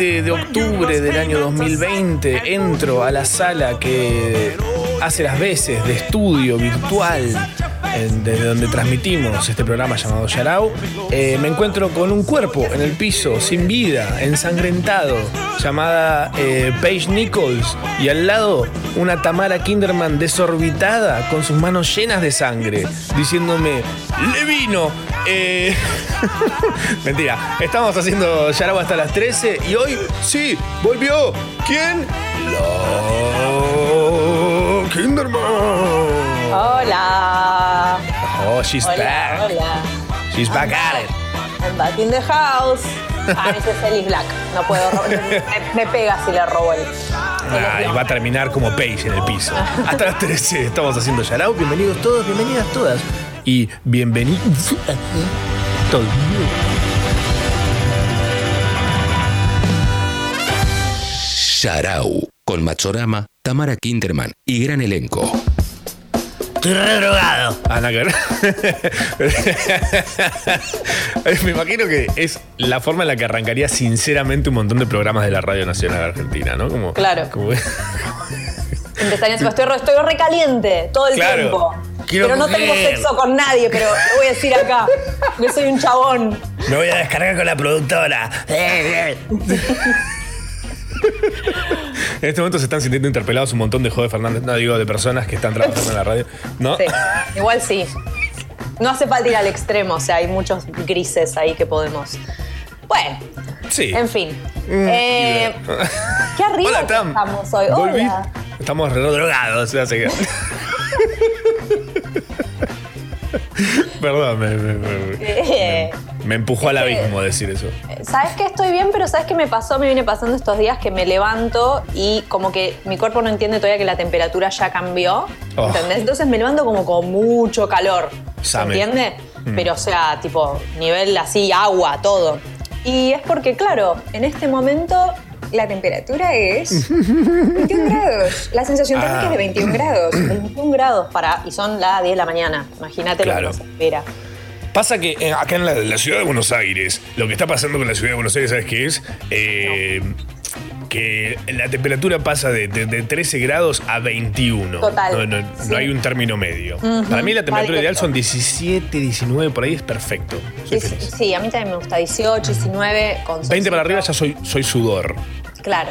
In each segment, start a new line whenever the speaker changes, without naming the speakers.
Bitácora del Capitán, 17 de octubre del año 2020. Entro a la sala que hace las veces de estudio virtual desde donde transmitimos este programa llamado Yarao, eh, me encuentro con un cuerpo en el piso, sin vida, ensangrentado, llamada eh, Paige Nichols, y al lado una Tamara Kinderman desorbitada con sus manos llenas de sangre, diciéndome, ¡Le vino! Eh, mentira, estamos haciendo Yarao hasta las 13 y hoy, sí, volvió. ¿Quién? La Kinderman.
Hola.
Oh, she's back.
Hola.
She's back at it.
I'm back in the house. Ah, ese es Ellis Black. No puedo. Me, me pega si le robo el.
Ah, y va a terminar como Paige en el piso. Hasta las 13 estamos haciendo Yarao. Bienvenidos todos, bienvenidas todas. Y bienvenidos
Sharau, con Machorama, Tamara Kinderman y gran elenco.
Estoy re drogado. Ana Me imagino que es la forma en la que arrancaría sinceramente un montón de programas de la Radio Nacional Argentina, ¿no? Como,
Claro.
como-
Empezaría estoy, estoy recaliente todo el
Claro.
tiempo.
Quiero
pero no tengo sexo con nadie, pero lo voy a decir acá. Que soy un chabón.
Me voy a descargar con la productora. En este momento se están sintiendo interpelados un montón de Jode Fernández, no digo de personas que están trabajando en la radio. ¿No?
Sí, igual sí. No hace falta ir al extremo, o sea, hay muchos grises ahí que podemos. Bueno,
Sí.
en fin. Eh, qué arriba
Hola,
que estamos hoy. Hola.
Estamos re drogados, así que. Perdón, me, me- me-
Eh,
me empujó al abismo decir eso.
Sabes que estoy bien, pero sabes qué me pasó, me viene pasando estos días que me levanto y como que mi cuerpo no entiende todavía que la temperatura ya cambió.
Oh.
¿Entendés? Entonces me levanto como con mucho calor. ¿Se entiende?
Mm.
Pero o sea, tipo, nivel así, agua, todo. Y es porque, claro, en este momento la temperatura es 21 grados. La sensación térmica
Ah.
es de 21 grados. 21 grados para. Y son las 10 de la mañana. Imagínate
Claro.
lo que nos espera.
Pasa que eh, acá en la, la ciudad de Buenos Aires, lo que está pasando con la ciudad de Buenos Aires, ¿sabes qué es? Eh, Que la temperatura pasa de, de- de 13 grados a 21.
Total,
No, no- no
sí.
hay un término medio.
Ujú,
Para mí la temperatura ideal son 17, 19, por ahí es perfecto.
Sí, sí, a mí también me gusta 18, 19, con
20 para arriba ya soy, soy sudor.
Claro,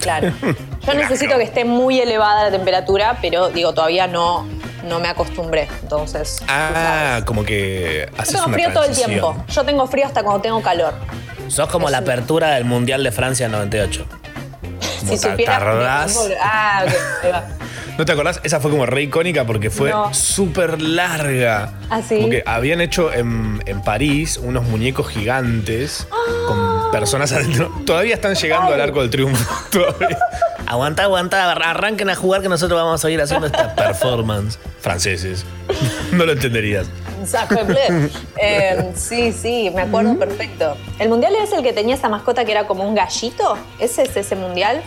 claro. Yo necesito que esté muy elevada la temperatura, pero digo, todavía no, no me acostumbré. Entonces.
Ah, como que
Yo tengo
una
frío todo el tiempo. Yo tengo frío hasta cuando tengo calor.
Sos como la apertura del Mundial de Francia en 98.
Como
si supiera.
tardás.
Ah, ok, ahí va.
¿No te acordás? Esa fue como re icónica porque fue
No.
súper larga.
¿Ah, sí?
Como que habían hecho en, en París unos muñecos gigantes con personas adentro. Todavía están llegando al arco del triunfo. Todavía.
Aguanta, aguanta, arranquen a jugar que nosotros vamos a seguir haciendo esta performance.
Franceses. No lo entenderías.
Eh, sí, sí, me acuerdo perfecto. ¿El mundial es el que tenía esa mascota que era como un gallito? ¿Ese es ese mundial?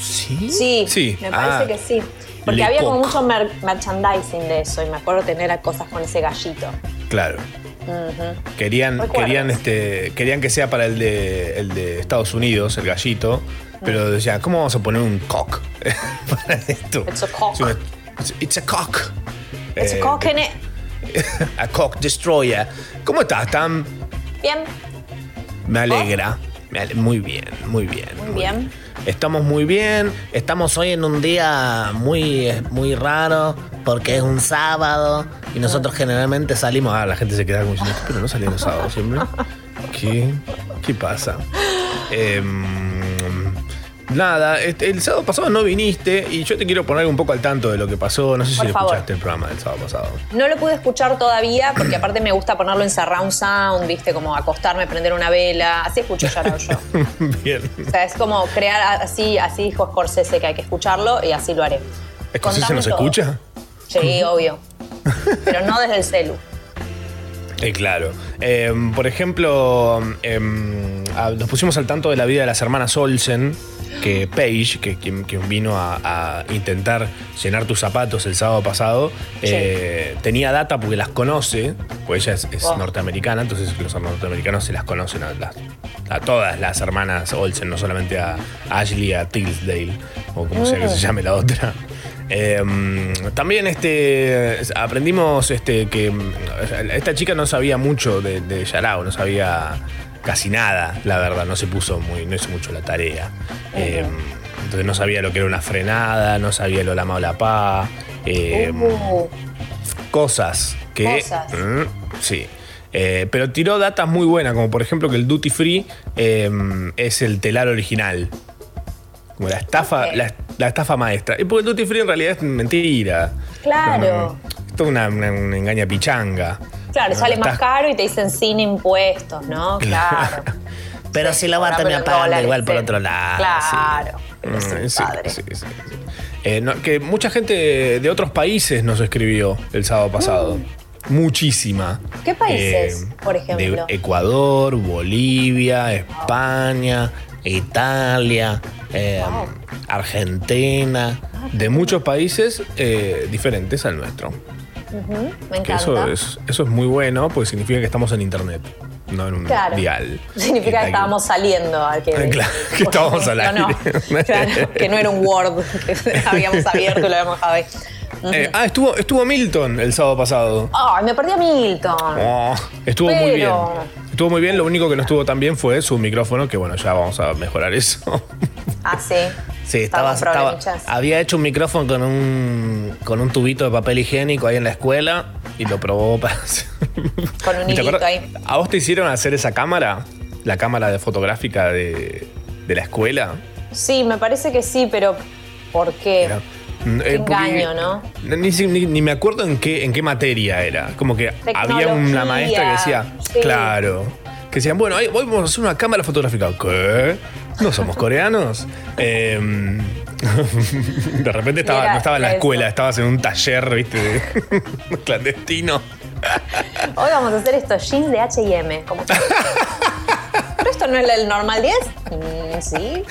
¿Sí?
Sí,
Sí.
me parece
Ah.
que sí. Porque
Le
había como mucho mer- merchandising de eso y me acuerdo tener cosas con ese gallito.
Claro. Querían, querían, este, querían que sea para el de, el de Estados Unidos, el gallito. Pero decían, ¿cómo vamos a poner un cock para esto?
It's a cock.
It's- It's a cock.
It's a
Eh,
cock in it.
a cock destroyer. ¿Cómo estás, Tam?
Bien,
Me alegra. Me ale- muy bien, muy bien.
muy bien.
Estamos muy bien.
Estamos hoy en un día muy, muy raro porque es un sábado y nosotros generalmente salimos
Ah, la gente se queda como diciendo, pero no salía los sábados siempre. ¿Qué? ¿Qué pasa? Em, nada, el sábado pasado no viniste y yo te quiero poner un poco al tanto de lo que pasó. No sé si
Por
lo
favor.
escuchaste el programa del sábado pasado.
No lo pude escuchar todavía porque aparte me gusta ponerlo en surround sound, viste, como acostarme, prender una vela. Así escucho Yarao yo.
bien.
O sea, es como crear así, así dijo Scorsese que hay que escucharlo y así lo haré.
¿Escocese
Contame
nos
todo.
escucha?
Sí, obvio. Pero no desde el celu.
Eh, claro. Em, por ejemplo, em, nos pusimos al tanto de la vida de las hermanas Olsen. Que Paige, que quien, quien vino a, a intentar llenar tus zapatos el sábado pasado, eh, tenía data porque las conoce, pues ella es, es
Wow.
norteamericana, entonces los norteamericanos se las conocen a, las- a todas las hermanas Olsen, no solamente a Ashley, a Tilsdale, o como sea que se llame la otra. Eh, también este aprendimos este que mm, esta chica no sabía mucho de, de Yarao, no sabía casi nada, la verdad, no se puso muy, no hizo mucho la tarea. Eh, entonces no sabía lo que era una frenada, no sabía lo la o la pa. eh,
Uh,
cosas que.
Cosas.
Mm, sí. Eh, pero tiró datas muy buenas, como por ejemplo que el Duty Free eh, es el telar original. Como la estafa, la, la estafa maestra. Y porque el Duty Free en realidad es mentira.
Claro.
Esto es una, una, una engaña pichanga.
Claro, sale más caro y te dicen sin impuestos, ¿no? Claro.
Pero si lo va a
Ahora,
terminar
pero en
pagando
dólares,
igual por
sí.
otro lado.
Claro. pero
Mm, sí,
padre.
sí, sí, sí. Eh, no, que mucha gente de otros países nos escribió el sábado pasado. Muchísima.
Mm. ¿Qué países, por ejemplo?
De Ecuador, Bolivia, España, Italia, eh,
Wow.
Argentina. De muchos países eh, diferentes al nuestro.
Me encanta.
eso es, eso es muy bueno, porque significa que estamos en internet, no en un
Claro.
dial.
Significa que estábamos saliendo. al que,
Claro, que estábamos al
No, no.
aire.
Claro, que no era un Word que habíamos abierto y lo habíamos dejado ahí.
Eh, ah, estuvo, estuvo Milton el sábado pasado.
Ay, me perdí a Milton.
Oh, estuvo muy bien. Estuvo muy bien, lo único que no estuvo tan bien fue su micrófono, que bueno, ya vamos a mejorar eso.
Ah, sí.
Sí, estaba,
Estaba
había hecho un micrófono con un, con un tubito de papel higiénico ahí en la escuela y lo probó para hacer-
Con un
¿Y te
hilito ahí.
¿A vos te hicieron hacer esa cámara? La cámara de fotográfica de, de la escuela.
Sí, me parece que sí, pero ¿por qué?
Era- Mm, eh,
engaño, ¿no?
Ni, ni- ni me acuerdo en qué, en qué materia era. Como que había una maestra que decía,
sí.
claro, que decían, bueno, hoy vamos a hacer una cámara fotográfica. ¿Qué? ¿No somos coreanos? Eh, de repente estaba, no estaba en la
eso.
escuela, estabas en un taller, viste, de- clandestino.
Hoy vamos a hacer estos jeans de H&M. como ¿Pero esto no es el normal 10? Mm, sí.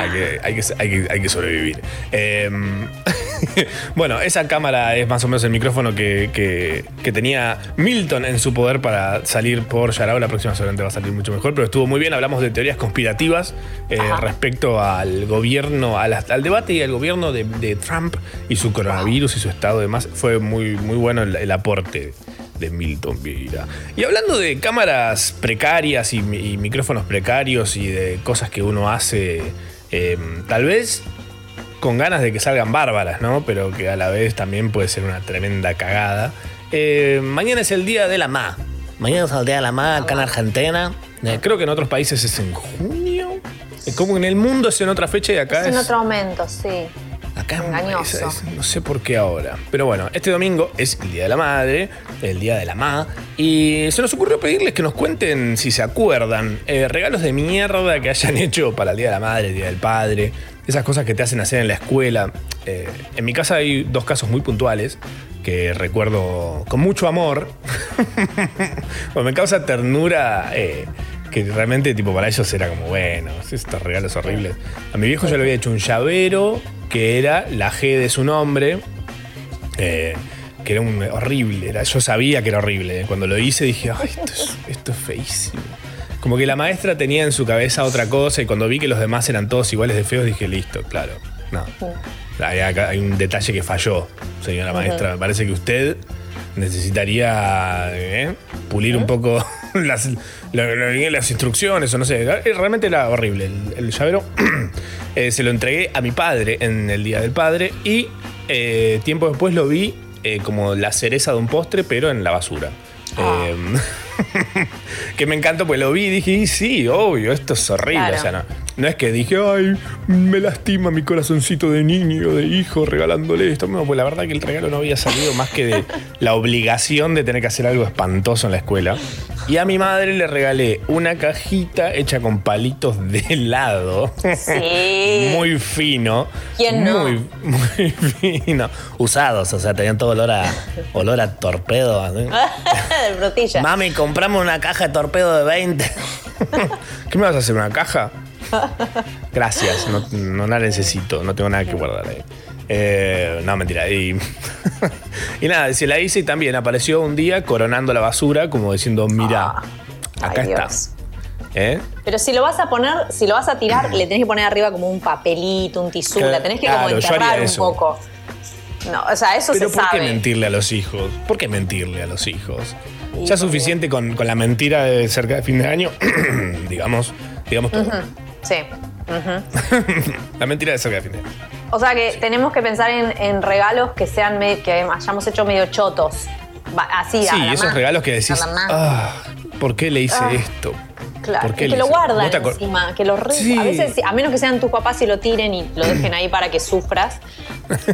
Hay que, hay que, hay que, hay que sobrevivir. Eh, bueno, esa cámara es más o menos el micrófono que, que- que tenía Milton en su poder para salir por Yarao. La próxima seguramente va a salir mucho mejor, pero estuvo muy bien. Hablamos de teorías conspirativas eh, respecto al gobierno, al debate y al gobierno de, de Trump y su coronavirus y su estado y demás. Fue muy, muy bueno el, el aporte de Milton Vieira. Y hablando de cámaras precarias y micrófonos precarios y de cosas que uno hace, eh, tal vez con ganas de que salgan bárbaras, ¿no? Pero que a la vez también puede ser una tremenda cagada. Eh, mañana es el día de la MA.
Mañana es el día de la madre acá en Argentina.
Eh, creo que en otros países es en junio. Eh, Como en el mundo es en otra fecha y acá
Es
es.
en otro momento, sí.
Acá es-
Engañoso.
es- es- no sé por qué ahora. Pero bueno, este domingo es el Día de la Madre, el Día de la Ma. Y se nos ocurrió pedirles que nos cuenten si se acuerdan eh, regalos de mierda que hayan hecho para el Día de la Madre, el Día del Padre. Esas cosas que te hacen hacer en la escuela. Eh, en mi casa hay dos casos muy puntuales que recuerdo con mucho amor. Me causa ternura. eh, que realmente, tipo, para ellos era como, bueno, estos regalos horribles. A mi viejo yo le había hecho un llavero que era la G de su nombre. eh, que era un horrible. Era, yo sabía que era horrible. Cuando lo hice dije, ay, es, esto es feísimo. Como que la maestra tenía en su cabeza otra cosa y cuando vi que los demás eran todos iguales de feos dije, listo, claro. No. Hay, un detalle que falló, señora maestra. Me parece que usted necesitaría eh, pulir un poco las, la- la- las instrucciones o no sé. Eh, Realmente era horrible. El, el llavero eh, se lo entregué a mi padre en el Día del Padre y eh, tiempo después lo vi como la cereza de un postre, pero en la basura. Eh, que me encantó, pues lo vi y dije, y sí, obvio, esto es horrible.
Claro.
O sea, no, no es que dije, ay, me lastima mi corazoncito de niño, de hijo, regalándole esto. No, pues la verdad que el regalo no había salido más que de la obligación de tener que hacer algo espantoso en la escuela. Y a mi madre le regalé una cajita hecha con palitos de helado.
Sí.
Muy fino.
¿Quién no?
Muy, muy fino.
Usados, o sea, tenían todo olor a, olor a torpedo. así.
de frutilla.
Mami, compramos una caja de torpedo de 20.
¿Qué me vas a hacer? ¿Una caja? Gracias, no, no la necesito, no tengo nada que guardar ahí. Eh, no, mentira. Y, y nada, se la hice y también apareció un día coronando la basura, como diciendo, mira,
Ah,
acá
ay,
está. ¿Eh?
Pero si lo vas a poner, si lo vas a tirar, le tenés que poner arriba como un papelito, un tisú, la tenés que como enterrar un poco. No, o sea, eso
Pero
se
¿por qué mentirle a los hijos? ¿Por qué mentirle a los hijos? Ya suficiente con, con la mentira de cerca de fin de año, digamos, digamos todo.
Sí.
La mentira de cerca de fin de año.
O sea que tenemos que pensar en, en regalos que sean que hayamos hecho medio chotos. Así, a
Sí,
la
esos regalos que decís,
A la
ah, ¿por qué le hice
Ah.
esto?
Claro,
¿Por qué
y
le
que lo
hice?
guardan
¿Vos te acor-
encima, que lo re-
Sí.
a veces, a menos que sean tus papás y lo tiren y lo dejen ahí para que sufras,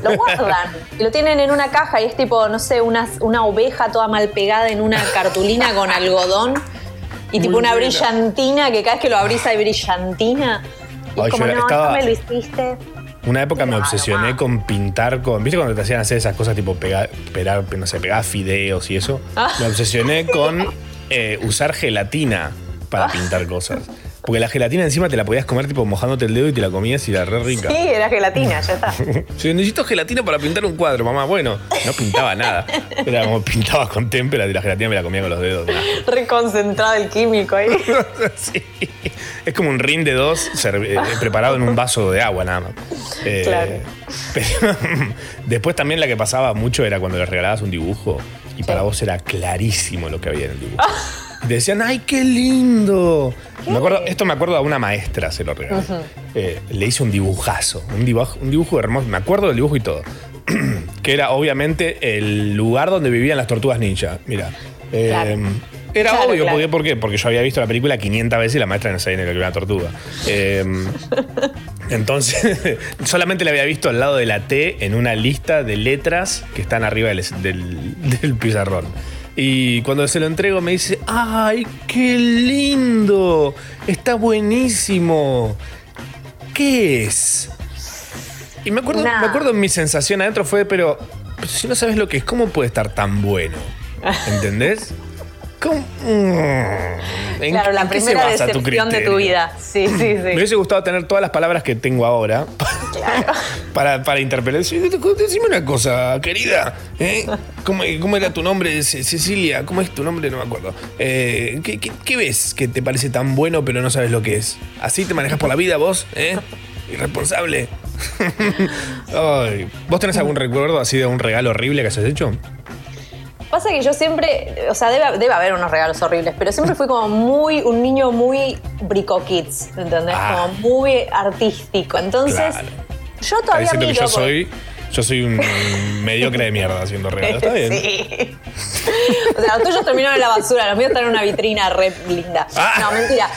lo guardan. y lo tienen en una caja y es tipo, no sé, una, una oveja toda mal pegada en una cartulina con algodón y tipo
Muy
una
buena.
brillantina que cada vez que lo abrís hay brillantina. Y
Ay,
es como,
yo
no,
estaba-
no me lo hiciste.
Una época me obsesioné con pintar con. ¿Viste cuando te hacían hacer esas cosas tipo pegar, pegar no sé, pegar fideos y eso?
Ah.
Me obsesioné con eh, usar gelatina para pintar cosas. Porque la gelatina encima te la podías comer tipo mojándote el dedo y te la comías y era re rica.
Sí, era gelatina, ya está.
Si necesito gelatina para pintar un cuadro, mamá. Bueno, no pintaba nada. Era como pintaba con témpera y la gelatina me la comía con los dedos.
Reconcentrado el químico ahí.
Sí. Es como un rin de dos eh, preparado en un vaso de agua nada más. Eh,
Claro.
Pero después también la que pasaba mucho era cuando le regalabas un dibujo y para vos era clarísimo lo que había en el dibujo. Te decían, ¡ay, qué lindo! Me acuerdo, esto me acuerdo a una maestra se lo regalé. Eh, le hice un dibujazo, un dibujo, un dibujo hermoso. Me acuerdo del dibujo y todo. que era obviamente el lugar donde vivían las tortugas ninja. Mira. eh,
Claro.
Era
Claro,
obvio,
claro.
¿por qué? Porque yo había visto la película 500 veces y la maestra no sabía ni lo que era una tortuga. Eh, entonces, solamente la había visto al lado de la T en una lista de letras que están arriba del, del- del pizarrón. Y cuando se lo entrego me dice, ¡ay, qué lindo! Está buenísimo. ¿Qué es? Y me acuerdo,
Nah.
me acuerdo mi sensación adentro fue, pero, pero si no sabes lo que es, ¿cómo puede estar tan bueno? ¿Entendés? ¿Cómo? Mm. ¿En-
Claro, la
en
primera
basa tu
decepción de tu vida. Sí, sí,
Me
sí.
hubiese gustado tener todas las palabras que tengo ahora para, para interpelar. Decime una cosa, querida. ¿eh? ¿Cómo, cómo era tu nombre, Ce- Cecilia? ¿Cómo es tu nombre? No me acuerdo. Eh, ¿qué, qué, qué ves que te parece tan bueno pero no sabes lo que es? ¿Así te manejas por la vida vos? ¿Eh? Irresponsable. Ay, ¿Vos tenés algún recuerdo así de un regalo horrible que hayas hecho?
Pasa que yo siempre, o sea, debe, debe haber unos regalos horribles, pero siempre fui como muy, un niño muy brico kids, ¿entendés?
Ah.
Como muy artístico. Entonces,
Claro.
yo todavía
diciendo que
miro
yo
por-
soy, yo soy un mediocre de mierda haciendo regalos. Está bien.
Sí. O sea, los tuyos terminaron en la basura, los míos están en una vitrina re linda.
Ah.
No, mentira.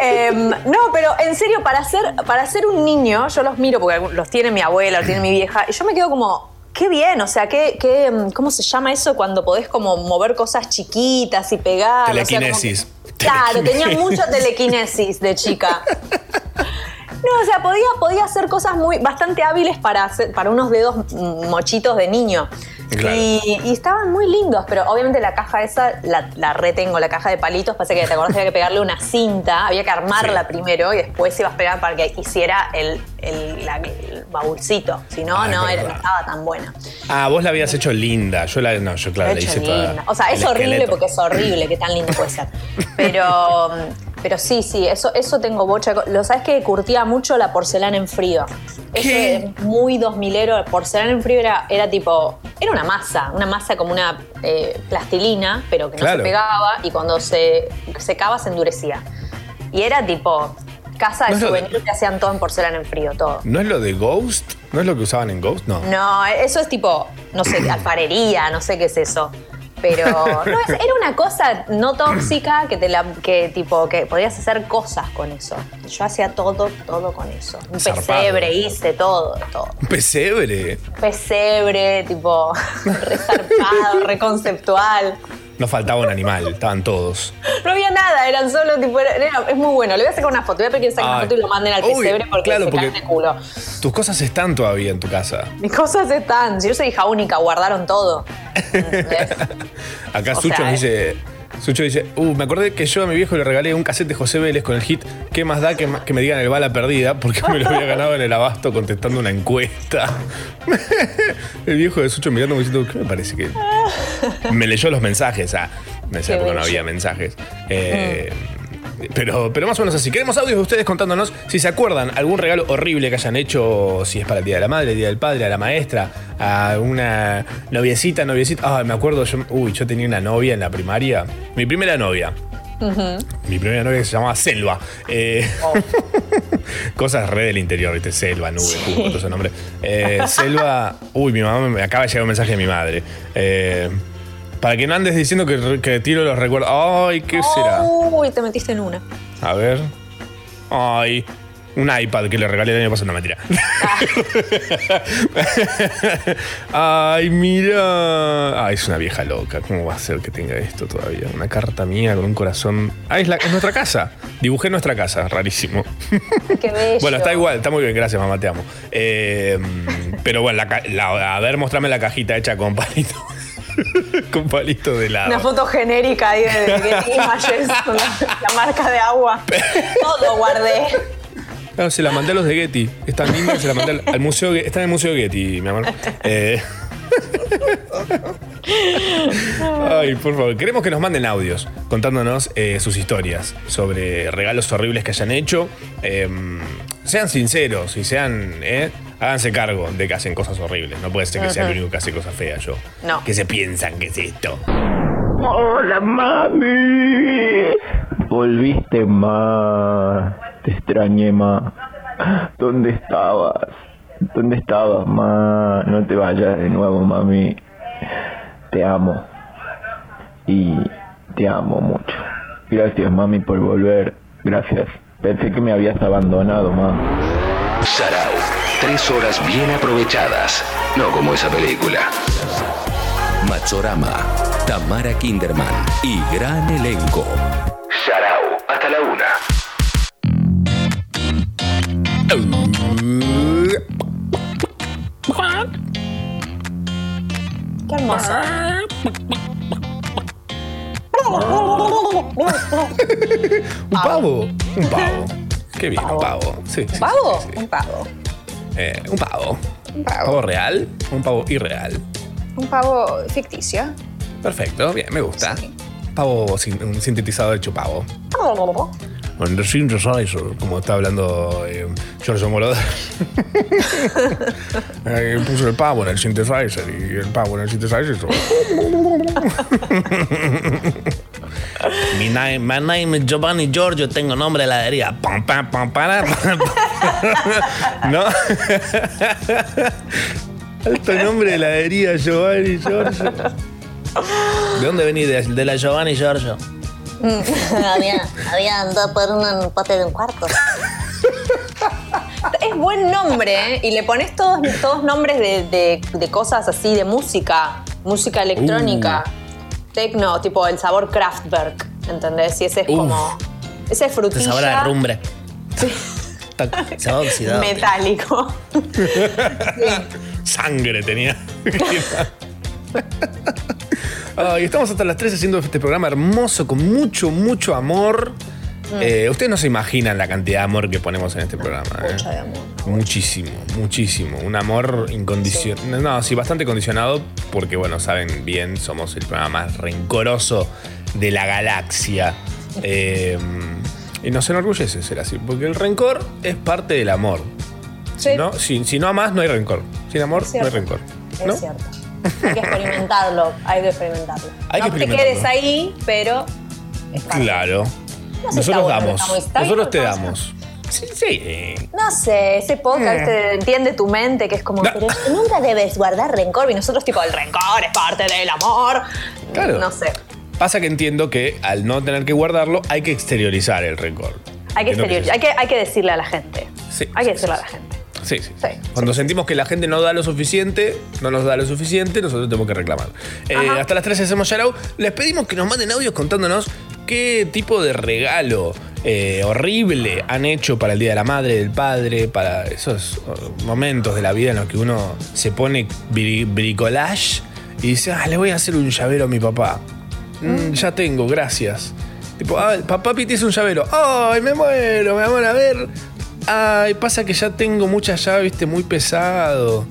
Em, no, pero en serio, para ser, para ser un niño, yo los miro porque los tiene mi abuela, los tiene mi vieja, y yo me quedo como. Qué bien, o sea, qué, qué, em, ¿cómo se llama eso cuando podés como mover cosas chiquitas y pegar? O sea, como que-
Telequinesis.
claro, tenía
Telequinesis.
mucha telequinesis de chica. No, o sea, podía, podía hacer cosas muy bastante hábiles para, hacer- para unos dedos mochitos de niño.
Claro.
Y, y estaban muy lindos, pero obviamente la caja esa la, la retengo, la caja de palitos. Pasa que te acordás que había que pegarle una cinta, había que armarla
Sí.
primero y después ibas a pegar para que hiciera el, el, la- el baulcito. Si no,
Ah,
no, era, no estaba tan buena.
Ah, vos la habías hecho linda. Yo la, no, yo claro, la hice toda.
O sea, es horrible porque es horrible, qué tan lindo puede ser. Pero, pero sí, sí, eso, eso tengo bocha. Lo sabes que curtía mucho la porcelana en frío. Eso
¿Qué?
es muy 2000ero. Porcelana en frío era, era tipo. Era una masa, una masa como una eh, plastilina, pero que no se pegaba y cuando se secaba se endurecía. Y era tipo. Casa de
No de-
que hacían todo en porcelana en frío, todo.
¿No es lo de Ghost? ¿No es lo que usaban en Ghost? No.
No, eso es tipo, no sé, alfarería, no sé qué es eso. Pero no, era una cosa no tóxica que te la, que tipo, que podías hacer cosas con eso. Yo hacía todo, todo con eso. Un
Zarpado.
pesebre hice, todo, todo.
Un pesebre.
Pesebre, tipo, resarpado, reconceptual.
No faltaba un animal, estaban todos.
No había nada, eran solo tipo, era- era- es muy bueno. Le voy a sacar una foto, voy a pedir que saquen una foto y lo manden al
Uy,
pesebre porque
claro,
se
porque-
de culo.
Tus cosas están todavía en tu casa.
Mis cosas están, si yo soy hija única, guardaron todo.
Acá
O
Sucho
sea,
nos dice. Sucho dice, uh, me acordé que yo a mi viejo le regalé un cassette de José Vélez con el hit ¿Qué más da que, ma- que me digan el bala perdida? Porque me lo había ganado en el abasto contestando una encuesta. el viejo de Sucho mirando diciendo, ¿qué me parece que...? Me leyó los mensajes, ah, en esa
Qué
época no había mensajes. Eh, Pero, pero más o menos así. Queremos audios de ustedes contándonos si se acuerdan algún regalo horrible que hayan hecho, si es para el Día de la Madre, el Día del Padre, a la maestra, a una noviecita, noviecita. Ah, me acuerdo, yo, uy, yo tenía una novia en la primaria. Mi primera novia. Mi primera novia que se llamaba Selva. Eh, Cosas re del interior, ¿viste? Selva, nube, jugo, todo ese nombre. Eh, Selva. Uy, mi mamá me acaba de llegar un mensaje de mi madre. Eh, para que no andes diciendo que, que tiro los recuerdos. Ay, ¿qué será?
Uy, te metiste en una.
A ver. Ay. Un iPad que le regalé el año pasado, no mentira. Ay, mira. Ay, es una vieja loca. ¿Cómo va a ser que tenga esto todavía? Una carta mía con un corazón. Ah, es, la- es nuestra casa. Dibujé nuestra casa, rarísimo.
Qué bello.
Bueno, está igual, está muy bien, gracias, mamá, te amo. Eh, pero bueno, la ca- la- a ver, mostrame la cajita hecha con palito. con palito de helado.
Una foto genérica ahí de, de Getty Images con la, la marca de agua. Todo guardé.
Claro, se la mandé a los de Getty. Es tan linda que se la mandé al, al museo. Está en el museo Getty, mi amor. Eh. Ay, por favor. Queremos que nos manden audios contándonos eh, sus historias sobre regalos horribles que hayan hecho. Eh, sean sinceros y sean. Háganse cargo de que hacen cosas horribles. No puede ser que sea el único que hace cosas feas yo.
No.
Que se piensan que es esto.
Hola, mami. Volviste, ma. Te extrañé, ma. ¿Dónde estabas? ¿Dónde estabas, ma? No te vayas de nuevo, mami. Te amo. Y te amo mucho. Gracias, mami, por volver. Gracias. Pensé que me habías abandonado, ma.
Sarau. Tres horas bien aprovechadas. No como esa película. Machorama. Tamara Kinderman. Y gran elenco. Sarau. Hasta la una.
Qué hermoso.
¿Un pavo? Un pavo. Qué bien, un pavo. Sí, sí, sí,
¿Pavo?
sí, sí.
Un pavo.
Eh, un pavo.
Un pavo.
¿Pavo real? Un pavo irreal.
Un pavo ficticio.
Perfecto, bien, me gusta. Pavo, sin- un sintetizador hecho pavo. The synthesizer, como está hablando eh, Giorgio Moroder. Eh, puso el pavo en el synthesizer y el pavo en el synthesizer. mi name, my name is Giovanni Giorgio, tengo nombre de heladería. Pam, pam, pam, para, pam, pam. ¿No? Alto nombre de heladería, Giovanni Giorgio. ¿De dónde venís? De, de la Giovanni Giorgio.
había, había dos por un pote de un cuarto.
Es buen nombre, ¿eh? Y le pones todos, todos nombres de, de- de cosas así, de música, música electrónica, tipo el sabor Kraftwerk, ¿entendés? Y ese es
Uf.
como. Ese es frutilla.
sabrá a rumbre. Se va oxidado.
Metálico.
Sangre tenía. Ay, estamos hasta las 3 haciendo este programa hermoso, con mucho, mucho amor. Eh, ustedes no se imaginan la cantidad de amor que ponemos en este programa. ¿eh?
De amor.
Muchísimo, muchísimo. Un amor incondicionado. No, sí, bastante condicionado, porque, bueno, saben bien, somos el programa más rencoroso de la galaxia. Eh, y nos enorgullece ser así, porque el rencor es parte del amor.
Sí,
Si, no, si, si no amás, no hay rencor. Sin amor,
Es
no hay rencor.
es
¿no?
cierto. Hay que experimentarlo, hay que experimentarlo.
Hay que
no
experimentarlo.
te quedes ahí, pero. es.
Claro.
No sé si
Nosotros
está
damos.
está
Nosotros te damos. Sí, sí.
No sé, ese podcast te entiende tu mente, que es como,
No.
pero nunca debes guardar rencor. Y nosotros, tipo, el rencor es parte del amor.
Claro.
No sé.
Pasa que entiendo que al no tener que guardarlo, hay que exteriorizar el rencor.
Hay que,
Entiendo
exterior-
es
hay que, hay que decirle a la gente.
Sí,
hay
sí,
que decirle
sí,
a la
sí.
gente.
Sí, sí.
Sí,
Cuando
sí,
sentimos que la gente no da lo suficiente, no nos da lo suficiente, nosotros tenemos que reclamar. Eh, hasta las 13 hacemos shout Les pedimos que nos manden audios contándonos qué tipo de regalo eh, horrible han hecho para el Día de la Madre, del Padre, para esos uh, momentos de la vida en los que uno se pone bri- bricolage y dice, ah, le voy a hacer un llavero a mi papá. "Mm, ya tengo, gracias. Tipo, "Ay, papá Pi te hizo un llavero. Ay, me muero, me van a ver. Ay, pasa que ya tengo muchas llaves, viste, muy pesado.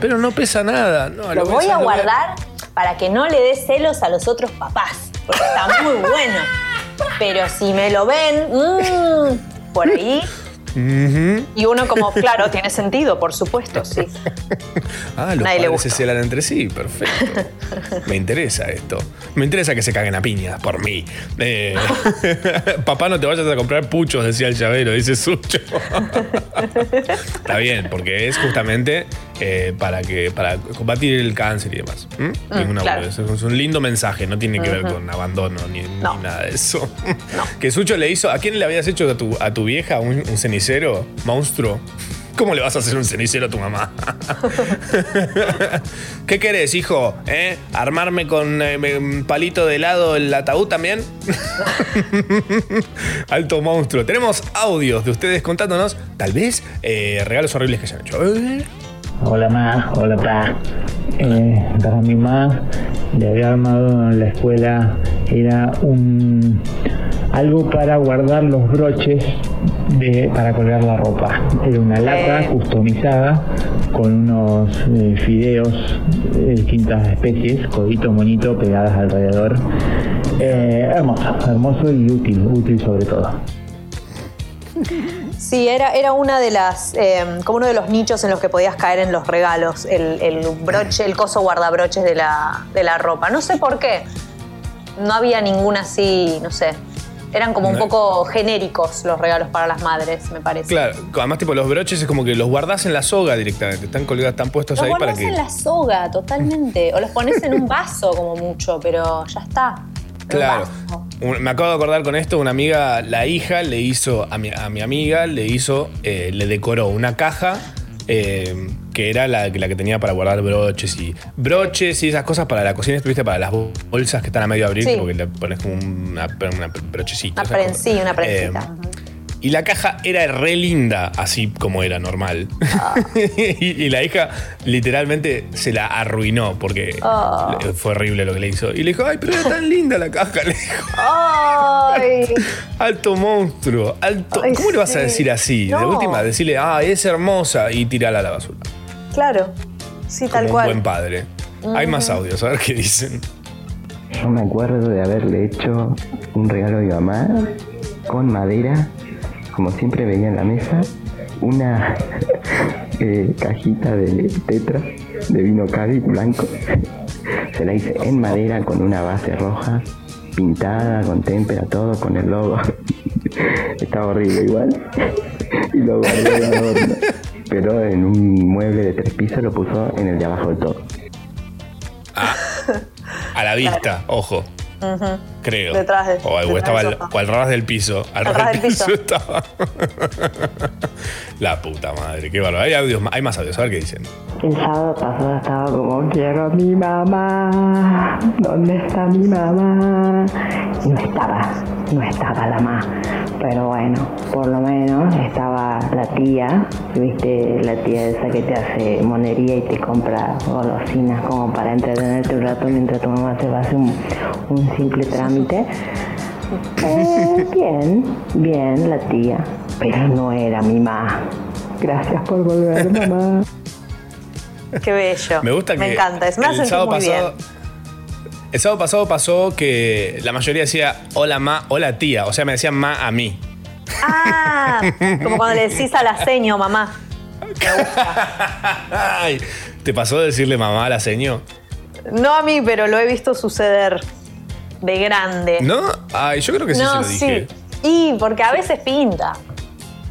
Pero no pesa nada. No,
Lo voy a guardar para que no le dé celos a los otros papás, porque está muy bueno. Pero si me lo ven, mm, por ahí. Y uno como, claro, tiene sentido, por supuesto, sí.
Ah, los
Nadie le
padres se celan entre sí, perfecto. Me interesa esto. Me interesa que se caguen a piñas por mí. Eh, papá, no te vayas a comprar puchos, decía el llavero, dice Sucho. Está bien, porque es justamente eh, para que para combatir el cáncer y demás. ¿Mm?
Claro.
Es un lindo mensaje, no tiene que ver con abandono ni, nada de eso. Que Sucho le hizo. ¿A quién le habías hecho a tu, a tu vieja un, un cenicero? ¿Monstruo? ¿Cómo le vas a hacer un cenicero a tu mamá? ¿Qué querés, hijo? ¿Eh? ¿Armarme con eh, un palito de helado el ataúd también? Alto monstruo. Tenemos audios de ustedes contándonos, tal vez, eh, regalos horribles que se han hecho.
Hola ma, hola pa. Eh, para mi ma le había armado en la escuela era un algo para guardar los broches de, para colgar la ropa. Era una lata
Eh.
customizada con unos eh, fideos de distintas especies, codito, moñito, pegadas alrededor. Eh, hermoso, hermoso y útil, útil sobre todo.
Sí, era, era una de las, eh, como uno de los nichos en los que podías caer en los regalos, el, el broche, el coso guardabroches de la, de la ropa. No sé por qué. No había ninguna así, no sé. Eran como un poco genéricos los regalos para las madres, me parece.
Claro, además, tipo, los broches es como que los guardás en la soga directamente. Están colgados, están puestos
Los
ahí para
guardás
que.
en la soga, totalmente. O los pones en un vaso como mucho, pero ya está.
Claro. Un- me acabo de acordar con esto, una amiga, la hija le hizo, a mi, a mi amiga le hizo, eh, le decoró una caja eh, que era la, la que tenía para guardar broches y broches y esas cosas para la cocina, estuviste para las bol- bolsas que están a medio abrir,
Sí.
porque le pones como una, una brochecita.
Una una
Eh,
prensita.
Y la caja era re linda, así como era normal.
Ah.
y, y la hija literalmente se la arruinó porque
Ah.
fue horrible lo que le hizo. Y le dijo, ay, pero era tan linda la caja. Le dijo,
¡Ay!
alto monstruo, alto.
Ay,
¿Cómo le vas a decir así? De última, decirle, ah, es hermosa y tirala a la basura.
Claro. Sí, tal
como
cual.
un buen padre. Hay más audios, a ver qué dicen.
Yo me acuerdo de haberle hecho un regalo a mi mamá con madera, como siempre veía en la mesa, una eh, cajita de tetra de vino Cádiz blanco. Se la hice en madera con una base roja, pintada, con témpera, todo, con el logo. Estaba horrible igual. Y lo guardé adorno. Pero en un mueble de tres pisos lo puso en el de abajo del todo.
A la vista, ojo. Creo.
Detrás de-
o,
detrás
estaba
del
al, o al ras del piso. Al
Al
ras
ras
del
del
piso,
piso.
estaba. La puta madre, qué bárbaro. Hay, audios, hay más audios, a ver qué dicen.
El sábado pasado estaba como, quiero a mi mamá, ¿dónde está mi mamá? Y no estaba, no estaba la mamá. Pero bueno, por lo menos estaba la tía, viste, la tía esa que te hace monería y te compra golosinas como para entretenerte un rato mientras tu mamá te va a hacer un, un simple trámite. Eh, bien, bien la tía, pero no era mi mamá. Gracias por volver, mamá.
Qué bello.
Me gusta que.
Me encanta. Es hace
el sábado
muy
pasado.
bien.
El sábado pasado pasó que la mayoría decía hola ma, hola tía. O sea, me decían ma a mí.
Ah, como cuando le decís a la seño, mamá.
Ay, ¿Te pasó de decirle mamá a la seño?
No a mí, pero lo he visto suceder de grande.
¿No? Ay, yo creo que sí
No,
se lo dije.
Y porque a veces pinta.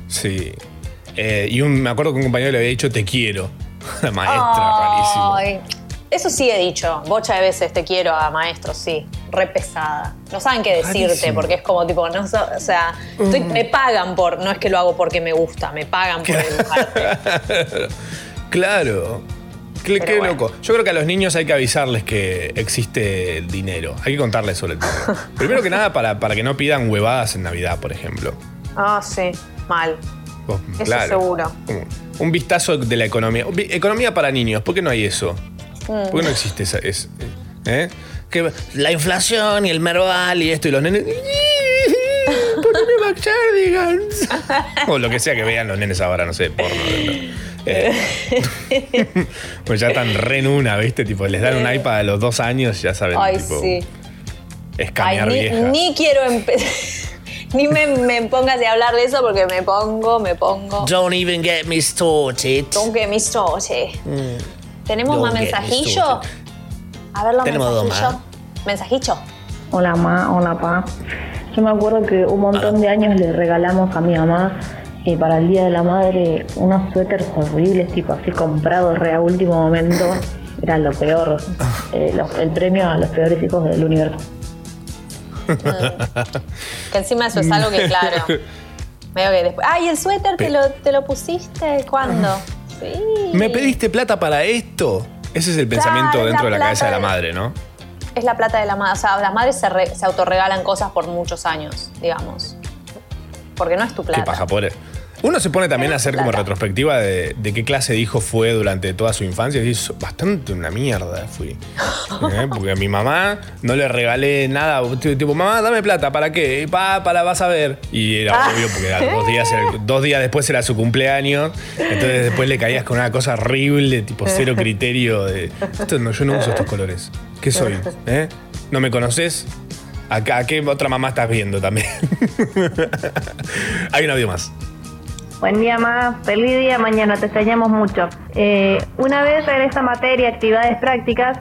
Sí. Eh, y un- me acuerdo que un compañero le había dicho te quiero. La maestra, rarísimo.
Ay, Eso sí he dicho. Bocha de veces te quiero a maestros, sí. Re pesada. No saben qué decirte
Rarísimo.
porque es como tipo, no so- o sea, estoy- me pagan por, no es que lo hago porque me gusta, me pagan por educarte.
Claro. Qué,
Pero
qué
bueno.
loco. Yo creo que a los niños hay que avisarles que existe el dinero. Hay que contarles sobre el dinero. Primero que nada, para, para que no pidan huevadas en Navidad, por ejemplo.
Ah, sí, mal.
Vos,
Eso seguro.
Un, vistazo de la economía. Economía para niños. ¿Por qué no hay eso?
Mm.
¿Por qué no existe esa? es- ¿eh? que la inflación y el merval y esto y los nenes. Poneme McChardigans. o lo que sea que vean los nenes ahora, no sé, porno. Eh, pues ya están re en una, ¿viste? Tipo, les dan un iPad a los dos años, ya saben.
Ay,
tipo,
sí. Ay,
Escanear
ni,
viejas.
ni quiero empezar. ni me, me pongas a hablar de eso porque me pongo, me pongo.
Don't even get me started.
Don't get me started. ¿Tenemos
Don't
más
me
mensajillo? A ver los
Tenemos dos
mensajillos. ¿Mensajillo?
Hola ma, hola pa. Yo me acuerdo que un montón de años le regalamos a mi mamá eh, para el Día de la Madre unos suéteres horribles, tipo así comprados re a último momento. Era lo peor, eh, lo- el premio a los peores hijos del universo.
Que encima eso es algo que, claro. Veo que después. ¡Ay, el suéter te lo, te lo pusiste! ¿Cuándo? Sí.
¿Me pediste plata para esto? Ese es el pensamiento
Claro,
dentro de
la
cabeza de la madre, ¿no?
Es la plata de la madre. O sea, las madres se, re- se autorregalan cosas por muchos años, digamos. Porque no es tu
Qué
plata.
paja, pobre. Uno se pone también a hacer como retrospectiva de, de qué clase de hijo fue durante toda su infancia. Y dices, bastante una mierda fui. ¿Eh? Porque a mi mamá no le regalé nada. Tipo, mamá, dame plata, ¿para qué? Y, Pa, para, vas a ver. Y era
Ah.
obvio, porque dos días, dos días después era su cumpleaños. Entonces después le caías con una cosa horrible, tipo cero criterio de. Esto no, yo no uso estos colores. ¿Qué soy? ¿Eh? ¿No me conoces? ¿A qué otra mamá estás viendo también? Hay un audio más.
Buen día, Ma. Feliz día mañana. Te extrañamos mucho. Eh, una vez en esta materia, actividades prácticas,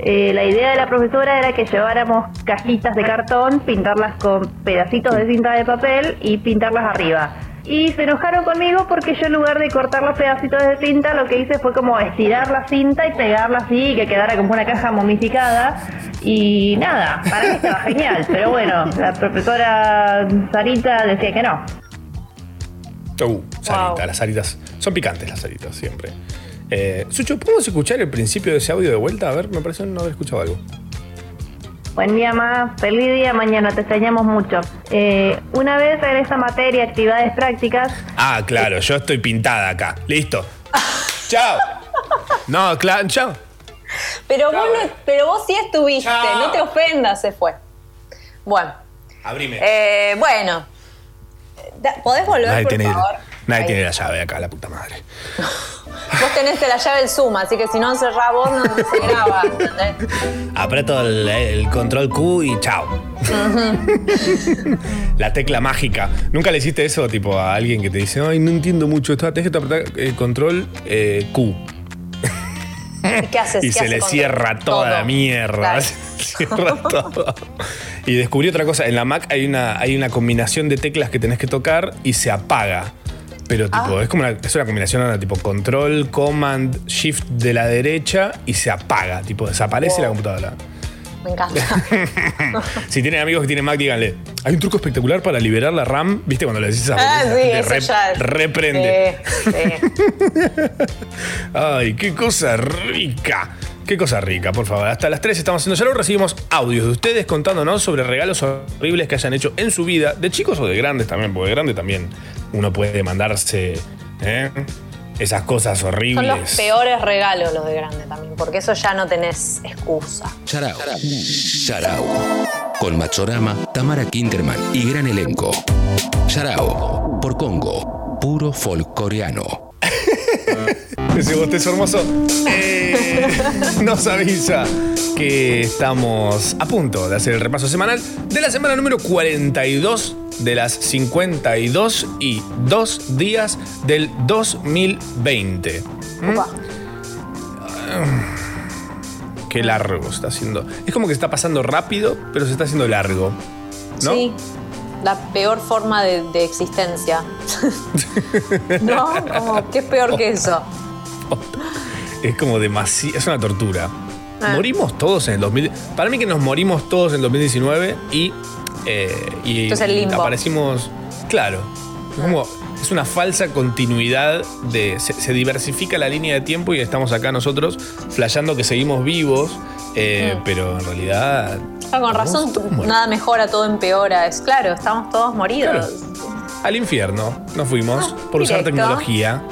eh, la idea de la profesora era que lleváramos cajitas de cartón, pintarlas con pedacitos de cinta de papel y pintarlas arriba. Y se enojaron conmigo porque yo en lugar de cortar los pedacitos de cinta, lo que hice fue como estirar la cinta y pegarla así y que quedara como una caja momificada. Y nada, para mí estaba genial. Pero bueno, la profesora Sarita decía que no.
Uh, Sarita,
Wow.
las saritas. Son picantes las saritas, siempre. Eh, Sucho, ¿podemos escuchar el principio de ese audio de vuelta? A ver, me parece no haber escuchado algo.
Buen día, Ma. Feliz día mañana. Te extrañamos mucho. Eh, una vez en esta materia, actividades prácticas,
Ah, claro, yo estoy pintada acá. Listo. chao. No, claro, chao.
Pero vos, no- pero vos sí estuviste.
Chao.
No te ofendas, se fue. Bueno.
Abrime.
Eh, bueno. ¿Podés volver,
nadie
por
tiene,
favor?
nadie
Ahí.
tiene la llave acá, la puta madre.
Vos tenés la llave del Zoom, así que si no cerrás vos, no se graba. ¿entendés?
Aprieto el, el control Q y chao. la tecla mágica. ¿Nunca le hiciste eso tipo a alguien que te dice, ay, no entiendo mucho esto? Tenés que apretar el control eh, Q.
¿Y qué haces?
Y
¿Qué
se
hace
le cierra
todo?
toda la mierda. Cierra todo. Y descubrí otra cosa. En la Mac hay una, hay una combinación de teclas que tenés que tocar y se apaga. Pero tipo,
Ah.
es como una, es una combinación ahora, tipo control, command, shift de la derecha y se apaga. Tipo, desaparece
Wow.
la computadora.
Me encanta.
si tienen amigos que tienen Mac, díganle. Hay un truco espectacular para liberar la RAM. ¿Viste cuando le decís a
Ah, sí, eso ya
reprende?
Sí, sí.
Ay, qué cosa rica. Qué cosa rica, por favor. Hasta las 3 estamos haciendo. Ya luego recibimos audios de ustedes contándonos sobre regalos horribles que hayan hecho en su vida, de chicos o de grandes también, porque de grande también uno puede mandarse ¿eh? Esas cosas horribles.
Son los peores regalos los de grande también, porque eso ya no tenés excusa.
Charao. Charao. Con Machorama, Tamara Kinderman y gran elenco. Charao. Por Congo. Puro folk coreano.
Ese bostezo hermoso eh, nos avisa que estamos a punto de hacer el repaso semanal de la semana número 42 de las 52 y 2 días del 2020.
Upa.
Qué largo está haciendo. Es como que está pasando rápido, pero se está haciendo largo. ¿No?
Sí, la peor forma de, de existencia. ¿No? Como, ¿Qué es peor que eso?
Es como demasiado. Es una tortura.
Ah.
Morimos todos en el 2000. Para mí que nos morimos todos en el 2019 y. eh, y
Esto es el limbo.
aparecimos. Claro. Es como. Es una falsa continuidad de. Se, se diversifica la línea de tiempo y estamos acá nosotros flasheando que seguimos vivos. eh,
Mm.
Pero en realidad.
Ah, con razón, nada mejora, todo empeora. Es claro, estamos todos moridos.
Al infierno nos fuimos por usar
Ah,
tecnología.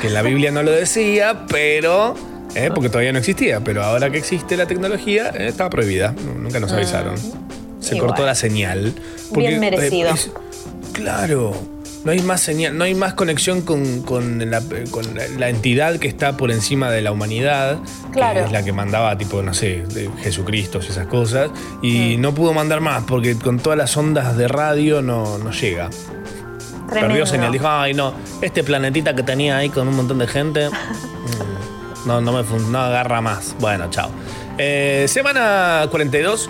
Que en la Biblia no lo decía, pero ¿eh? porque todavía no existía, pero ahora que existe la tecnología, eh, estaba prohibida. Nunca nos avisaron. Se cortó la señal.
Bien merecido.
es- claro. No hay más señal, no hay más conexión con, con la, con la- la entidad que está por encima de la humanidad,
Claro.
que es la que mandaba, tipo, no sé, de Jesucristo y esas cosas, y no pudo mandar más porque con todas las ondas de radio no, no llega.
Tremendo.
Perdió señal. Dijo, ay, no, este planetita que tenía ahí con un montón de gente, mm, no, no me no agarra más. Bueno, chao. Eh, semana 42.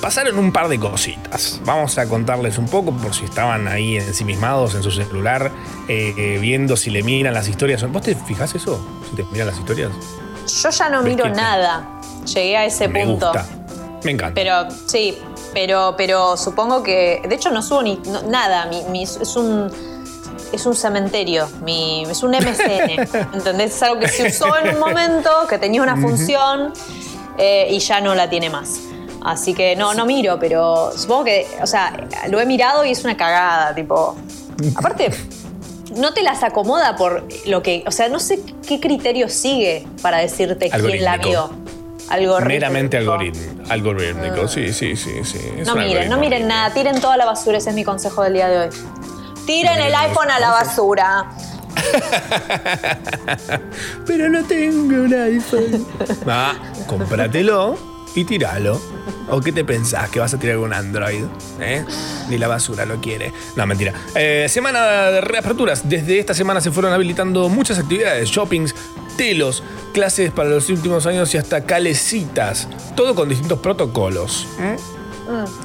Pasaron un par de cositas. Vamos a contarles un poco por si estaban ahí ensimismados en su celular, eh, eh, viendo si le miran las historias. ¿Vos te fijas eso? Si te miran las historias.
Yo ya no
¿Ves
miro nada. Llegué a ese
Me
punto.
gusta. Me encanta.
Pero sí, pero, pero supongo que. De hecho, no subo ni no- nada. Mi, mi- es un. Es un cementerio, mi, es un MCN. ¿Entendés? Es algo que se usó en un momento, que tenía una función eh, y ya no la tiene más. Así que no, no miro, pero supongo que. O sea, lo he mirado y es una cagada, tipo. Aparte, no te las acomoda por lo que. O sea, no sé qué criterio sigue para decirte quién la vio. Algorítmico.
Meramente algoritmo, algorítmico. Sí, sí, sí, sí. Es
No miren, no miren nada, tiren toda la basura, ese es mi consejo del día de hoy. Tiren el iPhone a la basura.
Pero no tengo un iPhone. Ah, cómpratelo y tiralo. ¿O qué te pensás? ¿Que vas a tirar con Android? ¿Eh? Ni la basura lo quiere. No, mentira. Eh, semana de reaperturas. Desde esta semana se fueron habilitando muchas actividades, shoppings, telos, clases para los últimos años y hasta calecitas. Todo con distintos protocolos. ¿eh?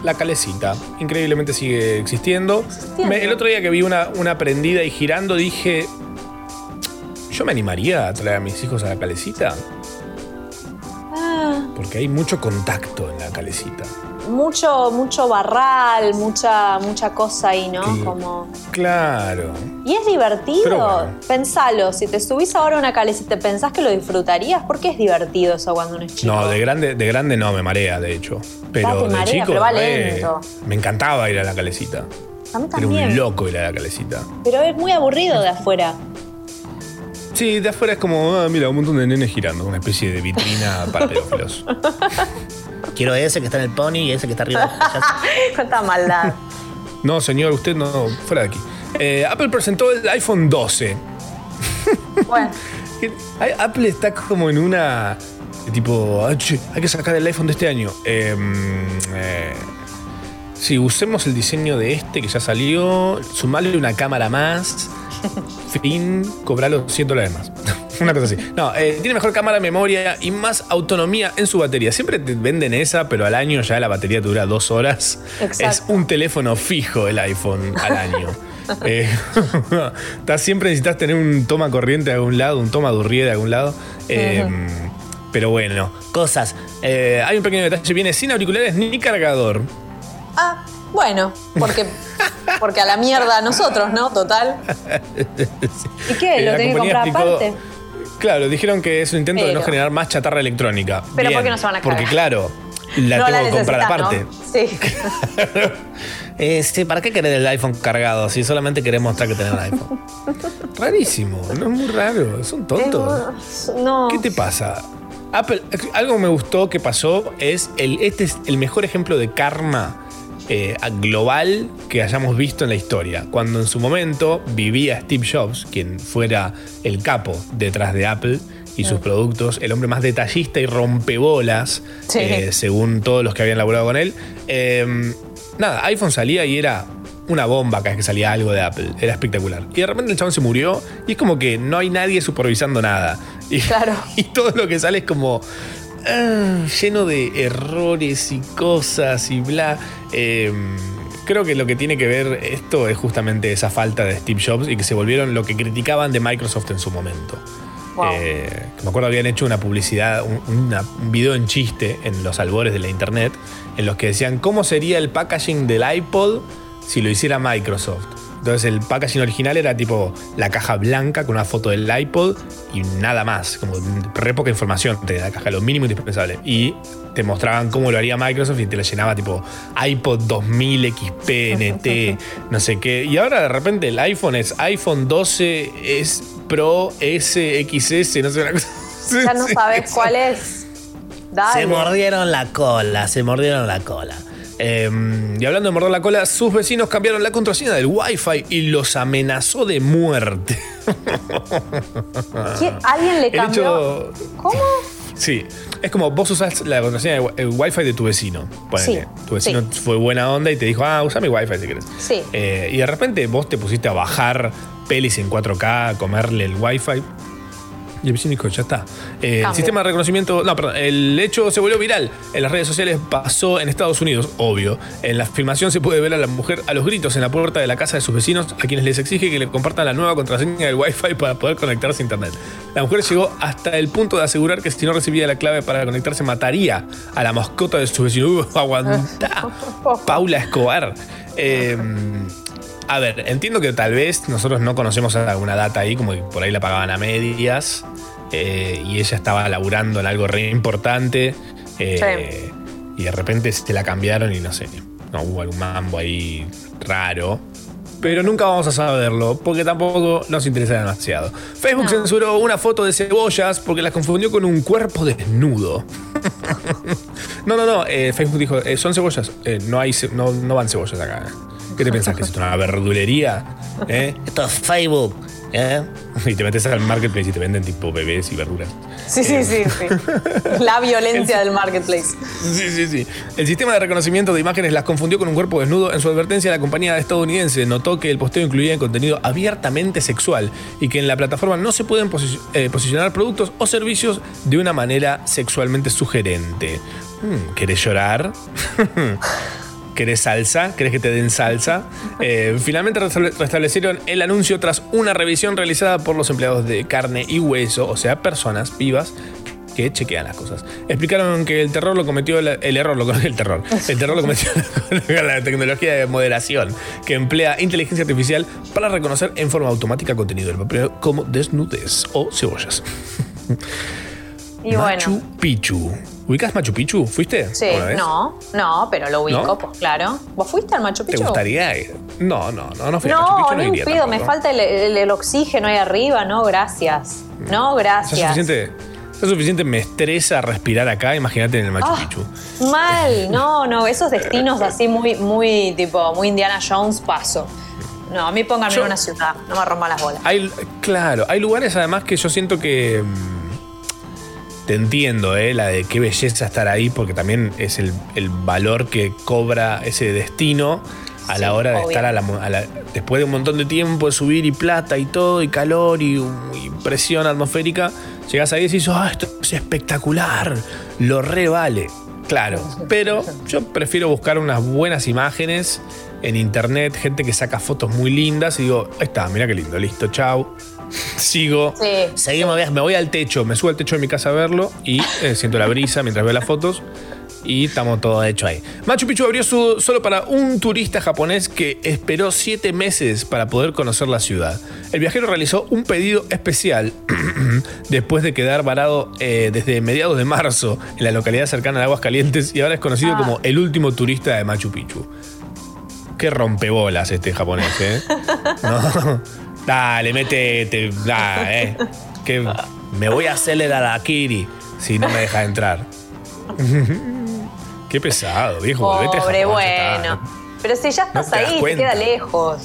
La calecita. Increíblemente sigue existiendo. Me- el otro día que vi una, una prendida y girando dije, yo me animaría a traer a mis hijos a la calecita. Porque hay mucho contacto en la calecita.
mucho, mucho barral, mucha, mucha cosa ahí, ¿no? Como.
Claro.
Y es divertido.
Bueno.
Pensalo, si te subís ahora a una calecita, ¿pensás que lo disfrutarías? ¿Por qué es divertido eso cuando uno es chico?
No, de grande, de grande no me marea, de hecho. Pero de
marea,
chico
pero va
eh,
lento.
me encantaba ir a la calecita.
A mí
Era
también.
un loco ir a la calecita.
Pero es muy aburrido de afuera.
Sí, de afuera es como, ah, mira, un montón de nenes girando, una especie de vitrina para pedófilos.
Quiero ese que está en el pony y ese que está arriba.
Cuánta maldad.
No, señor, usted no, fuera de aquí. Eh, Apple presentó el iPhone 12.
Bueno,
Apple está como en una. Tipo, "Ah, che, hay que sacar el iPhone de este año. Eh, eh, sí, usemos el diseño de este que ya salió, sumarle una cámara más, fin, cobralo 100 dólares más. Una cosa así. No, eh, tiene mejor cámara, memoria y más autonomía en su batería. Siempre te venden esa, pero al año ya la batería dura dos horas.
Exacto.
Es un teléfono fijo el iPhone al año. Eh, siempre necesitas tener un toma corriente de algún lado, un toma durrié de algún lado. Eh, Pero bueno, cosas. Eh, hay un pequeño detalle, viene sin auriculares ni cargador.
ah, bueno, porque, porque a la mierda a nosotros, ¿no? Total. ¿Y qué?
Eh,
¿Lo tenés que comprar
explicó-
aparte?
Claro, dijeron que es un intento de no generar más chatarra electrónica.
Pero
Bien,
¿por qué no se van a
Porque
cargar?
claro, la
no
tengo
la
que comprar aparte.
¿no? Sí.
Eh, sí, ¿Para qué querer el iPhone cargado si solamente querés mostrar que tenés un iPhone? Rarísimo, no es muy raro, son tontos.
Es- no.
¿Qué te pasa? Apple, algo me gustó que pasó es el, este es el mejor ejemplo de karma eh, global que hayamos visto en la historia. Cuando en su momento vivía Steve Jobs, quien fuera el capo detrás de Apple y sus productos, el hombre más detallista y rompebolas,
Sí.
eh, según todos los que habían laburado con él. eh, nada, iPhone salía y era una bomba cada vez que salía algo de Apple. Era espectacular. Y de repente el chabón se murió y es como que no hay nadie supervisando nada. Y,
Claro.
y todo lo que sale es como ah, lleno de errores y cosas y bla. Eh, creo que lo que tiene que ver esto es justamente esa falta de Steve Jobs y que se volvieron lo que criticaban de Microsoft en su momento.
Wow.
Eh, que me acuerdo habían hecho una publicidad, un, una- un video en chiste en los albores de la internet, en los que decían cómo sería el packaging del iPod si lo hiciera Microsoft. Entonces el packaging original era tipo la caja blanca con una foto del iPod y nada más, como re poca información de la caja, lo mínimo indispensable. Y te mostraban cómo lo haría Microsoft y te lo llenaba tipo iPod 2000 XP, NT, no sé qué. Y ahora de repente el iPhone es iPhone 12, es Pro, S, XS, no sé, una cosa.
ya no sabes cuál es. Dale.
Se mordieron la cola, se mordieron la cola.
Eh, y hablando de morder la cola, sus vecinos cambiaron la contraseña del Wi-Fi y los amenazó de muerte.
¿Alguien le cambió?
hecho-
¿Cómo?
Sí, es como vos usás la contraseña del wi- el Wi-Fi de tu vecino. Ponele.
Sí,
Tu vecino fue buena onda y te dijo, ah, usa mi Wi-Fi si querés.
Sí.
Eh, y de repente vos te pusiste a bajar pelis en 4K, a comerle el Wi-Fi. Y el vecino dijo, ya está. Eh, el sistema de reconocimiento. No, perdón. El hecho se volvió viral. En las redes sociales pasó en Estados Unidos, obvio. En la filmación se puede ver a la mujer a los gritos en la puerta de la casa de sus vecinos, a quienes les exige que le compartan la nueva contraseña del Wi-Fi para poder conectarse a internet. La mujer llegó hasta el punto de asegurar que si no recibía la clave para conectarse, mataría a la mascota de su vecino. Uh, aguantá. Paula Escobar. Eh, a ver, entiendo que tal vez nosotros no conocemos alguna data ahí, como que por ahí la pagaban a medias eh, y ella estaba laburando en algo re importante eh, y de repente se la cambiaron y no sé, no hubo algún mambo ahí raro. Pero nunca vamos a saberlo porque tampoco nos interesa demasiado. Facebook censuró una foto de cebollas porque las confundió con un cuerpo desnudo. no, no, no. eh, Facebook dijo, son cebollas. No, hay, no, no van cebollas acá. ¿Qué te pensás? ¿Que es esto una verdulería? ¿Eh?
Esto es Facebook. ¿eh?
Y te metes al marketplace y te venden tipo bebés y verduras.
Sí, sí, sí, sí. La violencia del marketplace.
Sí, sí, sí. El sistema de reconocimiento de imágenes las confundió con un cuerpo desnudo. En su advertencia, la compañía estadounidense notó que el posteo incluía contenido abiertamente sexual y que en la plataforma no se pueden posi- eh, posicionar productos o servicios de una manera sexualmente sugerente. Mm, ¿Querés llorar? ¿Querés salsa? ¿Querés que te den salsa? Eh, finalmente restable- restablecieron el anuncio tras una revisión realizada por los empleados de carne y hueso, o sea, personas vivas que chequean las cosas. Explicaron que el terror lo cometió la- el error lo cometió el terror. El terror lo cometió la, la tecnología de moderación que emplea inteligencia artificial para reconocer en forma automática contenido del papel como desnudez o cebollas.
Y
Machu
bueno.
Picchu. ¿Ubicás Machu Picchu? ¿Fuiste?
Sí,
vez?
no, no, pero lo ubico,
¿No?
pues claro. ¿Vos fuiste al Machu
¿Te
Picchu?
gustaría ir? No, no, no, no fui a Machu
No,
Picchu,
no
no iría
impido, me falta el, el- el oxígeno ahí arriba, no, gracias. No,
Ya
gracias.
suficiente, ya suficiente me estresa respirar acá, imagínate en el Machu
Ah.
Picchu.
Mal, no, no, esos destinos así muy, muy, tipo, muy Indiana Jones, paso. No, a mí pónganme en una ciudad, no me rompan las bolas.
Hay, claro, hay lugares además que yo siento que. Te entiendo, ¿eh? La de qué belleza estar ahí, porque también es el, el valor que cobra ese destino a la hora de
obvio.
estar a la, mo- a la- Después de un montón de tiempo de subir y plata y todo, y calor y, y presión atmosférica, llegas ahí y dices, ah, esto es espectacular, lo re vale. Claro, pero yo prefiero buscar unas buenas imágenes en internet, gente que saca fotos muy lindas y digo, ahí está, mira qué lindo, listo, chau. Sigo.
Sí.
Seguimos, me voy al techo, me subo al techo de mi casa a verlo y eh, siento la brisa mientras veo las fotos y estamos todo hecho ahí. Machu Picchu abrió su- solo para un turista japonés que esperó siete meses para poder conocer la ciudad. El viajero realizó un pedido especial después de quedar varado eh, desde mediados de marzo en la localidad cercana de Aguas Calientes y ahora es conocido
Ah.
como el último turista de Machu Picchu. Qué rompebolas este japonés, ¿eh? No. Dale, métete. Da, ¿eh? Que me voy a hacer el Arakiri si no me deja entrar. Qué pesado, viejo.
Pobre,
Japón,
bueno. Pero si ya estás
te
ahí, te queda lejos.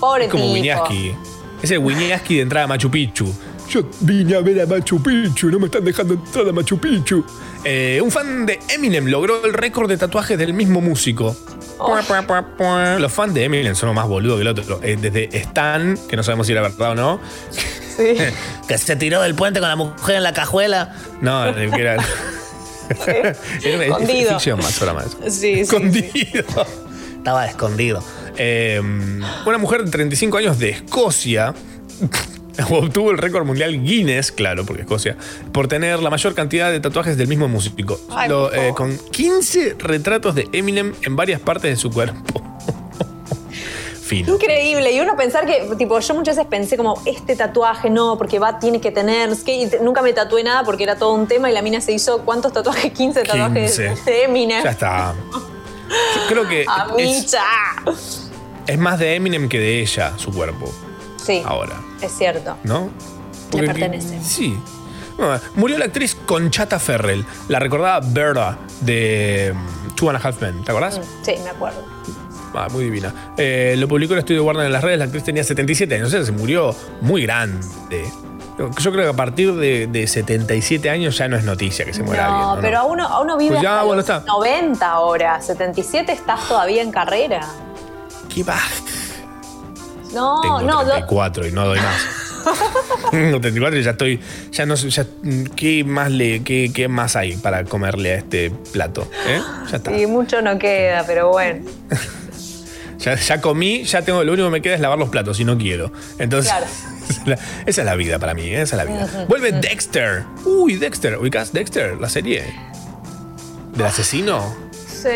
Pobre
Es como
tipo.
Wiñaski. Es el Wiñaski de entrada a Machu Picchu. Yo vine a ver a Machu Picchu, no me están dejando entrar a Machu Picchu. Eh, un fan de Eminem logró el récord de tatuajes del mismo músico. Pua. Los fans de Eminem son más boludos que el otro. Eh, desde Stan, que no sabemos si era verdad o no.
Sí.
Que se tiró del puente con la mujer en la cajuela.
No, que era. era una
Escondido.
ficción más, ahora más.
Sí, sí,
Escondido.
Estaba escondido.
Eh, una mujer de 35 años de Escocia obtuvo el récord mundial Guinness, claro, porque Escocia, por tener la mayor cantidad de tatuajes del mismo músico.
Ay,
Lo-
por
eh, con 15 retratos de Eminem en varias partes de su cuerpo. Fino.
Increíble. Y uno pensar que, tipo, yo muchas veces pensé como, este tatuaje no, porque va, tiene que tener. es que nunca me tatué nada porque era todo un tema y la mina se hizo, ¿cuántos tatuajes? 15 tatuajes
15.
de Eminem.
Ya está. Yo creo que es,
Amicha.
es más de Eminem que de ella, su cuerpo,
Sí,
ahora.
Es cierto.
¿no?
Le pertenece.
Sí. Murió la actriz Conchata Ferrell, la recordada Berta de mm, Two and a Half Men, ¿te acordás?
Sí, me acuerdo.
Ah, muy divina. Eh, lo publicó el estudio Warner en las redes, la actriz tenía 77 años, o sea, se murió muy grande. Yo creo que a partir de, de 77 años ya no es noticia que se muera
no,
alguien. ¿no?
pero a uno, a uno vive
Pues ya,
hasta
bueno,
los
está.
90 ahora. 77 estás todavía en carrera.
¿Qué va?
No,
Tengo
no, lo-
34 y no doy más. Tengo 34 y ya estoy. Ya no sé. ya- ¿qué, más le, qué, qué más hay para comerle a este plato? ¿Eh? Ya está.
sí, mucho no queda, pero bueno.
Ya, ya comí, ya tengo. Lo único que me queda es lavar los platos y no quiero. Entonces.
Claro.
Esa es la vida para mí, ¿eh? esa es la vida. Vuelve Dexter. Uy, Dexter. ¿Ubicás Dexter? La serie. ¿Del asesino?
Sí.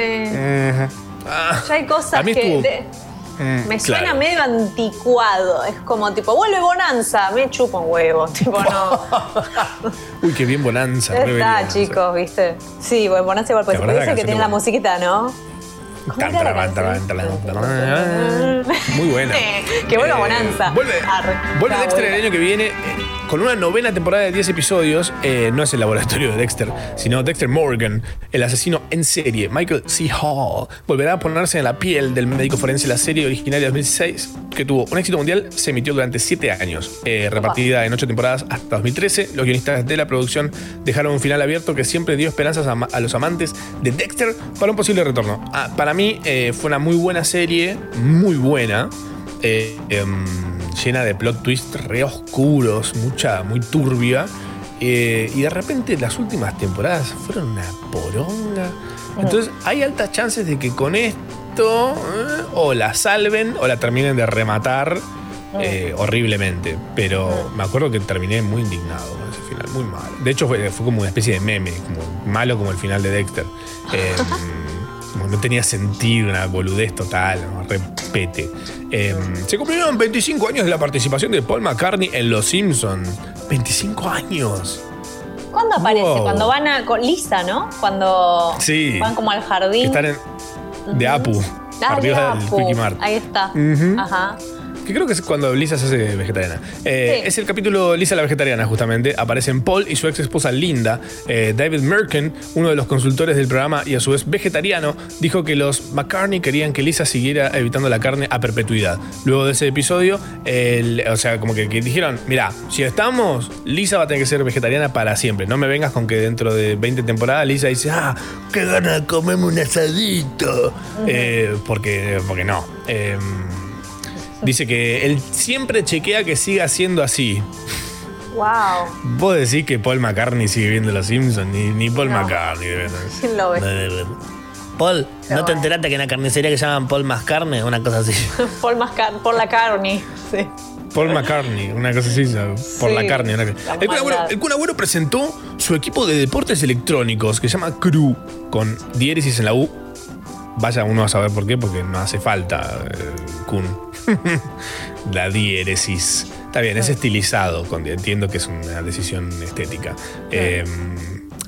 Ah,
Ya hay cosas
a mí
que.
estuvo-
de-
Mm,
me suena
claro.
medio anticuado. Es como tipo, vuelve Bonanza, me chupa un huevo. Tipo, no.
Uy, qué bien Bonanza.
Está,
Bonanza.
chicos, ¿viste? Sí, bueno, Bonanza igual puede
¿Te
ser.
acordás
Pero
de
dice que tiene la musiquita, ¿no?
Muy buena.
Qué bueno,
Eh,
Bonanza.
Vuelve,
Arre.
vuelve
Está
Dexter
buena.
el año que viene eh, con una novena temporada de 10 episodios. Eh, no es el laboratorio de Dexter, sino Dexter Morgan, el asesino en serie. Michael C. Hall volverá a ponerse en la piel del médico forense. La serie original de 2006, que tuvo un éxito mundial, se emitió durante 7 años, eh, repartida en 8 temporadas hasta 2013. Los guionistas de la producción dejaron un final abierto que siempre dio esperanzas a los amantes de Dexter para un posible retorno. Ah, para mí eh, fue una muy buena serie, muy buena. eh, em, llena de plot twists re oscuros, mucha, muy turbia. eh, y de repente las últimas temporadas fueron una poronga. Entonces hay altas chances de que con esto o la salven o la terminen de rematar eh, horriblemente. Pero me acuerdo que terminé muy indignado con ese final, muy mal. De hecho fue, fue como una especie de meme, como malo como el final de Dexter. Eh, no tenía sentido, una boludez total, ¿no? repete. Eh, se cumplieron 25 años de la participación de Paul McCartney en Los Simpsons. 25 años.
¿Cuándo aparece?
Wow.
Cuando van a. Lisa, ¿no? Cuando
Sí.
van como al
Que
jardín.
están en, de Apu.
Ah,
arriba del
po.
Quickie Mart.
Ahí está. Ajá.
Que creo que es cuando Lisa se hace vegetariana. Eh,
Sí.
Es el capítulo Lisa la vegetariana, justamente. Aparecen Paul y su ex esposa Linda. Eh, David Merkin, uno de los consultores del programa y a su vez vegetariano, dijo que los McCartney querían que Lisa siguiera evitando la carne a perpetuidad. Luego de ese episodio, el- o sea, como que, que dijeron: Mira, si estamos, Lisa va a tener que ser vegetariana para siempre. No me vengas con que dentro de 20 temporadas Lisa dice: Ah, qué ganas de comerme un asadito. Eh, porque, porque no. Eh, Dice que él siempre chequea que siga siendo así.
Wow.
Vos decís que Paul McCartney sigue viendo Los Simpsons, ni, ni Paul
No.
McCartney.
¿Quién lo ve?
Paul, ¿no te enteraste que en la carnicería que llaman Paul más carne? Una cosa así.
Paul Mascar por la carne. Sí.
Paul McCartney, una cosa así, por
Sí,
la carne. una-
la
El Kun, Agüero,
maldad.
el Kun Agüero presentó su equipo de deportes electrónicos que se llama Crew, con diéresis en la U. Vaya uno a saber por qué, porque no hace falta, eh, Kun. la diéresis. Está bien, es estilizado, entiendo que es una decisión estética. Eh,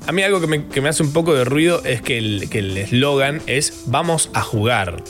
a mí algo que me, que me hace un poco de ruido es que el que el eslogan es vamos a jugar.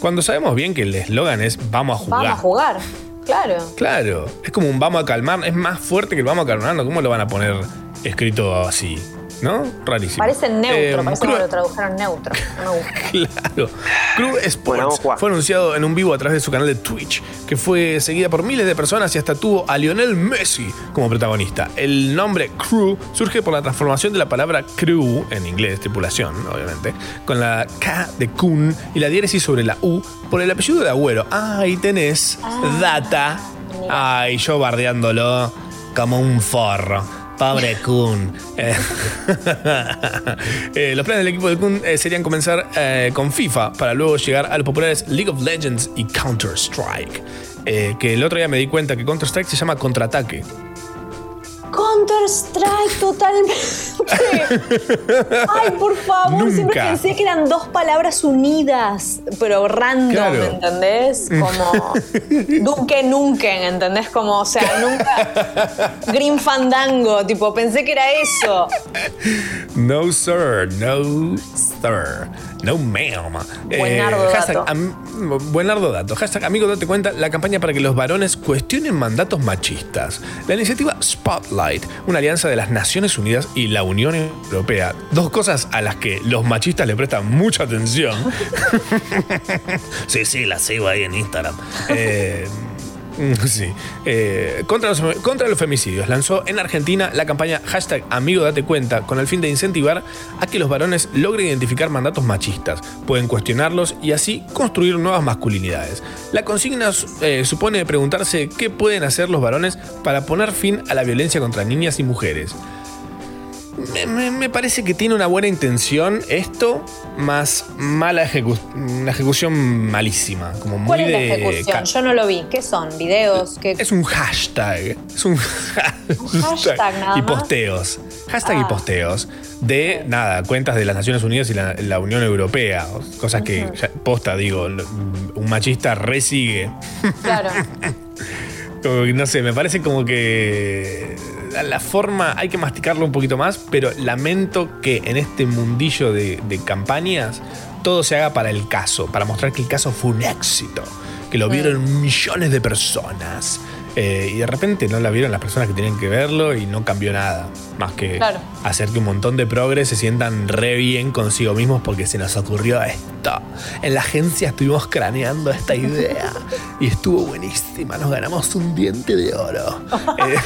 Cuando sabemos bien que el eslogan es vamos a jugar.
Vamos a jugar. Claro.
Claro, es como un vamos a calmar, es más fuerte que el vamos a calmar. ¿Cómo lo van a poner escrito así? ¿No? Rarísimo.
Parece neutro,
Eh,
parece que lo tradujeron neutro. No me gusta.
Claro. Crew Sports
Bueno,
fue anunciado en un vivo a través de su canal de Twitch, que fue seguida por miles de personas y hasta tuvo a Lionel Messi como protagonista. El nombre Crew surge por la transformación de la palabra crew, en inglés, tripulación, obviamente, con la K de Kun y la diéresis sobre la U por el apellido de Agüero. Ah, ahí tenés data. Ay, yo bardeándolo como un forro. Pobre Kun. Eh, eh, los planes del equipo de Kun eh, serían comenzar eh, con FIFA para luego llegar a los populares League of Legends y Counter-Strike. Que el otro día me di cuenta que Counter-Strike se llama contraataque.
Counter Strike totalmente. Ay, por favor, siempre pensé que eran dos palabras unidas, pero random,
Claro.
¿entendés? Como Duque Nunken, ¿entendés? Como, o sea, nunca Green Fandango, tipo, pensé que era eso.
No, sir, no, sir. No ma'am.
Buenardo
hashtag
dato.
am- buenardo dato. Hashtag amigo date cuenta la campaña para que los varones cuestionen mandatos machistas. La iniciativa Spotlight, una alianza de las Naciones Unidas y la Unión Europea. Dos cosas a las que los machistas le prestan mucha atención. sí, sí, la sigo ahí en Instagram. Eh, Sí. Eh, contra, los, contra los femicidios. Lanzó en Argentina la campaña hashtag Amigo Date Cuenta con el fin de incentivar a que los varones logren identificar mandatos machistas, pueden cuestionarlos y así construir nuevas masculinidades. La consigna eh, supone preguntarse qué pueden hacer los varones para poner fin a la violencia contra niñas y mujeres. Me, me- me parece que tiene una buena intención esto, más mala ejecu- una ejecución malísima. Como muy
¿Cuál es la
de
ejecución?
ca-
Yo no lo vi. ¿Qué son? ¿Videos? ¿Qué?
es un hashtag. Es un hashtag.
hashtag nada
y posteos. Hashtag y
Ah.
posteos. De nada, cuentas de las Naciones Unidas y la, la Unión Europea. Cosas que, ya- posta, digo, un machista resigue.
Claro.
Como no sé, me parece como que la, forma hay que masticarlo un poquito más, pero lamento que en este mundillo de, de campañas todo se haga para el caso, para mostrar que el caso fue un éxito, que lo vieron millones de personas. Eh, y de repente no la vieron las personas que tienen que verlo y no cambió nada. Más que
Claro.
Hacer que un montón de progres se sientan re bien consigo mismos porque se nos ocurrió esto. En la agencia estuvimos craneando esta idea y estuvo buenísima. Nos ganamos un diente de oro. Eh,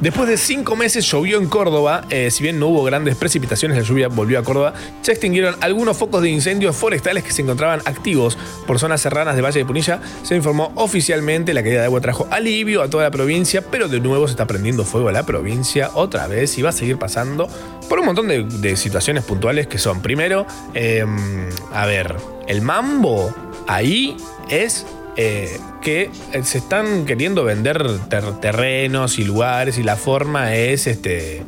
Después de cinco meses llovió en Córdoba. Eh, si bien no hubo grandes precipitaciones, la lluvia volvió a Córdoba. Se extinguieron algunos focos de incendios forestales que se encontraban activos por zonas serranas de Valle de Punilla. Se informó oficialmente la caída de agua trajo alivio a toda la provincia, pero de nuevo se está prendiendo fuego a la provincia otra vez y va a seguir pasando por un montón de, situaciones puntuales que son, primero, eh, a ver, el mambo ahí es eh, que eh, se están queriendo vender ter- terrenos y lugares y la forma es este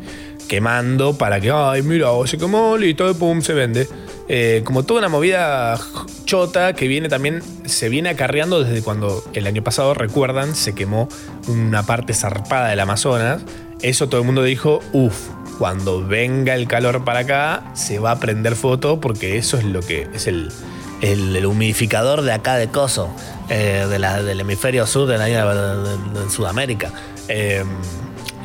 quemando para que, ay, mira, se quemó, listo, pum, se vende. Eh, como toda una movida chota que viene también, se viene acarreando desde cuando el año pasado, recuerdan, se quemó una parte zarpada del Amazonas. Eso todo el mundo dijo, uff, cuando venga el calor para acá, se va a prender foto porque eso es lo que es el, el, humidificador de acá de Coso, eh, de del hemisferio sur de, la, de- de Sudamérica. Eh,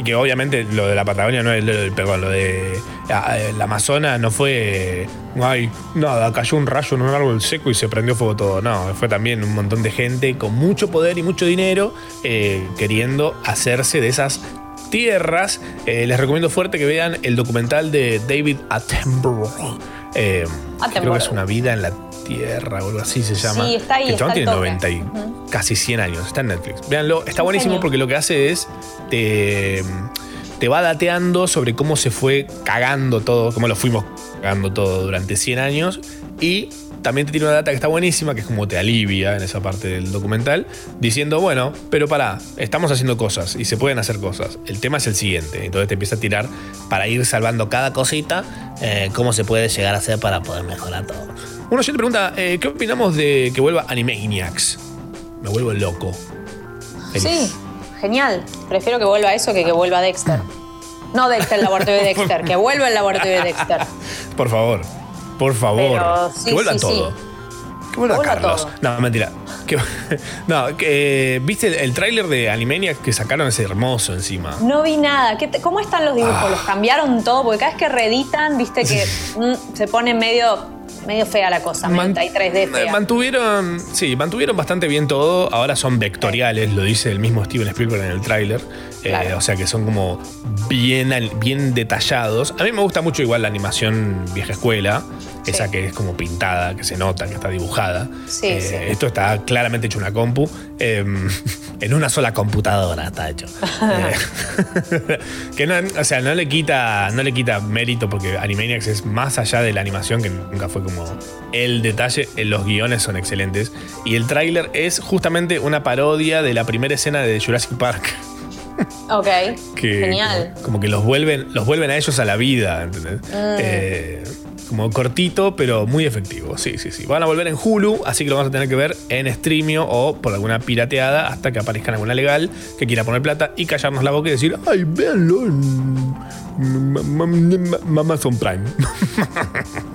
y que obviamente lo de la Patagonia no es, lo del- perdón, lo de ah, eh, la Amazonas no fue, ay, nada, cayó un rayo en un árbol seco y se prendió fuego todo. No, fue también un montón de gente con mucho poder y mucho dinero eh, queriendo hacerse de esas tierras. Eh, les recomiendo fuerte que vean el documental de David Attenborough. eh, que creo que
Attenborough.
es una vida en la tierra o algo así se llama.
Sí, está ahí,
Que el chabón
está
tiene
toque.
90 y casi 100 años. Está en Netflix. Véanlo, está buenísimo porque lo que hace es te, te va dateando sobre cómo se fue cagando todo, cómo lo fuimos cagando todo durante 100 años y también te tiene una data que está buenísima, que es como te alivia en esa parte del documental, diciendo, bueno, pero pará, estamos haciendo cosas y se pueden hacer cosas. El tema es el siguiente. Entonces te empieza a tirar para ir salvando cada cosita, eh, cómo se puede llegar a hacer para poder mejorar todo. Uno oyente pregunta, eh, ¿qué opinamos de que vuelva Animaniacs? Me vuelvo loco. Feliz.
Sí, genial. Prefiero que vuelva eso que que vuelva Dexter. No Dexter, el laboratorio de Dexter, que vuelva el laboratorio de Dexter.
Por favor, por favor.
Pero sí,
que vuelva
sí,
todo.
sí.
Que vuelva,
Que vuelva
Carlos.
todo.
No, mentira. Que- no, que, eh, ¿viste el, el tráiler de Animaniacs que sacaron? Es hermoso encima.
No vi nada. ¿Qué te- ¿Cómo están los dibujos?
Ah.
¿Los cambiaron todo? Porque cada vez que reeditan, viste que mm, se pone medio, medio fea la cosa, medio
Man-
3D
eh,
fea.
Mantuvieron, sí, mantuvieron bastante bien todo. Ahora son vectoriales, lo dice el mismo Steven Spielberg en el tráiler. Eh, o sea que son como bien, bien detallados. A mí me gusta mucho igual la animación vieja escuela.
Sí.
Esa que es como pintada, que se nota, que está dibujada.
Sí,
Eh,
sí.
Esto está claramente hecho una compu. eh, en una sola computadora está hecho. Eh, que no, o sea, no le quita, no le quita mérito porque Animaniacs es más allá de la animación, que nunca fue como el detalle. eh, Los guiones son excelentes. Y el tráiler es justamente una parodia de la primera escena de Jurassic Park.
Ok,
Que
genial.
Como, como que los vuelven, los vuelven a ellos a la vida, ¿entendés? Eh, como cortito, pero muy efectivo. Sí, sí, sí. Van a volver en Hulu, así que lo vamos a tener que ver en streamio o por alguna pirateada hasta que aparezca alguna legal que quiera poner plata y callarnos la boca y decir, ay, véanlo en Ma- Ma- Ma- Amazon Prime.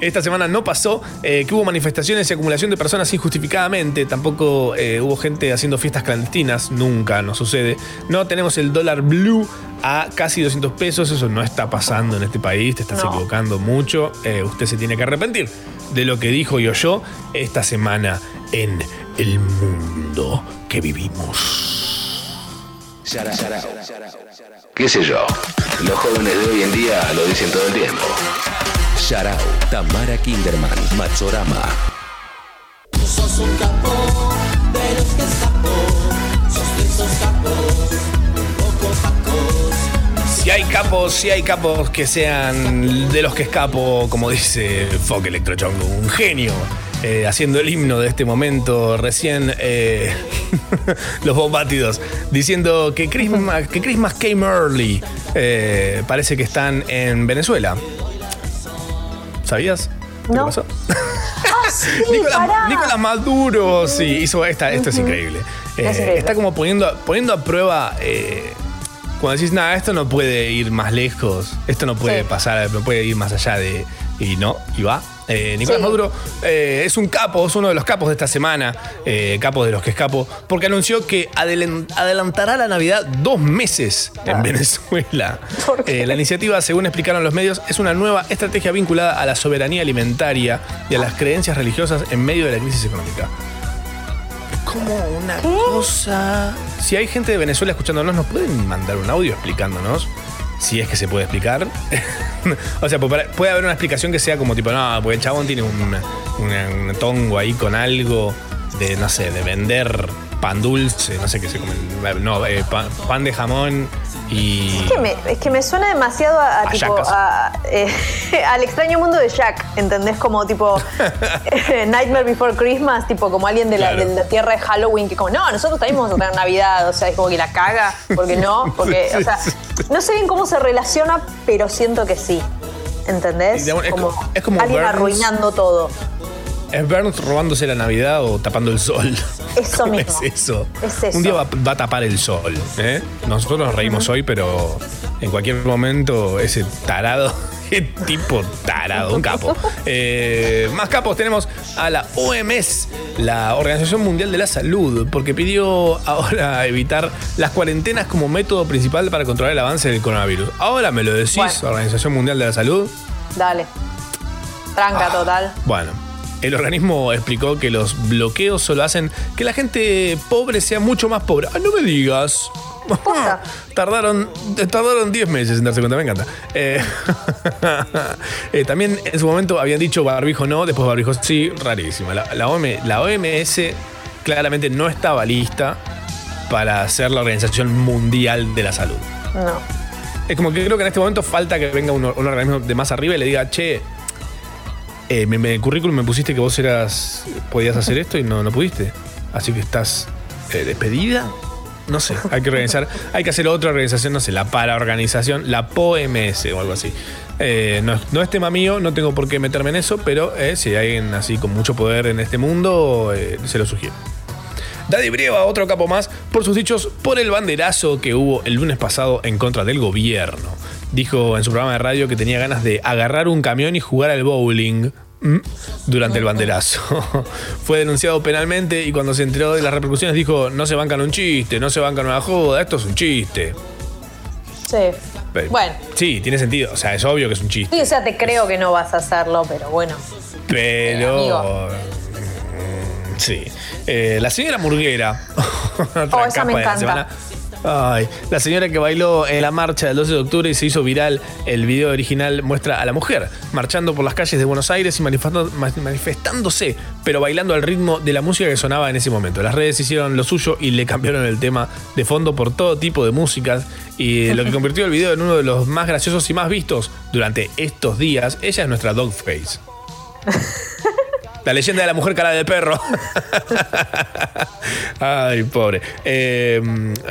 Esta semana no pasó, eh, que hubo manifestaciones y acumulación de personas injustificadamente. Tampoco eh, hubo gente haciendo fiestas clandestinas. Nunca nos sucede. No tenemos el dólar blue a casi 200 pesos. Eso no está pasando en este país. Te estás
No.
equivocando mucho. Eh, usted se tiene que arrepentir de lo que dijo yo yo esta semana en el mundo que vivimos.
¿Qué sé yo? Los jóvenes de hoy en día lo dicen todo el tiempo. Sharau, Tamara Kinderman, Machorama.
Sos un
Si capos, si hay capos que sean de los que escapo, como dice Fock Electrochongo, un genio. eh, haciendo el himno de este momento recién eh, los bombátidos diciendo que Christmas, que Christmas came early Eh, parece que están en Venezuela ¿sabías? ¿Qué
No.
pasó?
Ah, sí,
Nicolás, Maduro, sí, hizo esta, esto es increíble. Eh,
Es increíble.
Está como poniendo, poniendo a prueba. eh, cuando decís, nada, esto no puede ir más lejos, esto no puede
Sí.
pasar, no puede ir más allá de. Y no, y va. Eh, Nicolás
Sí.
Maduro eh, es un capo, es uno de los capos de esta semana, eh, capos de los que escapo, porque anunció que adelantará la Navidad dos meses en Venezuela.
¿Por qué?
Eh, la iniciativa, según explicaron los medios, es una nueva estrategia vinculada a la soberanía alimentaria y a las creencias religiosas en medio de la crisis económica. Como una cosa. Si hay gente de Venezuela escuchándonos, ¿nos pueden mandar un audio explicándonos? Si es que se puede explicar. o sea, puede puede haber una explicación que sea como tipo, no, porque el chabón tiene un, un tongo ahí con algo de, no sé, de vender pan dulce, no sé qué se come. No, eh, pan, pan de jamón y.
Es que, me, es que me suena demasiado a, a
A
tipo a, eh, al extraño mundo de Jack, ¿entendés? Como tipo eh, Nightmare Before Christmas, tipo como alguien de la,
Claro.
de la tierra de Halloween que como, no, nosotros también vamos a tener Navidad, o sea, es como que la caga, porque no, porque, o sea, no sé bien cómo se relaciona, pero siento que sí. ¿Entendés?
Es
como,
es como
alguien
Burns.
arruinando todo.
¿Es Burns robándose la Navidad o tapando el sol?
Eso mismo.
Es eso.
Es eso.
Un día va, va a tapar el sol. ¿eh? Nosotros nos reímos hoy, pero en cualquier momento ese tarado, qué tipo tarado, un capo. Eh, más capos tenemos a la OMS, la Organización Mundial de la Salud, porque pidió ahora evitar las cuarentenas como método principal para controlar el avance del coronavirus. Ahora me lo decís,
Bueno.
Organización Mundial de la Salud.
Dale. Tranca total.
Bueno, el organismo explicó que los bloqueos solo hacen que la gente pobre sea mucho más pobre. Ah, no me digas. Tardaron, tardaron 10 meses en darse cuenta, me encanta. Eh, eh, también en su momento habían dicho barbijo no, después barbijo sí, rarísimo. La, la OM la OMS claramente no estaba lista para ser la Organización Mundial de la Salud.
No.
Es como que creo que en este momento falta que venga un, un organismo de más arriba y le diga, che, eh, en el currículum me pusiste que vos eras podías hacer esto y no, no pudiste. Así que estás eh, despedida. No sé, hay que organizar, hay que hacer otra organización, no sé, la paraorganización, la POMS o algo así. Eh, no, es- no es tema mío, no tengo por qué meterme en eso, pero eh, si hay alguien así con mucho poder en este mundo, se lo sugiero. Daddy Brieva, otro capo más, por sus dichos por el banderazo que hubo el lunes pasado en contra del gobierno. Dijo en su programa de radio que tenía ganas de agarrar un camión y jugar al bowling mm, durante el banderazo. Fue denunciado penalmente y cuando se enteró de las repercusiones dijo, no se bancan un chiste, no se bancan una joda, esto es un chiste.
Sí.
Pero-
Bueno.
Sí, tiene sentido, o sea, es obvio que es un chiste.
Sí, o sea, te creo que no vas a hacerlo, pero bueno.
Pero.
Amigo.
mm, Sí. Eh, la señora Murguera. otra
Oh, esa
capa
me encanta.
Ay, la señora que bailó en la marcha del 12 de octubre y se hizo viral. El video original muestra a la mujer marchando por las calles de Buenos Aires y manifestándose, pero bailando al ritmo de la música que sonaba en ese momento. Las redes hicieron lo suyo y le cambiaron el tema de fondo por todo tipo de músicas y lo que convirtió el video en uno de los más graciosos y más vistos durante estos días. Ella es nuestra Dogface. La leyenda de la mujer cara de perro. Ay, pobre. Eh,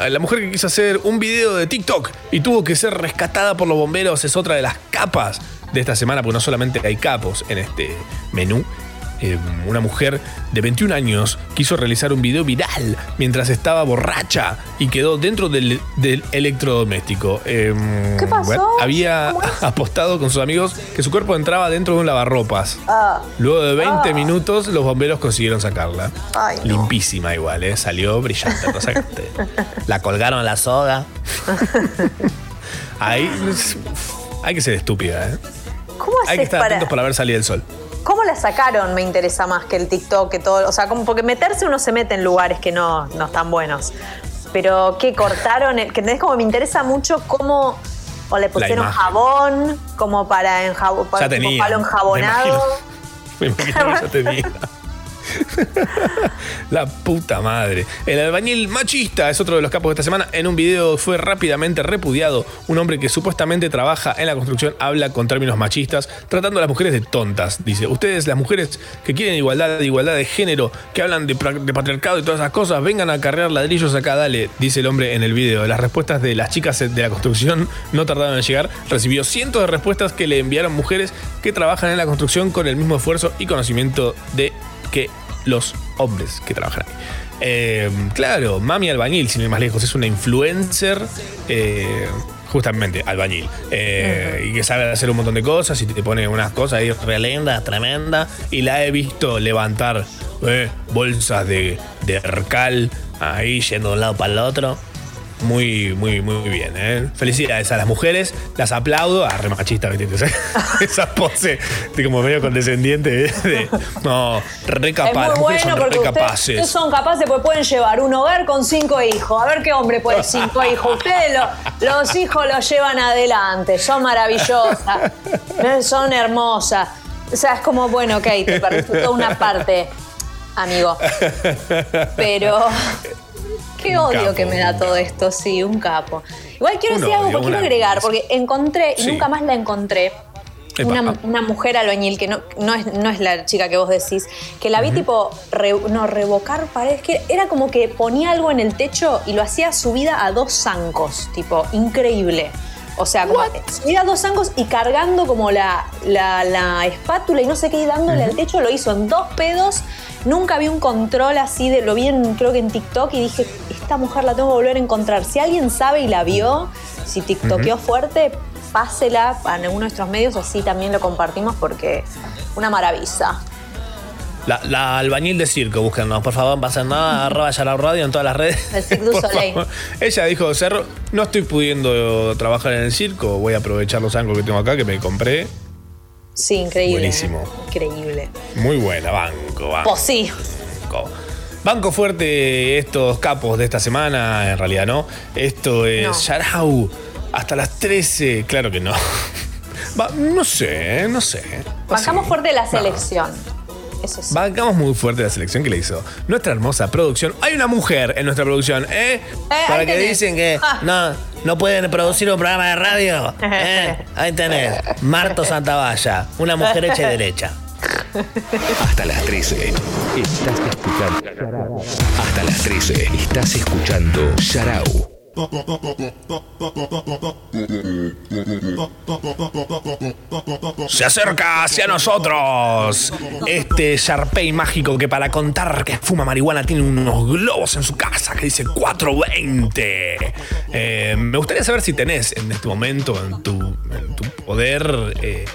la mujer que quiso hacer un video de TikTok y tuvo que ser rescatada por los bomberos es otra de las capas de esta semana, porque no solamente hay capos en este menú. Eh, una mujer de 21 años quiso realizar un video viral mientras estaba borracha y quedó dentro del, del electrodoméstico. Eh,
¿Qué pasó?
bueno, había apostado con sus amigos que su cuerpo entraba dentro de un lavarropas.
Ah.
Luego de 20
Ah.
minutos, los bomberos consiguieron sacarla.
Ay, no.
Limpísima igual, ¿eh? Salió brillante. sacaste.
La colgaron a la soga.
Ahí hay que ser estúpida, ¿eh?
¿Cómo
Hay que estar
para.?
atentos para ver salir el sol.
¿Cómo la sacaron? Me interesa más que el TikTok, que todo. O sea, como porque meterse uno se mete en lugares que no, no están buenos. Pero ¿qué cortaron? El- Que tenés como me interesa mucho cómo. O le pusieron jabón, como para enjabón,
Ya
para
tenía.
palo enjabonado.
Me imagino que ya tenía. La puta madre. El albañil machista es otro de los capos de esta semana. En un video fue rápidamente repudiado. Un hombre que supuestamente trabaja en la construcción habla con términos machistas, tratando a las mujeres de tontas. Dice, ustedes, las mujeres que quieren igualdad, igualdad de género, que hablan de, de patriarcado y todas esas cosas, vengan a cargar ladrillos acá, dale, dice el hombre en el video. Las respuestas de las chicas de la construcción no tardaron en llegar. Recibió cientos de respuestas que le enviaron mujeres que trabajan en la construcción con el mismo esfuerzo y conocimiento de que los hombres que trabajan ahí. Eh, claro, Mami Albañil, sin ir más lejos, es una influencer. eh, justamente, albañil. Eh, Y que sabe hacer un montón de cosas y te pone unas cosas ahí re lindas, tremendas. Y la he visto levantar bolsas de, de ahí yendo de un lado para el otro. Muy, muy, muy bien, ¿eh? Felicidades a las mujeres, las aplaudo. Ah, re machista, ¿viste? Esa- Esa pose de como medio condescendiente. ¿eh? de- no, re capaz,
es muy bueno
son
porque ustedes, son capaces porque pueden llevar un hogar con cinco hijos. A ver qué hombre puede cinco hijos. Ustedes lo- los hijos los llevan adelante. Son maravillosas. eh, Son hermosas. O sea, es como, bueno, ok, te perdiste toda una parte, amigo. Pero qué
Un
odio
capo,
que me da todo esto, sí, un capo. Igual quiero
Un
decir algo,
odio,
porque quiero agregar, porque encontré, y nunca más la encontré, una, una mujer albañil, que no, no, es, no es la chica que vos decís, que la vi tipo, re- no, revocar paredes, que era como que ponía algo en el techo y lo hacía subida a dos zancos, tipo, increíble. O sea, como subida a dos zancos y cargando como la, la, la espátula y no sé qué, y dándole al techo, lo hizo en dos pedos. Nunca vi un control así, de, lo vi en, creo que en TikTok y dije, esta mujer la tengo que volver a encontrar. Si alguien sabe y la vio, si TikTokeó fuerte, pásela a alguno de nuestros medios, así también lo compartimos porque una maravilla.
La, la albañil de circo, búsquennos, por favor, pasen nada, arroba Yarao Radio en todas las redes.
El Cirque du Soleil.
Ella dijo, Cerro, no estoy pudiendo trabajar en el circo, voy a aprovechar los zancos que tengo acá, que me compré.
Sí, increíble.
Buenísimo.
Increíble.
Muy buena, banco, banco.
Pues sí.
Banco. Banco fuerte estos capos de esta semana, en realidad no. Esto es
No.
Yarau hasta las 13, claro que no. Va, no sé, no sé.
Bancamos fuerte la
No.
selección. Eso sí.
Bancamos muy fuerte la selección que le hizo nuestra hermosa producción. Hay una mujer en nuestra producción, ¿eh?
Para
ahí
que
tenés.
dicen que
Ah.
no, no pueden producir un programa de radio. ¿eh? Ahí tenés. Marto Santavalla, una mujer hecha y derecha.
Hasta las 13. Estás escuchando. Hasta las 13. Estás escuchando Sharau.
Se acerca hacia nosotros este Sharpei mágico que para contar que fuma marihuana tiene unos globos en su casa que dice 420. Eh, me gustaría saber si tenés en este momento en tu, poder eh,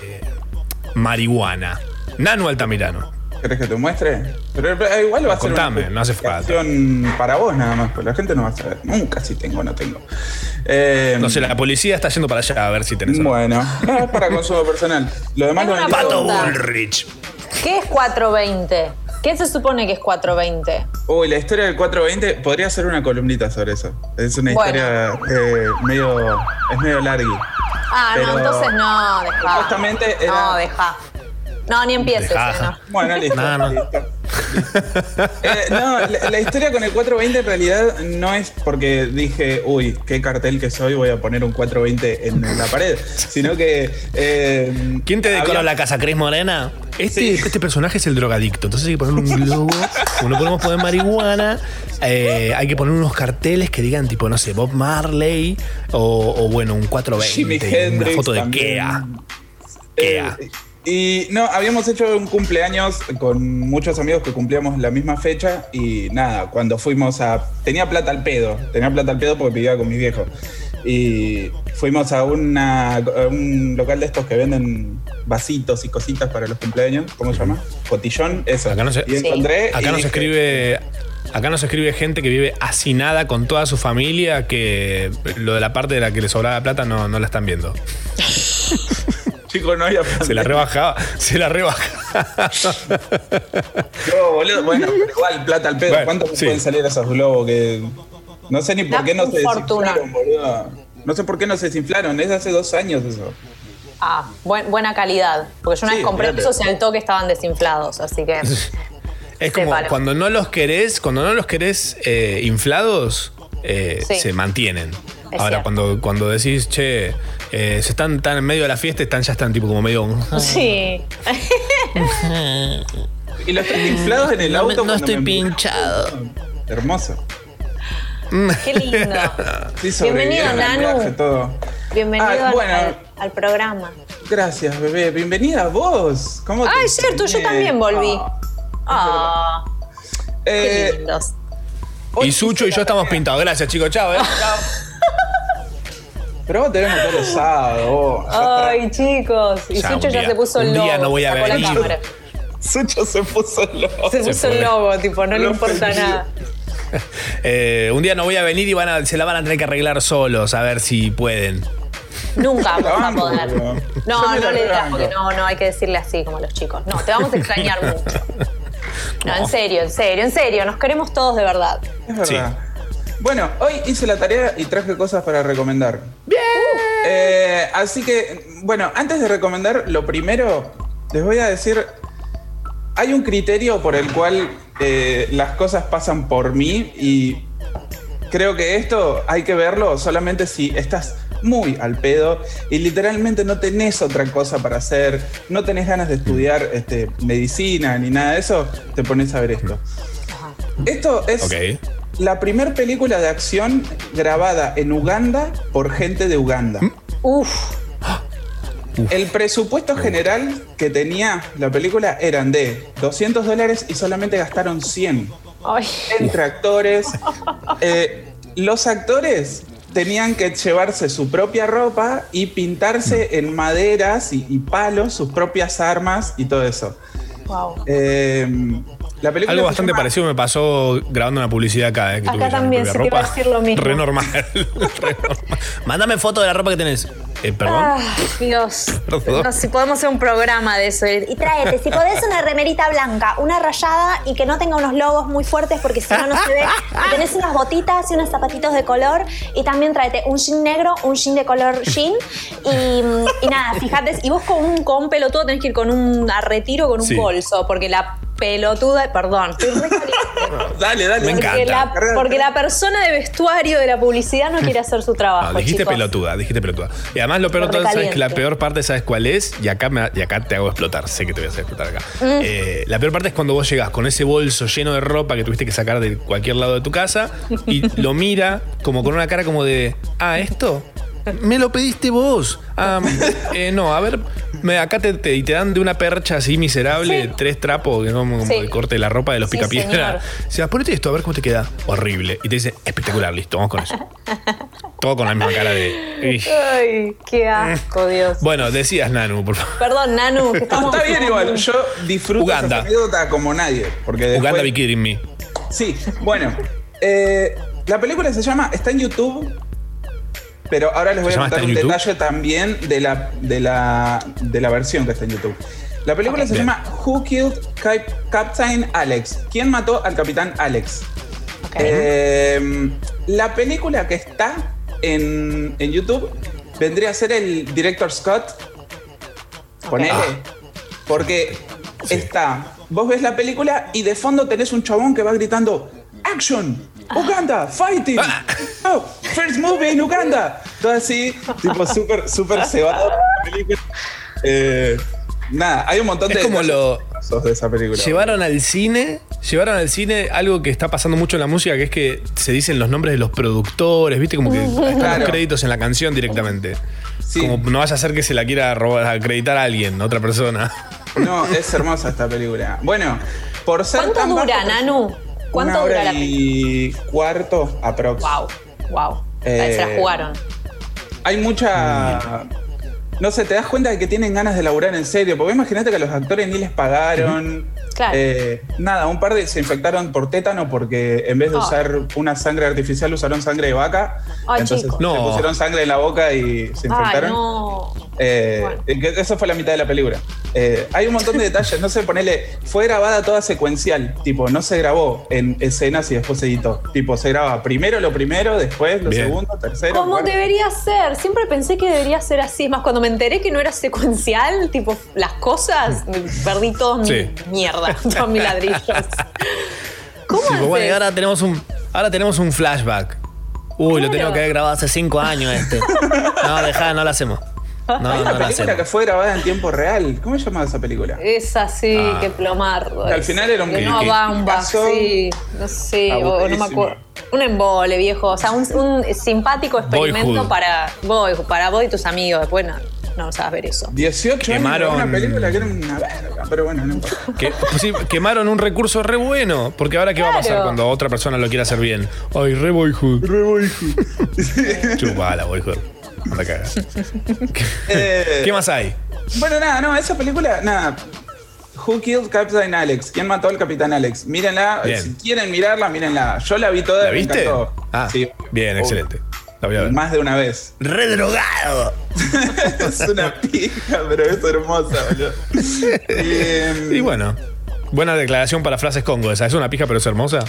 marihuana. Nano Altamirano.
¿Querés que te muestre? Pero eh, igual va a ser
Contame,
una
no hace falta.
para vos nada más, porque la gente no va a saber nunca si tengo o no tengo. Eh,
No sé, la policía está yendo para allá a ver si tenés. algo.
Bueno, no, es para consumo personal. Lo demás lo
Pato. Bullrich.
¿Qué es 420? ¿Qué se supone que es 420?
Uy, la historia del 420, podría ser una columnita sobre eso. Es una
Bueno.
historia eh, medio. es medio larga.
Ah,
Pero-
no, entonces no, deja.
Supuestamente era-
No, deja. No, ni empieces, eh, no.
Bueno, listo.
No, no.
listo. Eh, no, la, la historia con el 420 en realidad no es porque dije, uy, qué cartel que soy, voy a poner un 420 en la pared, sino que... eh,
¿Quién te decoró
había-
la casa? ¿Cris Morena? Este,
Sí.
este personaje es el drogadicto, entonces hay que poner un globo, como no podemos poner marihuana, eh, hay que poner unos carteles que digan tipo, no sé, Bob Marley o, o, bueno, un 420,
Jimi
y una
Hendrix
foto de
también.
Kea.
Eh,
Kea.
Y no, habíamos hecho un cumpleaños con muchos amigos que cumplíamos la misma fecha y nada, cuando fuimos a... Tenía plata al pedo, tenía plata al pedo porque vivía con mi viejo. Y fuimos a, una, a un local de estos que venden vasitos y cositas para los cumpleaños. ¿Cómo se llama? Cotillón, eso.
Acá no se,
y encontré...
acá
y
nos
dije,
escribe. Acá nos escribe gente que vive hacinada con toda su familia, que lo de la parte de la que le sobraba plata no, no la están viendo.
Chicos, no había
Se la rebajaba, se la rebajaba.
No, boludo, bueno, pero igual plata al pedo.
Bueno,
¿Cuánto
sí.
pueden salir esos globos que.? No sé ni por qué no se desinflaron, boludo. No sé por qué no se desinflaron, es de hace dos años eso.
Ah, buen- buena calidad. Porque yo una
Sí,
vez compré esos y al toque estaban desinflados, así que.
Es como cuando no los querés, cuando no los querés eh, inflados, eh,
Sí.
se mantienen.
Es
Ahora,
cierto.
cuando, cuando decís, che, eh, se están tan en medio de la fiesta, están, ya están tipo como medio.
Sí.
Y los traje inflados en el
No, me-
auto.
no estoy
me-
pinchado.
Hermoso.
Qué lindo.
Sí,
Bienvenido, Nanu. Bienvenido
Ah,
al-
bueno.
al, al programa.
Gracias, bebé. Bienvenida a vos. ¿Cómo te
Ah, es cierto, yo también volví.
Ah,
Ah, qué
eh,
lindos.
Y Sucho y yo estamos pintados. Gracias, chicos. Chao, eh. Chao.
Pero todos los sábados, vos. Ya está.
Ay, chicos. Y
Ya,
Sucho ya
día-
se puso el
un
logo.
día no voy a
la
venir.
cámara.
Sucho se puso loco.
Se puso el logo, tipo, no le importa nada.
Eh, un día no voy a venir y van a- se la van a tener que arreglar solos, a ver si pueden.
Nunca vamos a poder. No, no
la
le digas porque no, no hay que decirle así como a los chicos. No, te vamos a extrañar mucho. No, en serio, en serio, en serio. Nos queremos todos de verdad.
Es verdad. Bueno, hoy hice la tarea y traje cosas para recomendar. ¡Bien! así que, bueno, antes de recomendar, lo primero, les voy a decir, hay un criterio por el cual eh, las cosas pasan por mí y creo que esto hay que verlo solamente si estás muy al pedo y literalmente no tenés otra cosa para hacer, no tenés ganas de estudiar este, medicina ni nada de eso, te pones a ver esto. Esto es
Ok.
La primera película de acción grabada en Uganda por gente de Uganda.
Uf,
El presupuesto general que tenía la película eran de 200 dólares y solamente gastaron 100
ay.
entre actores. Eh, los actores tenían que llevarse su propia ropa y pintarse en maderas y, y palos sus propias armas y todo eso.
Wow.
Eh, la película
Algo bastante
llama-
parecido me pasó grabando una publicidad acá. eh, que
Acá también, se te iba a decir lo mismo.
Re normal. re normal. Mándame foto de la ropa que tenés. Eh, Perdón.
Ah, Dios.
Perdón.
No, si podemos hacer un programa de eso.
Y tráete, si podés, una remerita blanca, una rayada y que no tenga unos logos muy fuertes porque si no, no se ve. Y tenés unas botitas y unos zapatitos de color. Y también tráete un jean negro, un jean de color jean. Y, y nada, fíjate. Y vos con un, con un pelotudo tenés que ir con un a retiro con un
Sí.
bolso. Porque la pelotuda. Perdón, estoy re caliente.
Dale, dale.
Me.
Porque la, porque la persona de vestuario de la publicidad no quiere hacer su trabajo.
No, dijiste
chicos.
pelotuda, dijiste pelotuda. Y además lo peor, todo, ¿sabes que la peor parte, ¿sabes cuál es? Y acá, me- y acá te hago explotar, sé que te voy a hacer explotar acá.
Mm.
Eh, la peor parte es cuando vos llegás con ese bolso lleno de ropa que tuviste que sacar de cualquier lado de tu casa y lo mira como con una cara como de, ah, ¿esto? Me lo pediste vos. Ah, eh, no, a ver, me- acá te, te- y te dan de una percha así miserable,
Sí.
tres trapos, que como, como
Sí.
el corte de la ropa de los
Sí,
picapiedra. O sea, ponete esto, a ver cómo te queda. Horrible. Y te dice, espectacular, listo, vamos con eso. Todo con la misma cara de.
Ay, qué asco, Dios.
Bueno, decías, Nanu, por favor.
Perdón, Nanu, que
No,
estamos.
está bien igual. Yo disfruto
Uganda.
esa anécdota como nadie. Porque después-
Uganda Be Kidding Me.
Sí, bueno. eh, la película se llama, está en YouTube, pero ahora les voy
¿Se
a contar un detalle también de la, de, la, de la versión que está en YouTube. La película se
Bien.
llama Who Killed Cap- Captain Alex? ¿Quién mató al capitán Alex? Eh, la película que está en, en YouTube vendría a ser el director Scott. Ponele. Porque está. Vos ves la película y de fondo tenés un chabón que va gritando: ¡Action! ¡Uganda! ¡Fighting! Oh, ¡First movie en Uganda! Todo así, tipo súper, súper cebado. la película. Eh, nada, hay un montón
Es
de.
como lo-
de esa película.
Llevaron al cine, llevaron al cine algo que está pasando mucho en la música, que es que se dicen los nombres de los productores, ¿viste? Como que están
Claro.
los créditos en la canción directamente. Como no vaya a ser que se la quiera robar, acreditar a alguien, otra persona.
No, es hermosa esta película. Bueno, por ser
¿Cuánto
tan
dura,
bajo-
Nanu? ¿Cuánto
una
dura
hora
la película?
y cuarto aprox.
Wow, wow.
Eh,
Se la jugaron.
Hay mucha. No sé, te das cuenta de que tienen ganas de laburar en serio. Porque imagínate que a los actores ni les pagaron.
Claro.
Eh, nada, un par de se infectaron por tétano porque en vez de
Ay.
usar una sangre artificial usaron sangre de vaca.
Ay,
entonces
chicos.
se
No.
pusieron sangre en la boca y se
Ay,
infectaron.
no.
Eh,
Bueno.
eh, Eso fue la mitad de la película. Eh, hay un montón de detalles, no sé, ponele, fue grabada toda secuencial, tipo, no se grabó en escenas y después se editó. Tipo, se graba primero lo primero, después lo
Bien.
segundo, tercero.
Como debería ser. Siempre pensé que debería ser así. Es Más cuando me enteré que no era secuencial, tipo las cosas, me perdí toda mi
Sí.
mierda, todos mis ladrillos. ¿Cómo
bueno, y
haces?
ahora tenemos un, ahora tenemos un flashback. Uy, lo tengo que haber grabado hace cinco años este. No, dejá, no lo hacemos. No,
Hay una película que fue grabada en tiempo real. ¿Cómo se llamaba esa película?
Es así,
Ah.
que plomardo.
Que al final era un
Que no
que-
bamba, sí. No sé, o no me acuerdo. Un embole, viejo. O sea, un, un simpático experimento
Boyhood.
para vos, para vos y tus amigos. Después no, no sabes ver eso.
18 años
Quemaron-
una película que era una verga, pero bueno, no importa.
Que, pues sí, quemaron un recurso re bueno. Porque ahora, ¿qué va a pasar cuando otra persona lo quiera hacer bien? Ay, re boyhood. Re boyhood. Chupala, boyhood. Anda a cagar.
Eh,
¿Qué más hay?
Bueno, nada, no, esa película, nada. Who Killed Captain Alex? ¿Quién mató al Capitán Alex? Mírenla,
Bien.
si quieren mirarla, mírenla. Yo la vi toda.
¿La viste? Ah,
Sí.
bien, excelente. La voy a ver.
Más de una vez.
Re drogado.
es una pija, pero es hermosa, boludo. Eh,
Y bueno, buena declaración para frases Congo esa. Es una pija, pero es hermosa.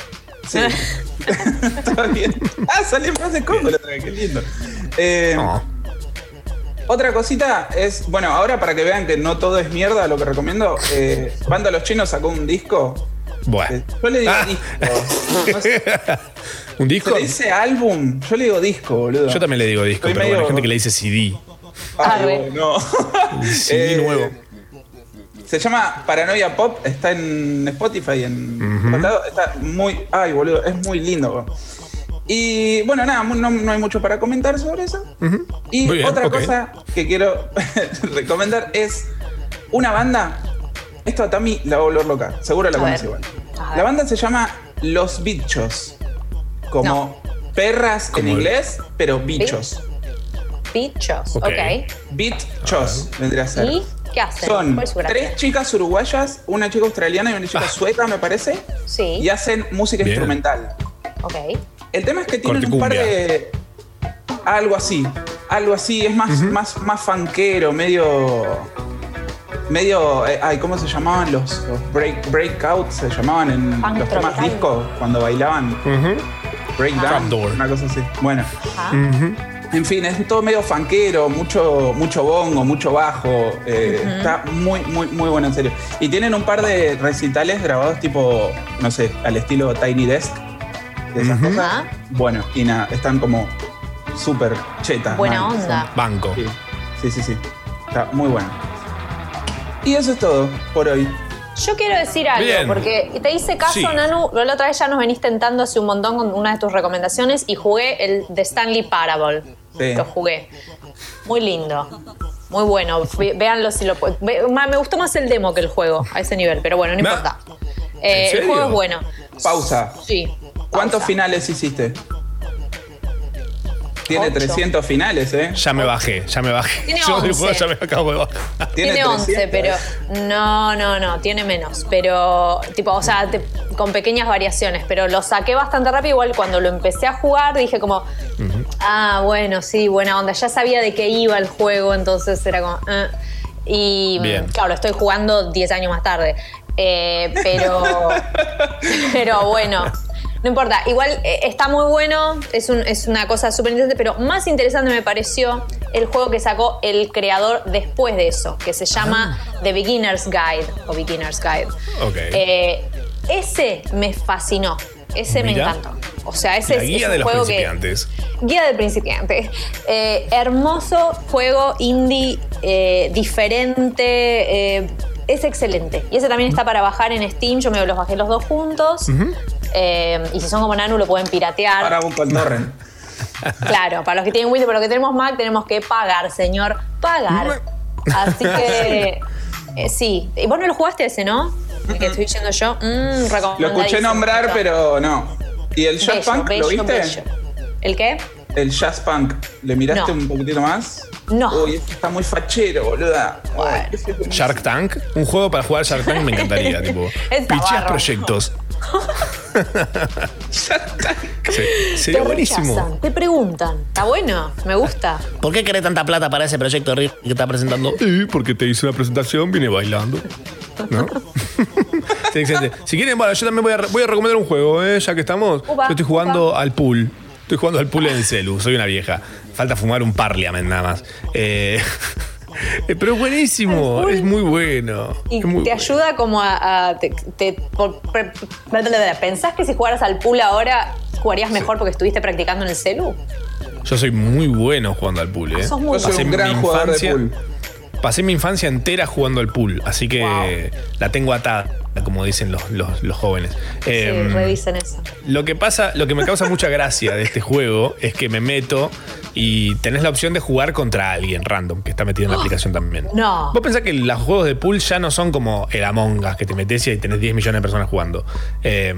Sí. Está bien. Ah, salió en frase combo la otra vez, qué lindo. Eh,
No.
Otra cosita es, bueno, ahora para que vean que no todo es mierda, lo que recomiendo, eh, Banda Los Chinos sacó un disco.
Bueno.
Eh, Yo le digo
Ah.
disco. No sé,
¿Un disco?
¿Se le dice álbum? Yo le digo disco, boludo.
Yo también le digo disco,
Estoy
pero bueno, hay
medio-
gente que le dice CD.
Arre.
no.
CD
Eh,
nuevo.
Se llama Paranoia Pop, está en Spotify, en lados, está muy, ay boludo, es muy lindo. bro. Y bueno, nada, no, no hay mucho para comentar sobre eso. Y
bien,
otra cosa que quiero recomendar es una banda, esto a Tami la va a volver loca, seguro la
A
conoce
ver.
igual. La banda se llama Los Bichos, como perras en inglés, pero bichos.
Bichos,
Ok.
ok.
Bichos vendría a ser.
¿Y qué hacen?
Son tres chicas uruguayas, una chica australiana y una chica
Ah.
sueca, me parece,
Sí,
y hacen música
Bien.
instrumental.
ok.
El tema es que tienen un par de. Algo así. Algo así. Es más, más, más fanquero, medio. Medio. eh, ay, ¿cómo se llamaban los, los break, breakouts? Se llamaban en
Funk
los temas
tropical.
disco cuando bailaban.
Ujú.
Breakdown. Una cosa así. Bueno.
Ajá.
En fin, es todo medio fanquero, mucho, mucho bongo, mucho bajo. eh, Está muy, muy, muy bueno, en serio. Y tienen un par de recitales grabados tipo, no sé, al estilo Tiny Desk. De esas
Ujú.
cosas.
Ajá.
Bueno, y nada, están como súper chetas.
Buena
mal,
onda.
Banco.
Sí, sí, sí, sí. Está muy bueno. Y eso es todo por hoy.
Yo quiero decir algo,
Bien.
porque te hice caso,
Sí.
Nanu. La otra vez ya nos venís tentando hace un montón con una de tus recomendaciones y jugué el The Stanley Parable.
Sí.
Lo jugué. Muy lindo. Muy bueno. Véanlo si lo Me gustó más el demo que el juego a ese nivel, pero bueno, no importa. Eh,
¿En
el juego es bueno.
Pausa.
Sí.
¿Cuántos
Pausa.
finales hiciste? Tiene
Ocho.
300 finales, ¿eh?
Ya me bajé, ya me bajé.
Tiene
Yo del
11.
juego ya me acabo de bajar.
Tiene 11,
300.
pero no, no, no, tiene menos. Pero, tipo, o sea, te- con pequeñas variaciones. Pero lo saqué bastante rápido. Igual cuando lo empecé a jugar dije como, ah, bueno, sí, buena onda. Ya sabía de qué iba el juego, entonces era como, "Ah". Y mm,
Bien.
claro, lo estoy jugando 10 años más tarde. Eh, pero, pero bueno. No importa, igual eh, está muy bueno, es, un- es una cosa súper interesante, pero más interesante me pareció el juego que sacó el creador después de eso, que se llama The Beginner's Guide o Beginner's Guide.
Ok.
Eh, ese me fascinó, ese me encantó. O sea, ese
La
es,
guía
es un
de los
juego que,
principiantes.
Guía del principiante. Eh, hermoso juego indie, eh, diferente. eh, es excelente. Y ese también está para bajar en Steam. Yo me los bajé los dos juntos. Eh, y si son como Nanu, lo pueden piratear.
Ahora busco el torrent.
Claro, para los que tienen Windows, para los que tenemos Mac, tenemos que pagar, señor. Pagar. Así que. eh, sí. Y vos no lo jugaste ese, ¿no? El que estoy diciendo yo. Mm,
Lo escuché nombrar, pero no. ¿Y el Jazz
Bello,
Punk lo viste?
bello. ¿El qué?
El Jazz Punk. ¿Le miraste
No.
un poquitito más?
No.
Uy, este está muy fachero, boluda.
Shark Tank, un juego para jugar Shark Tank me encantaría, tipo. Proyectos. Sí, sería
te
buenísimo.
rechazan, te preguntan. ¿Está bueno? Me gusta.
¿Por qué querés tanta plata para ese proyecto Rick que está presentando?
Sí, porque te hice una presentación, vine bailando. ¿No? Sí, excelente. Si quieren, bueno, yo también voy a, voy a recomendar un juego, ¿eh? ya que estamos. Yo estoy jugando al pool. Estoy jugando al pool en el celu, soy una vieja. Falta fumar un parliament nada más. Eh, pero es buenísimo, es muy bueno.
Y
muy
te
bueno.
ayuda como a. a- te, por- pre-. ¿Pensás que si jugaras al pool ahora jugarías mejor porque estuviste practicando en el celu?
Yo soy muy bueno jugando al pool, ¿eh?
Sos muy
Yo soy
Pasé
un
mi
gran jugador de
infancia-
pool.
Pasé mi infancia entera jugando al pool, así que la tengo atada, como dicen los, los- los jóvenes.
Sí,
Em,
revisen eso.
Lo que pasa, lo que me causa mucha gracia de este juego es que me meto y tenés la opción de jugar contra alguien random que está metido en la aplicación también.
No.
Vos pensás que los juegos de pool ya no son como el Among Us que te metes y tenés 10 millones de personas jugando. Eh,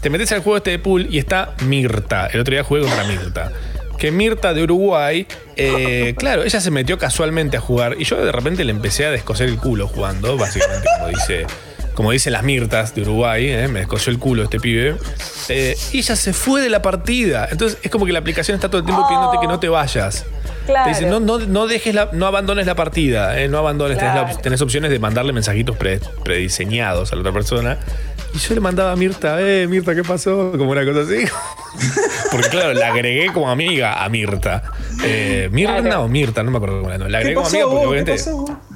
te metes al juego este de pool y está Mirta. El otro día jugué contra Mirta. Que Mirta de Uruguay, eh, claro, ella se metió casualmente a jugar y yo de repente le empecé a descoser el culo jugando, básicamente como dice. Como dicen las mirtas de Uruguay, eh, me descosió el culo este pibe. Eh, y ella se fue de la partida. Entonces es como que la aplicación está todo el tiempo pidiéndote que no te vayas.
Claro.
Te dicen, no, no, no dejes la, no abandones la partida, eh, no abandones, tenés, la op-
Claro.
tenés opciones de mandarle mensajitos pre- prediseñados a la otra persona. Y yo le mandaba a Mirta, eh, Mirta, ¿qué pasó? Como una cosa así. Porque claro, la agregué como amiga a Mirta. Eh, ¿Mirna
Claro.
o Mirta? No me acuerdo cómo era. no. La agregué como amiga porque obviamente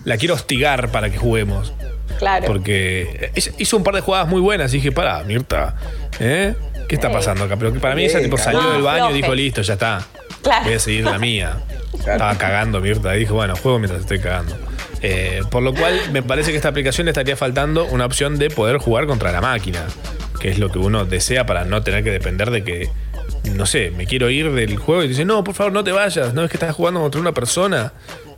la quiero hostigar para que juguemos.
Claro.
Porque hizo un par de jugadas muy buenas y dije, para, Mirta, ¿eh? ¿Qué está pasando acá? Pero que para mí ella tipo salió
No,
del baño y dijo, listo, ya está.
Claro.
Voy a seguir la mía. Estaba cagando Mirta y dijo, bueno, juego mientras estoy cagando. Eh, por lo cual me parece que esta aplicación le estaría faltando una opción de poder jugar contra la máquina, que es lo que uno desea para no tener que depender de que, no sé, me quiero ir del juego y dice, no, por favor, no te vayas, no es que estás jugando contra una persona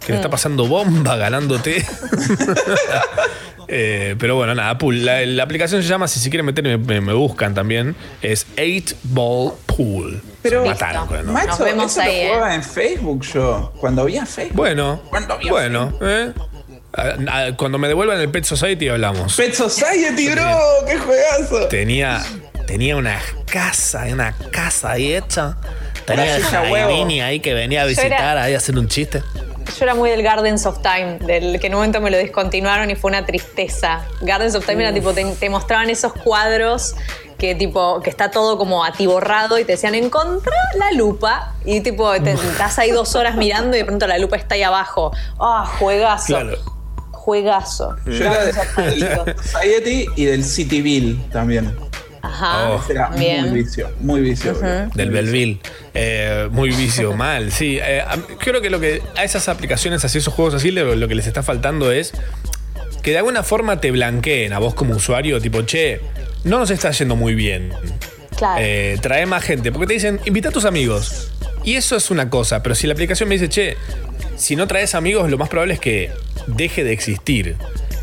que le está pasando bomba ganándote. Eh, pero bueno, nada, pool. La, la aplicación se llama, si se quieren meter, me, me- me buscan también. Es 8 Ball Pool.
Pero-
Se mataron con el nombre.
Macho,
Nos vemos
eso
ahí,
lo
eh.
jugaba en Facebook yo. Cuando había Facebook.
Bueno,
Cuando había
bueno, ¿eh? Cuando me devuelvan el Pet Society hablamos.
Pet Society, bro. ¡Qué juegazo!
Tenía, tenía una casa, una casa ahí hecha.
Tenía el. Jaimini ahí que venía a
era-
visitar, ahí a hacer un chiste.
Yo era muy del Gardens of Time, del que en un momento me lo descontinuaron y fue una tristeza. Gardens of Time era tipo, te, te mostraban esos cuadros que tipo, que está todo como atiborrado y te decían, encontrá la lupa. Y tipo, te, estás ahí dos horas mirando y de pronto la lupa está ahí abajo. Ah, juegazo.
Claro.
Juegazo.
Yo era de- del Society y del Cityville también.
Ajá.
Oh.
Era muy vicio, muy vicio.
Del Belleville. Eh, muy vicio, mal, sí. Eh, creo que lo que a esas aplicaciones, así esos juegos así, lo, lo que les está faltando es que de alguna forma te blanqueen a vos como usuario, tipo, che, no nos está yendo muy bien.
Claro.
Eh, trae más gente. Porque te dicen, invita a tus amigos. Y eso es una cosa, pero si la aplicación me dice, che, si no traes amigos, lo más probable es que deje de existir.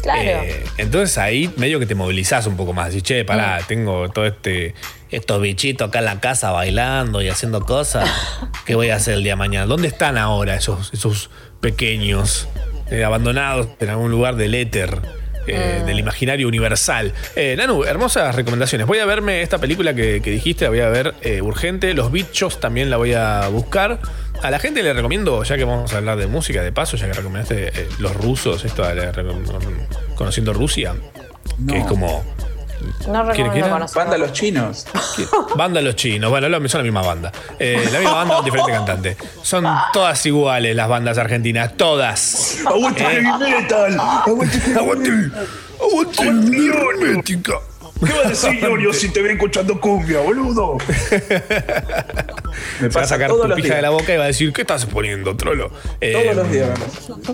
Claro.
Eh, entonces ahí medio que te movilizás un poco más. Decís, che, pará,
Mm.
tengo todo este.
Estos bichitos acá en la casa bailando y haciendo cosas. ¿Qué voy a hacer el día de mañana?
¿Dónde están ahora esos, esos pequeños eh, abandonados en algún lugar del éter? eh,
Mm.
Del imaginario universal. Eh, Nanu, hermosas recomendaciones. Voy a verme esta película que, que dijiste, la voy a ver eh, urgente. Los bichos también la voy a buscar. A la gente le recomiendo, ya que vamos a hablar de música, de paso, ya que recomendaste eh, los rusos, esto de conociendo Rusia, que es como
no
¿quiere-
recomiendo.
Banda Los Chinos.
Banda Los Chinos, bueno, son la misma banda. Eh, la misma banda con diferente cantante. Son todas iguales las bandas argentinas, todas.
¡Aguante
Eh.
heavy metal! ¡Aguante
Aguante, aguante.
¿Qué va a decir Yorio si te ven escuchando cumbia, boludo?
Me
Se va a sacar tu pija de la boca y va a decir, ¿qué estás poniendo, trolo? Eh,
Todos los días.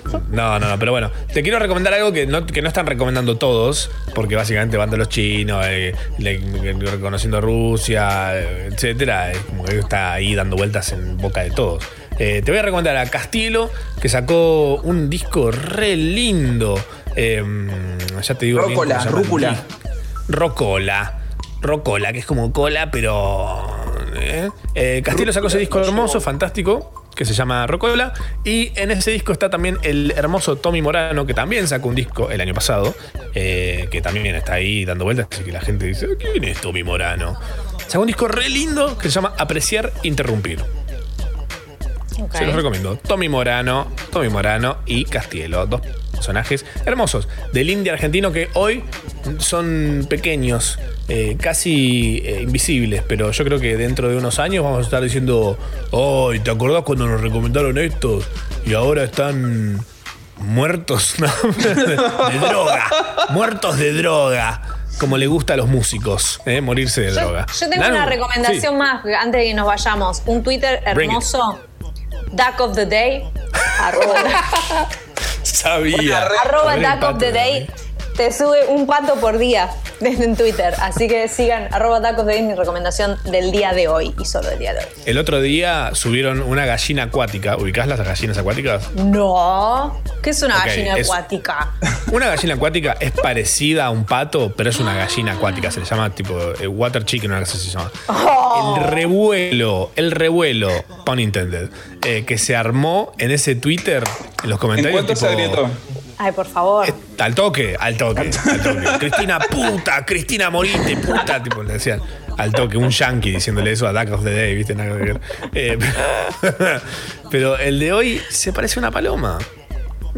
pasa.
No, no, no, pero bueno, te quiero recomendar algo que no, que no están recomendando todos, porque básicamente van de los chinos, eh, le- reconociendo Rusia, etcétera, como que está ahí dando vueltas en boca de todos. Eh, te voy a recomendar a Castillo, que sacó un disco re lindo. eh, ya te digo.
Rócola, rúcula.
Rocola. Rocola, que es como cola, pero. ¿eh? Eh, Castillo sacó ese disco hermoso, fantástico, que se llama Rocola. Y en ese disco está también el hermoso Tommy Morano, que también sacó un disco el año pasado, eh, que también está ahí dando vueltas. Así que la gente dice: ¿Quién es Tommy Morano? Sacó un disco re lindo que se llama Apreciar Interrumpir. Se los recomiendo. Tommy Morano, Tommy Morano y Castielo, dos personajes hermosos del indie argentino que hoy son pequeños, eh, casi eh, invisibles, pero yo creo que dentro de unos años vamos a estar diciendo, ¡ay! ¿te acordás cuando nos recomendaron estos? Y ahora están muertos ¿no? de droga, muertos de droga, como le gusta a los músicos, ¿eh? morirse de
Yo,
droga.
yo tengo una recomendación
sí.
más antes de que nos vayamos. Un Twitter hermoso. Duck of the Day.
Sabía.
arroba Duck of the Day. Te sube un pato por día desde en Twitter. Así que sigan arroba the Day, mi recomendación del día de hoy y solo del día de hoy.
El otro día subieron una gallina acuática. ¿Ubicás las gallinas acuáticas?
No. ¿Qué es una gallina
es-
acuática?
Una gallina acuática es parecida a un pato, pero es una gallina acuática. Se le llama tipo eh, water chicken, una cosa así se llama.
Oh.
El revuelo, el revuelo, pun intended, eh, que se armó en ese Twitter, en los
¿En
comentarios.
cuánto se
tipo,
agrietó?
Ay, por favor.
Al toque, al toque, al toque. Cristina, puta, Cristina, morite, puta. Tipo, le decían al toque, un yankee diciéndole eso a Duck of the Day, ¿viste? Nada que ver. Eh, pero el de hoy se parece a una paloma.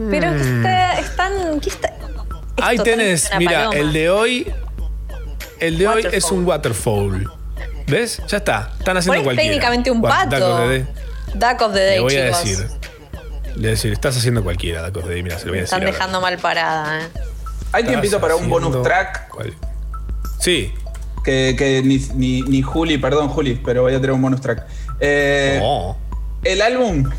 Pero que está, están. ¿qué está?
Ahí tenés, mira,
paloma.
el de hoy. El de hoy es un waterfall. ¿Ves? Ya está. Están haciendo
ahí es
cualquiera.
técnicamente un
What- Duck
pato.
of the Day.
Duck of the
Le
Day,
voy a decir. Le voy a decir, estás haciendo cualquiera, of the Day. Mira, se lo voy a decir.
están
ahora.
dejando mal parada, ¿eh?
Hay tiempito para un bonus track
¿Cuál? Sí.
que, que ni, ni, ni Juli, perdón Juli, pero voy a tener un bonus track. Eh,
Oh.
El álbum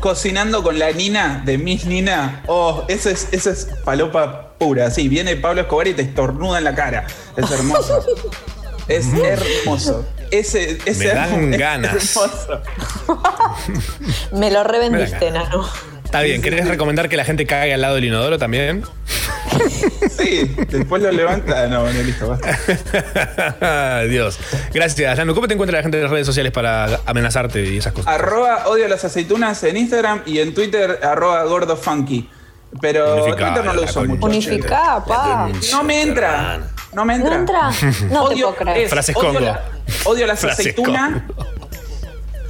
Cocinando con la Nina de Miss Nina. Oh, eso es, eso es palopa pura. Sí, viene Pablo Escobar y te estornuda en la cara. Es hermoso. es hermoso. Ese, ese
Me dan ganas.
hermoso.
Me lo revendiste,
Mira
Nano.
Está bien, ¿querés recomendar que la gente cague al lado del inodoro también?
Sí, después lo levanta. No, bueno, listo, basta.
Dios. Gracias, Janu. ¿Cómo te encuentra la gente en las redes sociales para amenazarte y esas cosas?
Arroba odio las aceitunas en Instagram y en Twitter arroba gordo funky. Pero
Unificá,
Twitter no lo uso mucho.
Unificá, pa.
No me entra. No me entra.
¿No entra? No te puedo creer.
es,
Frases
odio la- odio las
Frases
aceitunas.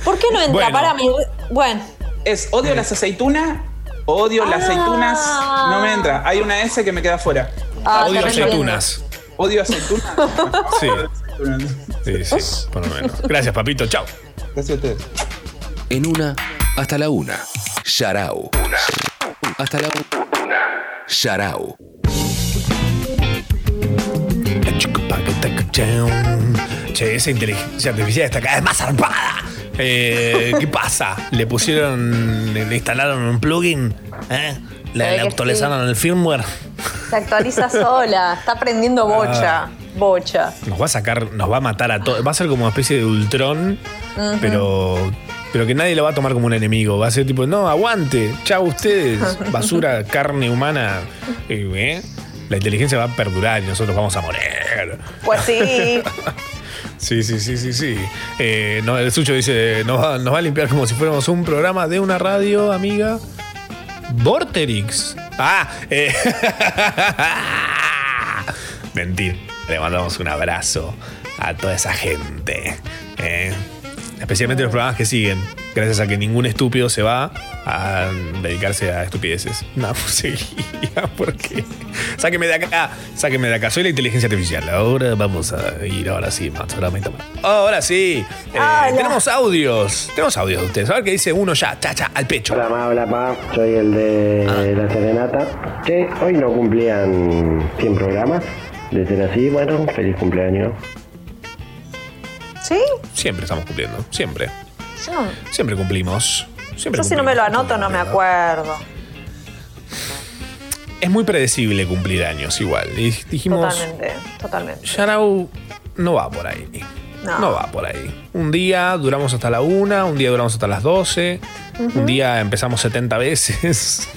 ¿Por qué no entra?
Bueno.
Para mí. Bueno.
Es odio las aceitunas. Odio las
Ah.
aceitunas. No me entra. Hay una S que me queda fuera.
Ah,
Odio aceitunas.
Odio aceitunas.
Sí. Sí, sí, por lo menos. Gracias, papito. Chao.
Gracias a ustedes.
En una, hasta la una. Sharau. Hasta la una. Sharau.
Che, esa inteligencia artificial está cada vez más zarpada. Eh, ¿Qué pasa? ¿Le pusieron, le instalaron un plugin? ¿Eh? ¿Le, actualizaron el firmware?
Se actualiza sola. Está prendiendo bocha.
Ah.
Bocha.
Nos va a sacar, nos va a matar a todos. Va a ser como una especie de Ultron,
Ujú.
pero, pero que nadie lo va a tomar como un enemigo. Va a ser tipo, no, aguante, chao ustedes, basura, carne humana. ¿Eh? La inteligencia va a perdurar y nosotros vamos a morir.
Pues sí.
Sí, sí, sí, sí, sí. Eh, no, el Sucho dice, nos va, nos va a limpiar como si fuéramos un programa de una radio, amiga. Vorterix. Ah, eh. Mentir. Le mandamos un abrazo a toda esa gente. eh. Especialmente los programas que siguen. Gracias a que ningún estúpido se va a dedicarse a estupideces. No, seguía, ¿por qué? Sáqueme de acá, sáqueme de acá. Soy la inteligencia artificial. Ahora vamos a ir, ahora sí, más. Ahora, ahora sí. Eh, tenemos audios. Tenemos audios de ustedes. A ver qué dice uno ya, cha, cha, al pecho.
Hola, ma, hola, pa. Soy el de
Ah.
la Serenata. Che, hoy no cumplían 100 programas. De ser así, bueno, feliz cumpleaños.
¿Sí?
Siempre estamos cumpliendo, siempre.
Yo, no-
Siempre cumplimos. Siempre
yo si no me lo
cumplimos.
anoto no me acuerdo.
Es muy predecible cumplir años igual. Y dijimos,
Totalmente, totalmente.
Yarau no va por ahí.
No.
No va por ahí. Un día duramos hasta la una, un día duramos hasta las 12,
Ujú.
un día empezamos 70 veces.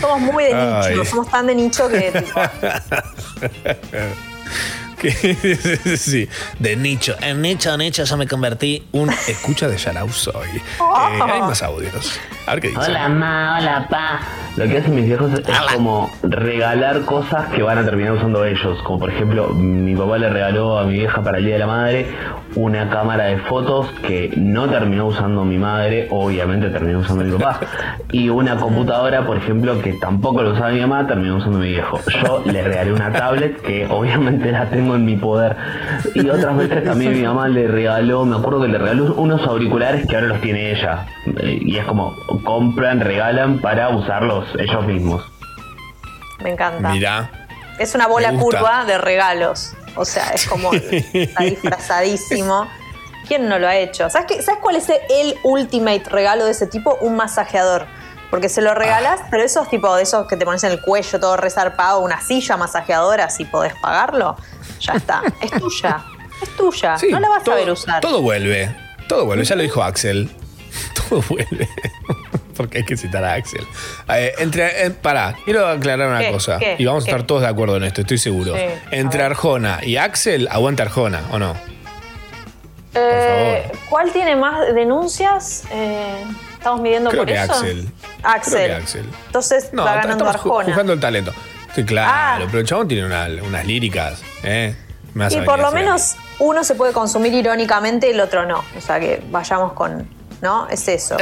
Somos muy de
Ay.
nicho, somos tan de nicho que tipo,
Que- sí, de nicho.
En nicho, nicho, yo me convertí
Un escucha de Yarau soy. Eh, hay más audios. A ver qué dice.
Hola ma, hola pa. Lo que hacen mis viejos es como regalar cosas que van a terminar usando ellos. Como por ejemplo, mi papá le regaló a mi vieja para el Día de la Madre una cámara de fotos que no terminó usando mi madre, obviamente terminó usando mi papá. Y una computadora, por ejemplo, que tampoco lo usaba mi mamá, terminó usando mi viejo. Yo le regalé una tablet que obviamente la tengo en mi poder. Y otras veces también mi mamá le regaló, me acuerdo que le regaló unos auriculares que ahora los tiene ella. Eh, Y es como, compran, regalan para usarlos ellos mismos.
me encanta.
Mirá.
Es una bola curva de regalos. O sea, es como está disfrazadísimo. ¿Quién no lo ha hecho? ¿Sabes, qué- ¿Sabes cuál es el ultimate regalo de ese tipo? Un masajeador. Porque se lo regalas,
Ah.
pero esos tipo de esos que te pones en el cuello todo resarpado, una silla masajeadora, si podés pagarlo, ya está. Es tuya. Es tuya.
Sí,
no la vas
todo-
a ver usar.
Todo vuelve. Todo vuelve. Ya lo dijo Axel. Todo vuelve. Porque hay que citar a Axel. Eh, entre, eh, pará, quiero aclarar una
¿Qué?
cosa.
¿Qué?
Y vamos a estar todos de acuerdo en esto, estoy seguro.
Sí,
Entre. Arjona y Axel, aguanta Arjona, ¿o no?
Eh, ¿Cuál tiene más denuncias? Eh, ¿Estamos midiendo
Creo
por
que
eso?
Axel.
Axel.
Creo que Axel.
Entonces
No,
va ganando Arjona.
el talento. Sí, claro,
Ah.
pero el chabón tiene una- unas líricas, ¿eh?
Y por lo menos uno se puede consumir irónicamente y el otro no. O sea que vayamos con. ¿No? Es eso.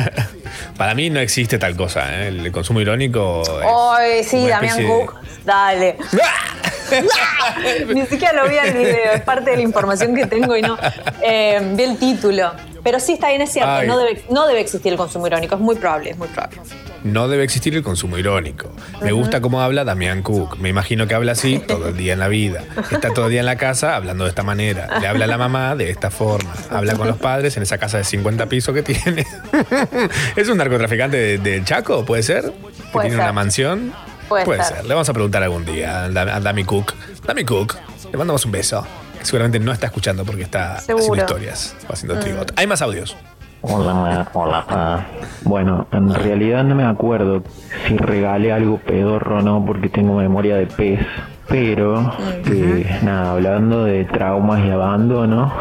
Para mí no existe tal cosa, ¿eh? El consumo irónico. es
Ay, sí, Damián
de-
Cook. Dale. Ni siquiera lo vi el video, es parte de la información que tengo y no. Eh, vi el título. Pero sí está bien, es cierto, no debe, no debe existir el consumo irónico, es muy probable, es muy probable.
No debe existir el consumo irónico. Me gusta cómo habla Damián Cook. Me imagino que habla así todo el día en la vida. Está todo el día en la casa hablando de esta manera. Le habla a la mamá de esta forma. Habla con los padres en esa casa de 50 pisos que tiene. ¿Es un narcotraficante de, de Chaco? ¿Puede ser? ¿Que
Puede
tiene
ser.
una mansión?
Puede ser.
Le vamos a preguntar algún día a Dam- a Dami Cook. Dami Cook, le mandamos un beso. Seguramente no está escuchando porque está haciendo historias o haciendo
Mm.
trigot. Hay más audios.
Hola, ma- hola, pa. Bueno, en realidad no me acuerdo si regalé algo pedorro o no porque tengo memoria de pez. Pero, eh, nada, hablando de traumas y abandono,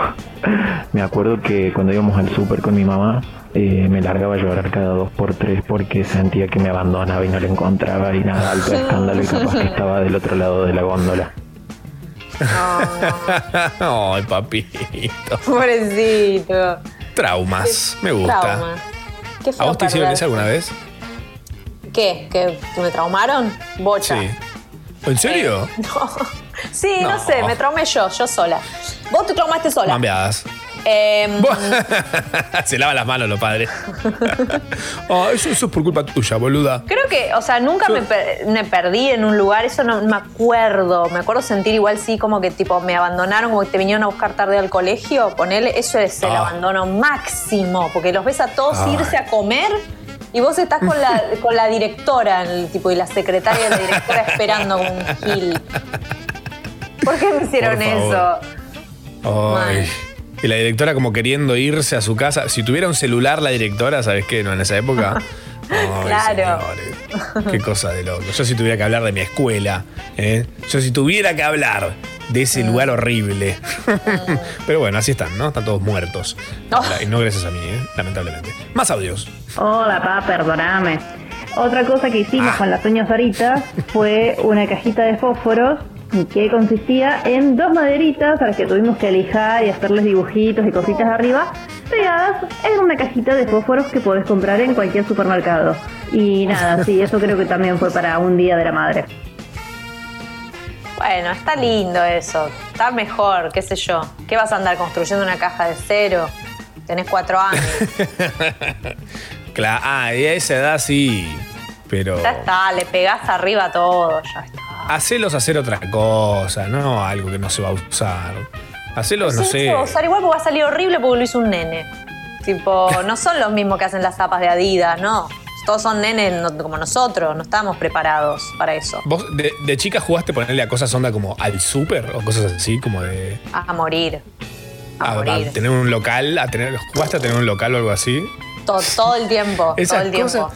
me acuerdo que cuando íbamos al súper con mi mamá, eh, me largaba a llorar cada dos por tres porque sentía que me abandonaba y no le encontraba y nada, alto escándalo y capaz que estaba del otro lado de la góndola.
Ay, papito.
Pobrecito.
Traumas. Me gusta.
Trauma. Qué
¿A vos te hicieron eso alguna vez?
¿Qué? ¿Que, me traumaron? Bocha.
Sí. ¿En serio?
No. Sí, no.
No.
sé, me traumé yo, yo sola. Vos te traumaste sola.
Mambeadas.
Em,
Se lavan las manos los padres. Oh, eso, eso es por culpa tuya, boluda.
creo que, o sea, nunca me, per- me perdí en un lugar, eso no me acuerdo. Me acuerdo sentir igual sí, como que tipo me abandonaron, como que te vinieron a buscar tarde al colegio. Ponele, eso es el
Ah.
abandono máximo, porque los ves a todos
Ay.
irse a comer. Y vos estás con la, con la directora, el tipo, y la secretaria de la directora esperando un gil. ¿Por qué me hicieron eso?
Ay. Y la directora como queriendo irse a su casa. Si tuviera un celular la directora, ¿sabes qué? No, en esa época. Ay,
Claro.
señores. Qué cosa de loco. Yo si tuviera que hablar de mi escuela, ¿eh? yo si tuviera que hablar de ese lugar horrible. Pero bueno, así están, ¿no? Están todos muertos. Y no gracias a mí, ¿eh? lamentablemente. Más audios.
Hola, pa, perdoname. Otra cosa que hicimos con las uñas ahorita fue una cajita de fósforos que consistía en dos maderitas a las que tuvimos que lijar y hacerles dibujitos y cositas arriba, pegadas en una cajita de fósforos que podés comprar en cualquier supermercado. Y nada, sí, eso creo que también fue para un día de la madre.
Bueno, está lindo eso. Está mejor, qué sé yo. ¿Qué vas a andar construyendo una caja de cero? Tenés cuatro años.
Cla- ah, y a esa edad sí. Pero.
Ya está, le pegás arriba todo, ya está.
Hacelos hacer otra cosa, no algo que no se va a usar. Hacelos, no sé.
se va a usar igual porque va a salir horrible porque lo hizo un nene. Tipo, no son los mismos que hacen las zapas de Adidas, no. Todos son nenes no- como nosotros, no estamos preparados para eso.
¿Vos de, de chica jugaste ponerle a cosas onda como al súper o cosas así, como de.
A morir.
A, a
morir.
tener un local, a tener, ¿jugaste a tener un local o algo así?
Todo, todo el tiempo. Todo el tiempo.
cosas-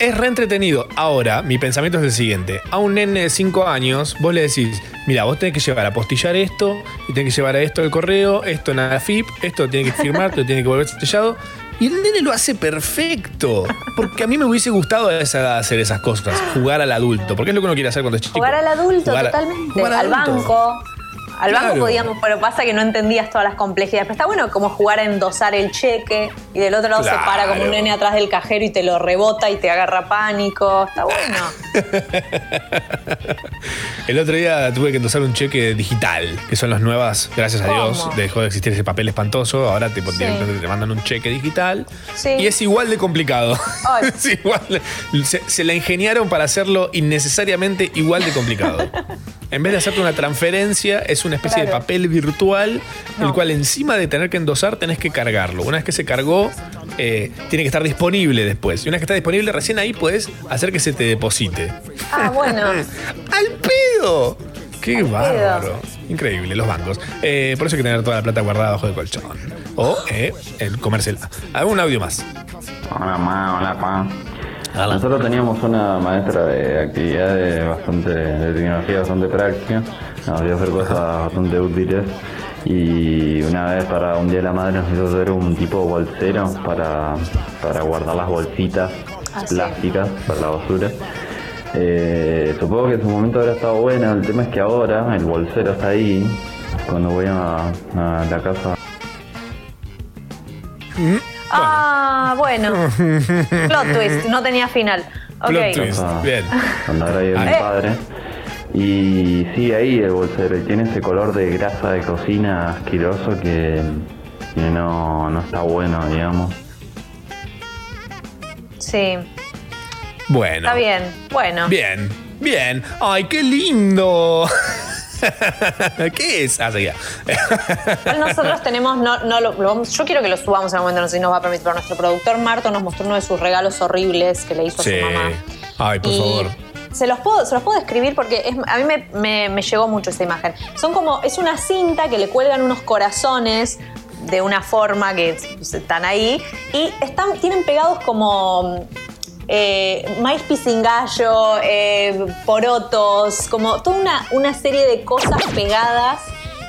Es re entretenido. Ahora, mi pensamiento es el siguiente. A un nene de 5 años, vos le decís, mira, vos tenés que llevar a postillar esto, y tenés que llevar a esto al correo, esto en la FIP, esto lo tiene que firmar, te lo tiene que volver sellado. Y el nene lo hace perfecto. Porque a mí me hubiese gustado a esa edad hacer esas cosas, jugar al adulto. Porque es lo que uno quiere hacer cuando es chico.
Jugar al adulto,
Jugar
totalmente.
jugar
al
adulto.
banco. Al banco
Claro.
podíamos, pero pasa que no entendías todas las complejidades. Pero está bueno como jugar a endosar el cheque y del otro lado se para como un nene atrás del cajero y te lo rebota y te agarra pánico. Está bueno.
El otro día tuve que endosar un cheque digital, que son las nuevas, gracias a. Dios, dejó de existir ese papel espantoso, ahora tipo,
Sí.
te mandan un cheque digital
Sí.
y es igual de complicado.
Ay.
es igual, se, se la ingeniaron para hacerlo innecesariamente igual de complicado. En vez de hacerte una transferencia, es una especie de papel virtual, el cual encima de tener que endosar, tenés que cargarlo. Una vez que se cargó, eh, tiene que estar disponible después. Y una vez que está disponible, recién ahí puedes hacer que se te deposite.
Ah, bueno.
¡Al pedo! ¡Qué bárbaro! Increíble, los bancos. Eh, por eso hay que tener toda la plata guardada bajo el colchón. O eh, el comérsela. ¿Algún audio más?
Hola, ma, hola, pa. Nosotros teníamos una maestra de actividades bastante, de tecnología bastante práctica, nos hacía hacer cosas bastante útiles y una vez para un día de la madre nos hizo hacer un tipo de bolsero para, para guardar las bolsitas
Ah, sí.
plásticas para la basura. Eh, supongo que en su momento habrá estado buena, el tema es que ahora el bolsero está ahí, cuando voy a, a la casa
Ah, bueno. Plot twist, no tenía final. Ok.
Bien.
Cuando ahora vive mi padre. Y sí, ahí el bolsero. Y tiene ese color de grasa de cocina asqueroso que, que no, no está bueno, digamos.
Sí.
Bueno.
Está bien. Bueno.
Bien, bien. ¡Ay, qué lindo! ¿Qué es? Ah, seguía.
Nosotros tenemos, no, no lo, yo quiero que lo subamos en el momento, no sé si nos va a permitir, pero nuestro productor Marto nos mostró uno de sus regalos horribles que le hizo a su mamá.
Ay, por
Y
favor.
Se los puedo, se los puedo describir porque es- a mí me, me- me llegó mucho esa imagen. Son como, es una cinta que le cuelgan unos corazones de una forma que están ahí y están, tienen pegados como eh, maíz pisingallo, eh, porotos, como toda una, una serie de cosas pegadas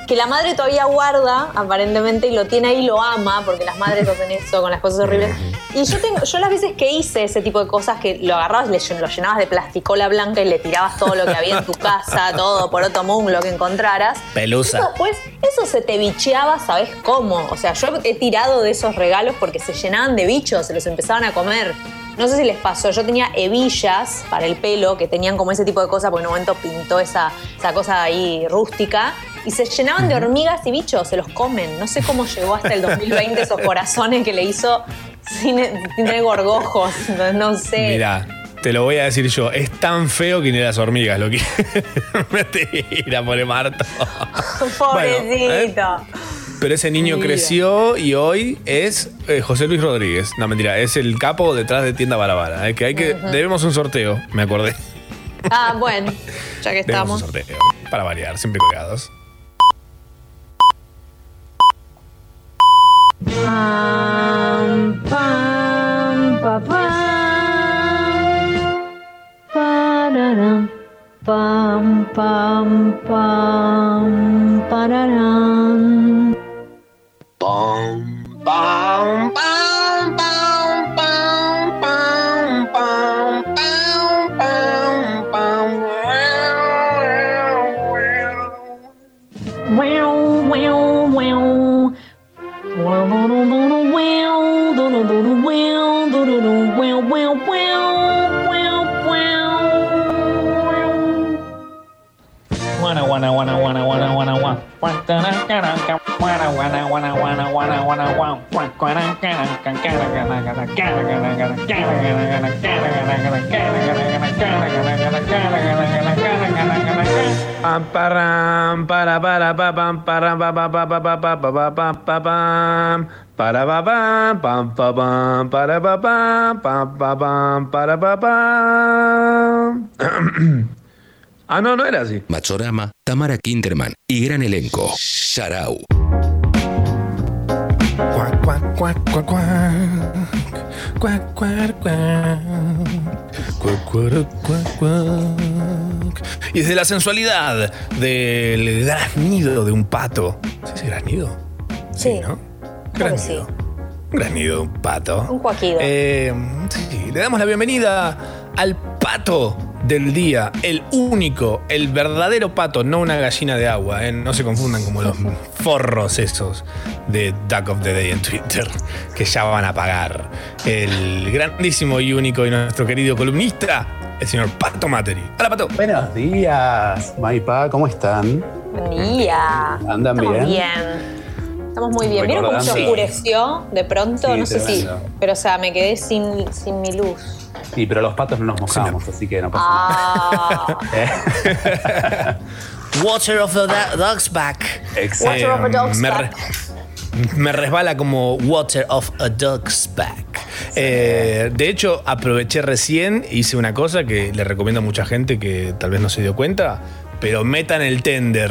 que la madre todavía guarda, aparentemente, y lo tiene ahí y lo ama, porque las madres hacen eso con las cosas horribles. Y yo tengo, yo las veces que hice ese tipo de cosas, que lo agarrabas, le lo llenabas de plasticola blanca y le tirabas todo lo que había en tu casa, todo por otro mundo, lo que encontraras.
Pelusa.
Eso después, eso se te bicheaba, ¿sabes cómo? O sea, yo he tirado de esos regalos porque se llenaban de bichos, se los empezaban a comer. No sé si les pasó, yo tenía hebillas para el pelo que tenían como ese tipo de cosas, porque en un momento pintó esa, esa cosa ahí rústica, y se llenaban de hormigas y bichos, se los comen. No sé cómo llegó hasta el 2020 esos corazones que le hizo sin, sin tener gorgojos, no sé.
Mira, te lo voy a decir yo. Es tan feo que ni las hormigas lo quieren. Mentira, pobre Marto.
Pobrecito.
Pero ese niño creció y hoy es eh, José Luis Rodríguez. No, mentira, es el capo detrás de Tienda Barabara. eh, que hay que, debemos un sorteo, me acordé.
Ah, bueno, ya que
Debemos
estamos.
un sorteo. Para variar, siempre colgados.
Pam, pam, pa, pam. Pararam. Pam, pam, pam, pararam.
Param, para para pam para para para Ah, no, no era así.
Machorama, Tamara Kinderman y gran elenco. Sharau.
Cuac, cuac, cuac, cuac, cuac. Cuac, cuac. Y desde la sensualidad del graznido de un pato. ¿Sí es graznido?
Sí,
¿no?
creo que sí.
Un graznido de un pato.
Un cuaquido.
Eh, sí, le damos la bienvenida al pato del día, el único, el verdadero pato, no una gallina de agua, ¿eh? no se confundan como los forros esos de Duck of the Day en Twitter, que ya van a pagar. El grandísimo y único y nuestro querido columnista, el señor Pato Materi. Hola, Pato.
Buenos días, Maipa, ¿cómo están?
Buen día.
¿Andan
Estamos
bien?
bien. Estamos muy bien. ¿Vieron cómo se oscureció de pronto?
Sí,
no sé si. Pero, o sea, me quedé sin, sin mi luz.
Sí, pero los patos no nos mojamos, así que no pasa
Ah.
nada.
Water of the do- dog's back.
Water of a dog's
me,
back.
me resbala como water of a dog's back. Eh, de hecho, aproveché recién, hice una cosa que le recomiendo a mucha gente que tal vez no se dio cuenta, pero metan el tender.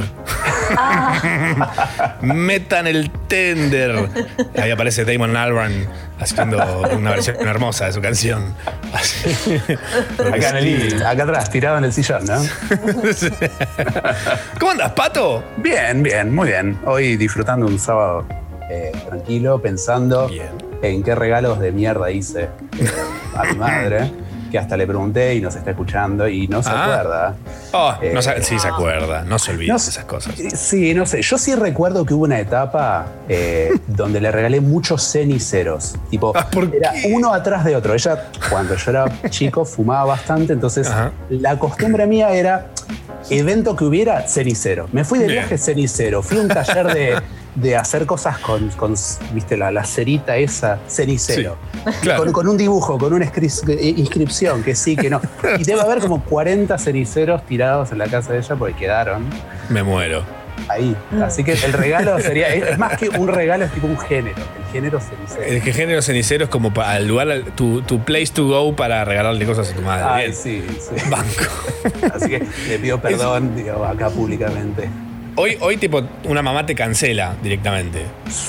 metan el tender. Ahí aparece Damon Albarn haciendo una versión hermosa de su canción.
Acá, en el- acá atrás, tirado en el sillón, ¿no?
¿Cómo andas, Pato?
Bien, bien, muy bien. Hoy disfrutando un sábado eh, tranquilo, pensando en qué regalos de mierda hice eh, a mi madre, que hasta le pregunté y nos está escuchando y no se
Ah.
acuerda.
Oh, no
Eh,
se- sí, se acuerda. No se olvida
No
de esas cosas.
Sí, no sé. Yo sí recuerdo que hubo una etapa eh, donde le regalé muchos ceniceros. Tipo, era uno atrás de otro. Ella, cuando yo era chico, fumaba bastante. Entonces, la costumbre mía era evento que hubiera cenicero. Me fui de
Bien.
viaje cenicero. Fui a un taller de, de hacer cosas con, con, viste, la, la cerita esa, cenicero.
Sí, claro.
Con, con un dibujo, con una eh, inscripción, que sí, que no. Y debe haber como 40 ceniceros tirados en la casa de ella porque quedaron
Me muero.
ahí. Así que el regalo sería, es más que un regalo, es tipo un género. El género cenicero.
El que género cenicero es como para el lugar, tu, tu place to go para regalarle cosas a tu madre.
Ay, sí, sí. Así que le pido perdón, digo, acá públicamente.
Hoy, hoy, tipo, una mamá te cancela directamente.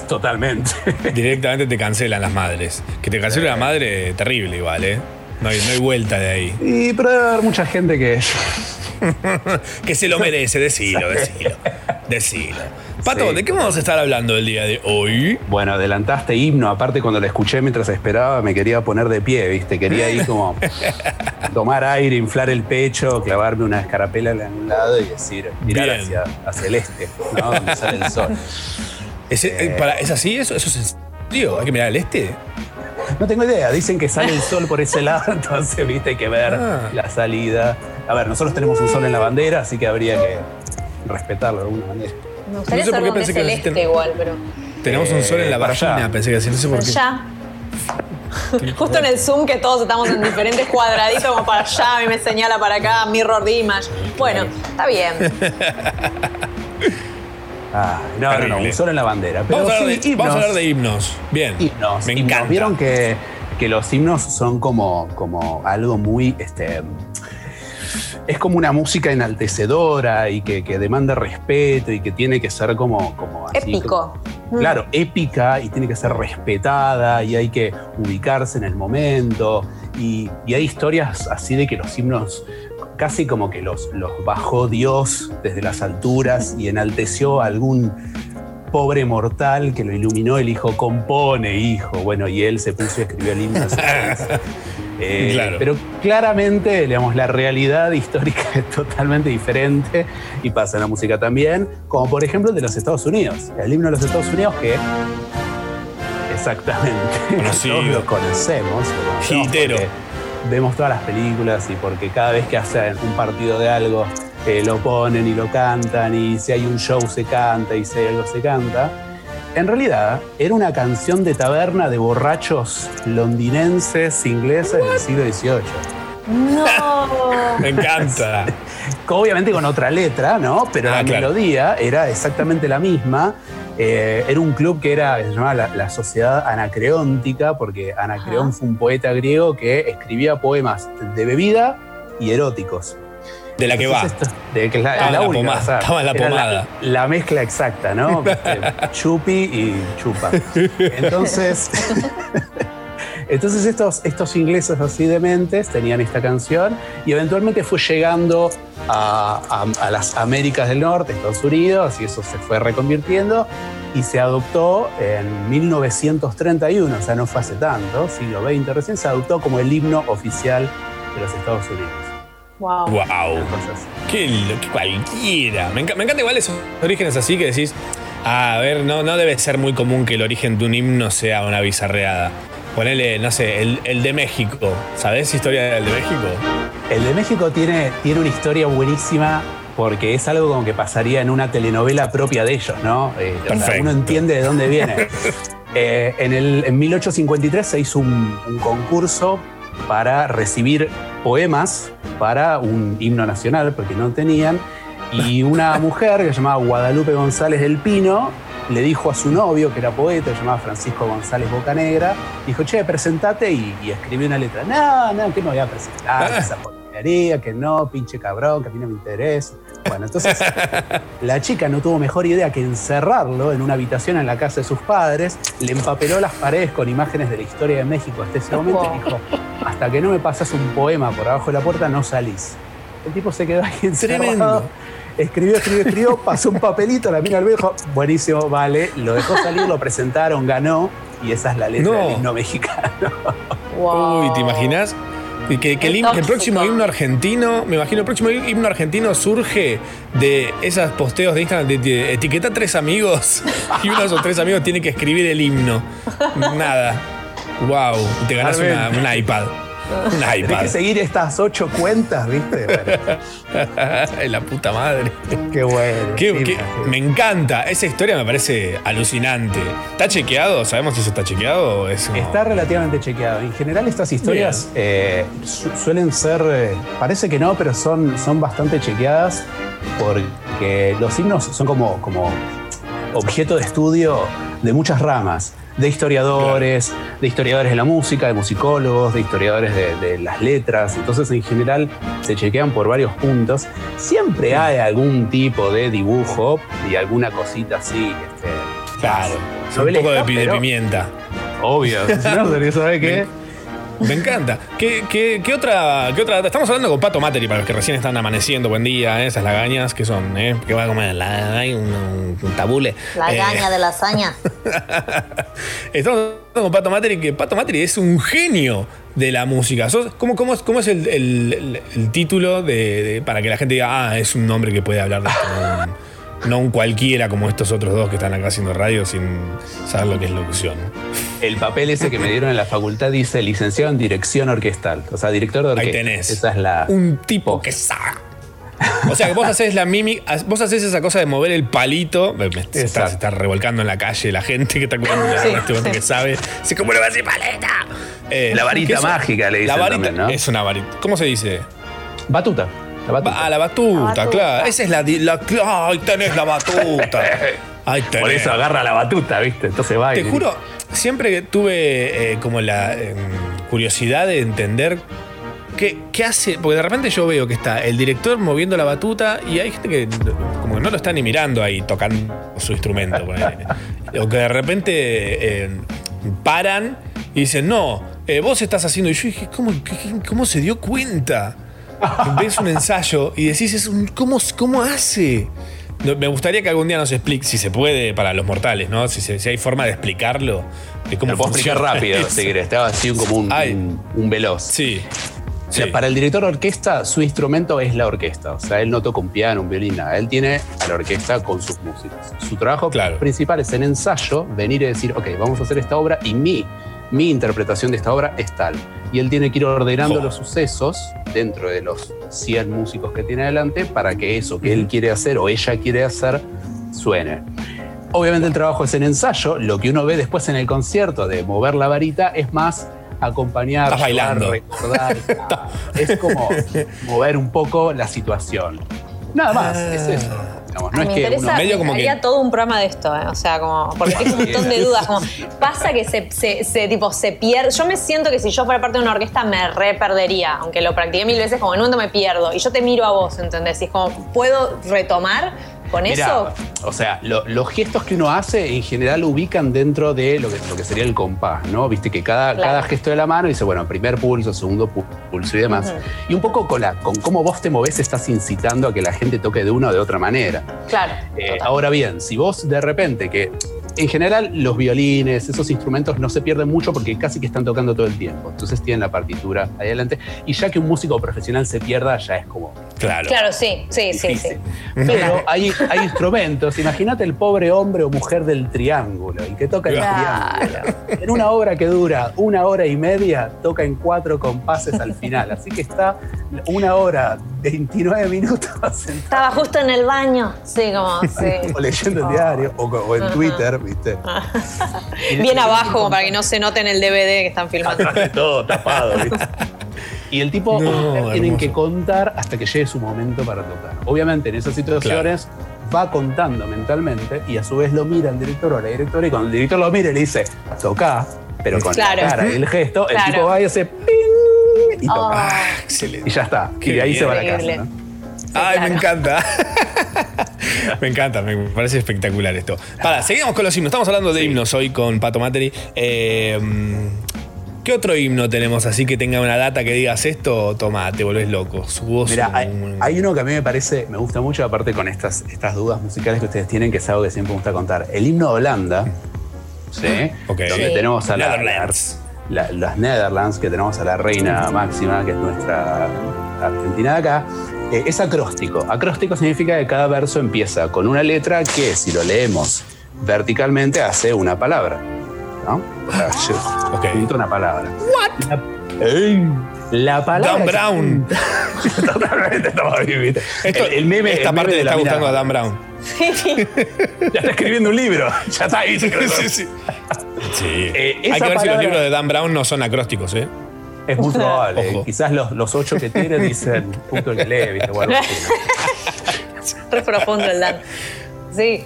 Totalmente.
Directamente te cancelan las madres. Que te cancele la madre, terrible igual, ¿eh? No hay, no hay vuelta de ahí.
Y pero debe haber mucha gente que.
que se lo merece, decilo, decilo. Decilo. Pato,
Sí.
¿de qué vamos a estar hablando el día de hoy?
Bueno, adelantaste himno. Aparte, cuando lo escuché mientras esperaba, me quería poner de pie, ¿viste? Quería ir como tomar aire, inflar el pecho, clavarme una escarapela en un lado y decir, mirar
Bien.
hacia, hacia el este, ¿no? Donde sale el sol.
¿Es, eh, para- ¿es así? ¿Eso, ¿Eso es en serio? ¿Hay que mirar al este?
No tengo idea, dicen que sale el sol por ese lado, entonces viste hay que ver
Ah.
la salida. A ver, nosotros tenemos un sol en la bandera, así que habría que respetarlo de alguna manera.
Me gustaría
No sé por
saber
qué
dónde es el igual, pero.
Tenemos un sol en la
Eh,
vagina, pensé que así, no sé por qué.
Allá. Justo en el Zoom que todos estamos en diferentes cuadraditos, como para allá, a mí me señala para acá, mirror de image. Bueno, está bien.
Ah, no, no, no, un sol en la bandera. Pero
Vamos, a hablar
sí,
de, vamos a
himnos.
hablar de himnos. Bien.
Himnos,
Me
himnos.
encanta.
Vieron que, que los himnos son como, como algo muy. Este, es como una música enaltecedora y que, que demanda respeto y que tiene que ser como, como así.
Épico.
como- claro, épica y tiene que ser respetada y hay que ubicarse en el momento. Y, y hay historias así de que los himnos casi como que los, los bajó Dios desde las alturas y enalteció a algún pobre mortal que lo iluminó, el hijo compone, hijo. Bueno, y él se puso y escribió el himno. Eh,
Claro.
Pero claramente, digamos, la realidad histórica es totalmente diferente y pasa en la música también, como por ejemplo de los Estados Unidos. El himno de los Estados Unidos que exactamente
Conocido.
todos lo conocemos. porque Vemos todas las películas y porque cada vez que hacen un partido de algo eh, lo ponen y lo cantan y si hay un show se canta y si hay algo se canta. En realidad era una canción de taberna de borrachos londinenses ingleses del siglo XVIII.
No.
Me encanta.
obviamente con otra letra, ¿no? Pero
Ah,
la
claro.
melodía era exactamente la misma. Eh, era un club que era, se llamaba la, la Sociedad Anacreóntica, porque Anacreón fue un poeta griego que escribía poemas de bebida y eróticos.
De la que va.
Esto- de que es la,
Estaba
es la
en la
única,
pomada,
o sea,
estaba la pomada.
La, mezcla exacta, ¿no? Chupi y chupa. Entonces, entonces estos, estos ingleses así dementes tenían esta canción y eventualmente fue llegando a, a- a las Américas del Norte, Estados Unidos, y eso se fue reconvirtiendo y se adoptó en 1931, o sea, no fue hace tanto, siglo XX recién, se adoptó como el himno oficial de los Estados Unidos.
Wow.
Wow. Qué, lo- cualquiera. Me, me encanta igual esos orígenes así que decís, "Ah, a ver, no, no debe ser muy común que el origen de un himno sea una bizarreada. Ponele, no sé, el, el de México. ¿Sabés historia del de México?
El de México tiene, tiene una historia buenísima porque es algo como que pasaría en una telenovela propia de ellos, ¿no? Eh, o sea,
Perfecto.
uno entiende de dónde viene. Eh, en, el, en 1853 se hizo un, un concurso para recibir poemas para un himno nacional, porque no tenían, y una mujer que se llamaba Guadalupe González del Pino le dijo a su novio, que era poeta, se llamaba Francisco González Bocanegra, dijo, che, presentate y, y escribí una letra. No, no, que me voy a presentar, que esa porquería, que no, pinche cabrón, que a mí no me interesa. Bueno, entonces la chica no tuvo mejor idea que encerrarlo en una habitación en la casa de sus padres, le empapeló las paredes con imágenes de la historia de México hasta ese momento y dijo, hasta que no me pasas un poema por abajo de la puerta, no salís. El tipo se quedó ahí encerrado.
Tremendo.
Escribió, escribió, escribió, pasó un papelito, la mina al viejo, buenísimo, vale, lo dejó salir, lo presentaron, ganó, y esa es la letra
No.
del himno mexicano.
Uy, ¿te imaginas? Y que, que el, el próximo himno argentino, me imagino, el próximo himno argentino surge de esos posteos de Instagram de, de etiqueta tres amigos y uno de esos tres amigos tiene que escribir el himno. Nada. Wow. Y te ganas una, un iPad. Un iPad.
que seguir estas ocho cuentas, ¿viste?
La puta madre.
qué bueno.
Qué-
sí,
qué- me encanta. Esa historia me parece alucinante. ¿Está chequeado? ¿Sabemos si eso está chequeado o
Está relativamente chequeado. En general estas historias eh, su- suelen ser, eh, parece que no, pero son, son bastante chequeadas porque los himnos son como, como objeto de estudio de muchas ramas. De historiadores, de historiadores de la música, de musicólogos, de historiadores de, de las letras. Entonces, en general, se chequean por varios puntos. Siempre hay algún tipo de dibujo y alguna cosita así. Este,
Claro. Un poco de, de pimienta.
Obvio. Si no, ¿sabe qué?
Me encanta. ¿Qué, qué, qué otra, qué otra? Estamos hablando con Pato Materi para los que recién están amaneciendo. Buen día, ¿eh? esas lagañas que son, ¿eh? ¿Qué va a comer? La- hay un, tabule.
La
Eh,
de lasaña.
Estamos hablando con Pato Materi, que Pato Materi es un genio de la música. Sos- ¿Cómo, cómo es, cómo es el, el- el- el título de, de- para que la gente diga, ah, es un hombre que puede hablar de esto? No un- cualquiera como estos otros dos que están acá haciendo radio sin saber lo que es locución.
El papel ese que me dieron en la facultad dice licenciado en dirección orquestal. O sea, director de
Ahí
orquesta.
tenés.
Esa es la.
Un tipo que sabe. O sea, que vos haces la mímica, vos haces esa cosa de mover el palito. me- me- se, está, se está revolcando en la calle la gente que está escuchando la
Sí.
este momento que sabe. Dice, ¿cómo le va a decir paleta? Eh,
La varita
¿qué es-
mágica le dicen
La varita
también, ¿no?
es una varita. ¿Cómo se dice?
Batuta. La batuta.
Ah, la batuta, claro. Esa es la, la. Ahí tenés la batuta. Ahí tenés.
Por eso agarra la batuta, ¿viste? Entonces va y-
Te juro, siempre tuve eh, como la eh, curiosidad de entender qué, qué hace. Porque de repente yo veo que está el director moviendo la batuta y hay gente que como que no lo está ni mirando ahí tocando su instrumento. o que de repente eh, paran y dicen, no, eh, vos estás haciendo. Y yo dije, ¿cómo, qué- qué- cómo se dio cuenta? Ves un ensayo y decís, es un- ¿cómo, ¿cómo hace? Me gustaría que algún día nos explique, si se puede, para los mortales, ¿no? Si, se- si hay forma de explicarlo, de cómo
Lo puedo explicar rápido, si querés. Estaba así como un, un veloz.
Sí.
O sea, para el director de orquesta, su instrumento es la orquesta. O sea, él no toca un piano, un violín, nada. Él tiene a la orquesta con sus músicos. Su trabajo principal es en ensayo venir y decir, ok, vamos a hacer esta obra y mi, mi interpretación de esta obra es tal. Y él tiene que ir ordenando
Jo.
los sucesos dentro de los 100 músicos que tiene adelante para que eso que él quiere hacer o ella quiere hacer suene. Obviamente el trabajo es en ensayo, lo que uno ve después en el concierto de mover la varita es más acompañar,
Estás bailando.
recordar. es como mover un poco la situación. Nada más, es eso. Digamos, no
Ay,
es
me
que
interesa,
uno-
haría todo un programa de esto, ¿eh? o sea, como, porque tengo un montón de dudas, como, pasa que se, se- se, tipo, se pierde, yo me siento que si yo fuera parte de una orquesta me re perdería, aunque lo practiqué mil veces, como en un momento me pierdo, y yo te miro a vos, ¿entendés? Y es como, ¿puedo retomar con
Mirá,
eso?
O sea, lo- los gestos que uno hace en general ubican dentro de lo que, lo que sería el compás, ¿no? Viste que cada,
Claro.
cada gesto de la mano dice, bueno, primer pulso, segundo pu- pulso y demás. Y un poco con, la, con cómo vos te movés estás incitando a que la gente toque de una o de otra manera.
Claro.
Eh, ahora bien, si vos de repente, que en general los violines, esos instrumentos no se pierden mucho porque casi que están tocando todo el tiempo. Entonces tienen la partitura ahí adelante. Y ya que un músico profesional se pierda, ya es como
Claro.
Claro, sí, sí, sí, sí.
pero hay, hay instrumentos. Imagínate el pobre hombre o mujer del triángulo y que toca el triángulo. En una obra que dura una hora y media, toca en cuatro compases al final. Así que está una hora, 29 minutos sentado
Estaba justo en el baño, sí, como, sí.
o leyendo el diario o, o en. Twitter, ¿viste?
Bien abajo, como para que no se note en el DVD que están filmando.
Todo tapado, ¿viste? Y el tipo
No,
tienen
hermoso.
que contar hasta que llegue su momento para tocar. Obviamente en esas situaciones va contando mentalmente y a su vez lo mira el director o la directora y cuando el director lo mira y le dice, toca, pero con
Claro.
la cara y el gesto,
Claro.
el tipo va y hace ping y toca.
Ah,
Y ya está.
Qué
y de ahí
bien.
se va a la casa. ¿no?
Ay, me encanta. me encanta, me parece espectacular esto. Para, seguimos con los himnos. Estamos hablando de himnos hoy con Pato Materi. Eh, ¿Qué otro himno tenemos así que tenga una data que digas esto? Toma, te volvés loco. Su voz.
Mira,
un-
hay, hay uno que a mí me parece, me gusta mucho, aparte con estas, estas dudas musicales que ustedes tienen, que es algo que siempre me gusta contar. El himno de Holanda, ¿sí?
Ok.
Donde
Sí.
tenemos a la- las Netherlands, que tenemos a la reina máxima, que es nuestra Argentina de acá. Eh, es acróstico. Acróstico significa que cada verso empieza con una letra que, si lo leemos verticalmente, hace una palabra. ¿No? O sea, yo junto una palabra. La, ¡Ey! La palabra.
Dan
que-
Brown.
Totalmente, estamos.
Esto-
El- el meme-
esta
el
parte
meme
le está gustando a Dan Brown.
Ya está escribiendo un libro. Ya está ahí.
Sí, sí. Sí.
Eh,
Hay que ver si los libros de Dan Brown no son acrósticos, ¿eh?
Es muy probable.
Ojo.
Quizás los, los ocho que tiene dicen punto lee, ¿viste? O algo así.
Re profundo el Dan. Sí.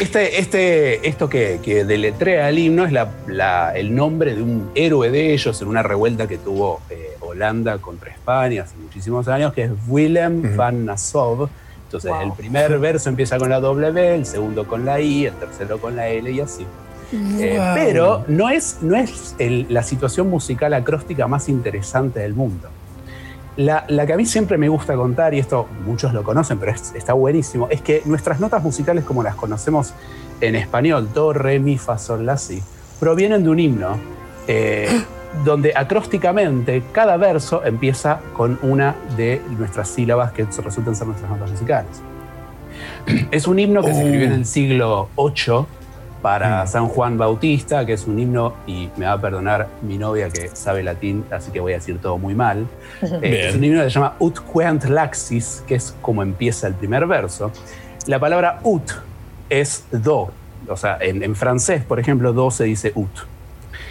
Este, este, esto que, que deletrea el himno es la- la- el nombre de un héroe de ellos en una revuelta que tuvo eh, Holanda contra España hace muchísimos años, que es Willem van Nassau. Entonces, el primer verso empieza con la W, el segundo con la I, el tercero con la L y así. Eh,
Wow.
pero no es, no es el- la situación musical acróstica más interesante del mundo. La, la que a mí siempre me gusta contar, y esto muchos lo conocen, pero es- está buenísimo, es que nuestras notas musicales como las conocemos en español, do, re, mi, fa, sol, la, si, provienen de un himno eh, donde acrósticamente cada verso empieza con una de nuestras sílabas que resultan ser nuestras notas musicales. Es un himno que se escribió en el siglo VIII para San Juan Bautista, que es un himno, y me va a perdonar mi novia que sabe latín, así que voy a decir todo muy mal. Eh, es un himno que se llama Ut queant laxis, que es como empieza el primer verso. La palabra ut es do, o sea, en, en francés, por ejemplo, do se dice ut.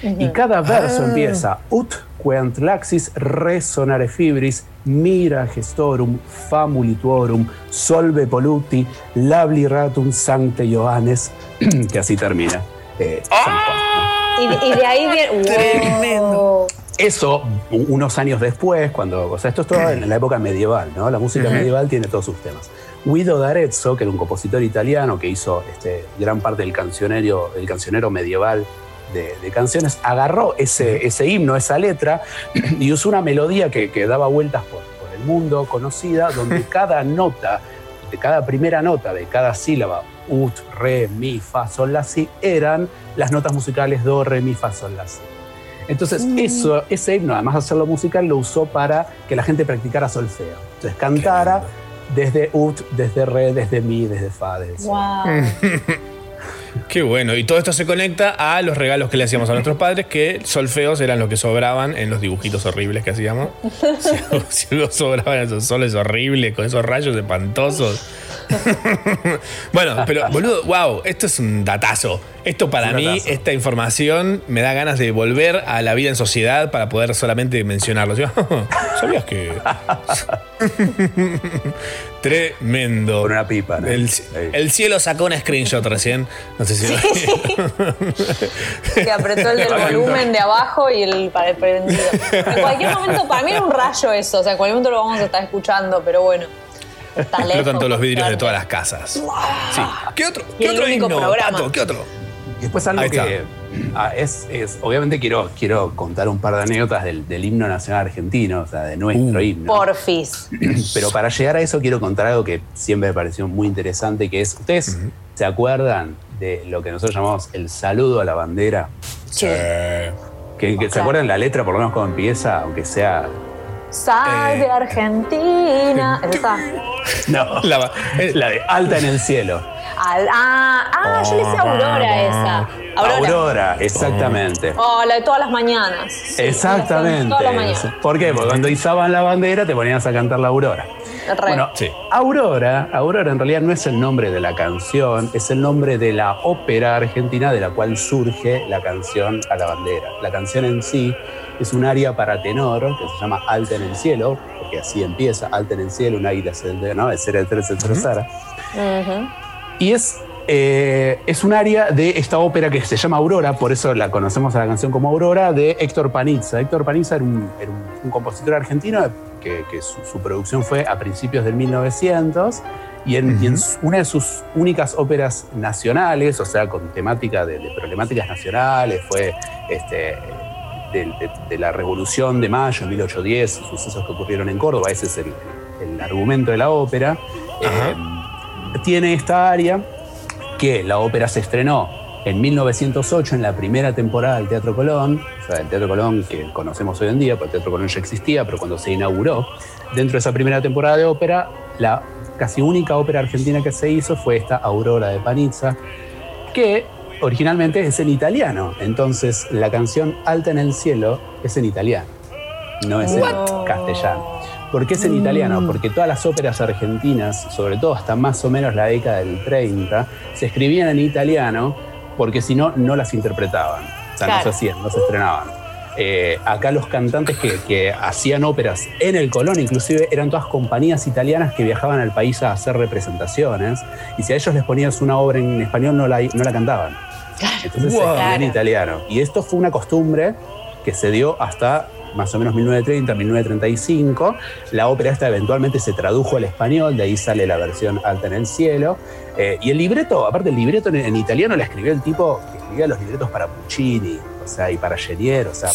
Y cada verso
Ah.
empieza ut queant laxis resonare fibris mira gestorum famulituorum solve poluti labli ratum sancte Johannes que así termina. eh, San Juan.
Y, de- y de ahí viene.
Eso, unos años después, cuando. O sea, esto es todo en la época medieval, ¿no? La música medieval tiene todos sus temas. Guido d'Arezzo, que era un compositor italiano que hizo este, gran parte del cancionero, el cancionero medieval de, de canciones, agarró ese, ese himno, esa letra, y usó una melodía que, que daba vueltas por, por el mundo, conocida, donde cada nota, de cada primera nota de cada sílaba, ut, re, mi, fa, sol, la, si, eran las notas musicales do, re, mi, fa, sol, la, si. Entonces, eso, ese himno, además de hacerlo musical, lo usó para que la gente practicara solfeo. Entonces, cantara desde ut, desde re, desde mi, desde fa, desde sol.
Qué bueno. Y todo esto se conecta a los regalos que le hacíamos a nuestros padres, que solfeos eran los que sobraban en los dibujitos horribles que hacíamos. Si si algo sobraba en esos soles horribles, con esos rayos espantosos. Bueno, pero boludo, wow, esto es un datazo. Esto para
Un
mí,
datazo.
esta información me da ganas de volver a la vida en sociedad para poder solamente mencionarlo. Yo, ¿Sabías que? Tremendo.
Con una pipa. ¿no?
El, el cielo sacó un screenshot recién. No sé si lo
Que apretó el del volumen de abajo y el para el prendido. En cualquier momento, para mí era un rayo eso. O sea, en cualquier momento lo vamos a estar escuchando, pero bueno.
Explotan todos los vidrios de todas las casas. Sí. ¿Qué otro, qué otro himno,
programa.
Pato? ¿Qué otro?
Después algo que ah, es, es- obviamente quiero, quiero contar un par de anécdotas del, del himno nacional argentino, o sea, de nuestro himno.
Porfis.
Pero para llegar a eso quiero contar algo que siempre me pareció muy interesante, que es, ¿ustedes se acuerdan de lo que nosotros llamamos el saludo a la bandera?
Sí.
Que, que ¿Se acuerdan la letra, por lo menos cómo empieza, aunque sea...
Sal de Argentina. ¿Esa está?
No, la, la de alta en el cielo.
Al- ah, ah, yo le hice Aurora esa. Aurora.
Aurora, exactamente.
Oh, la de todas las mañanas. Sí,
Exactamente.
Todas las mañanas.
¿Por qué? Porque cuando izaban la bandera te ponías a cantar la Aurora.
Re.
Bueno, Aurora, Aurora en realidad no es el nombre de la canción, es el nombre de la ópera argentina de la cual surge la canción a la bandera. La canción en sí es un aria para tenor que se llama Alta en el cielo, porque así empieza, Alta en el cielo, un águila se ¿no? etcétera, etcétera, etcétera, etcétera.
Ujú.
Y es, eh, es un área de esta ópera que se llama Aurora, por eso la conocemos a la canción como Aurora, de Héctor Panizza. Héctor Panizza era un, era un- un compositor argentino que, que su, su producción fue a principios del 1900 y en, y en su- una de sus únicas óperas nacionales, o sea, con temática de, de problemáticas nacionales, fue este, de, de- de la Revolución de Mayo en 1810, sucesos que ocurrieron en Córdoba, ese es el, el argumento de la ópera. Eh, tiene esta área que la ópera se estrenó en 1908 en la primera temporada del Teatro Colón, o sea, el Teatro Colón que conocemos hoy en día, porque el Teatro Colón ya existía, pero cuando se inauguró, dentro de esa primera temporada de ópera, la casi única ópera argentina que se hizo fue esta Aurora de Panizza, que originalmente es en italiano. Entonces, la canción Alta en el cielo es en italiano, no es en castellano. ¿Por qué es en italiano? Porque todas las óperas argentinas, sobre todo hasta más o menos la década del 30, se escribían en italiano porque si no, no las interpretaban. O sea, no se hacían, no se estrenaban. Eh, acá los cantantes que, que hacían óperas en el Colón, inclusive, eran todas compañías italianas que viajaban al país a hacer representaciones. Y si a ellos les ponías una obra en español, no la, no la cantaban. Entonces se
Wow.
en italiano. Y esto fue una costumbre que se dio hasta más o menos 1930, 1935. La ópera esta eventualmente se tradujo al español, de ahí sale la versión Alta en el Cielo. Eh, y el libreto, aparte el libreto en, en italiano la escribió el tipo que escribía los libretos para Puccini, o sea, y para Genier, o sea,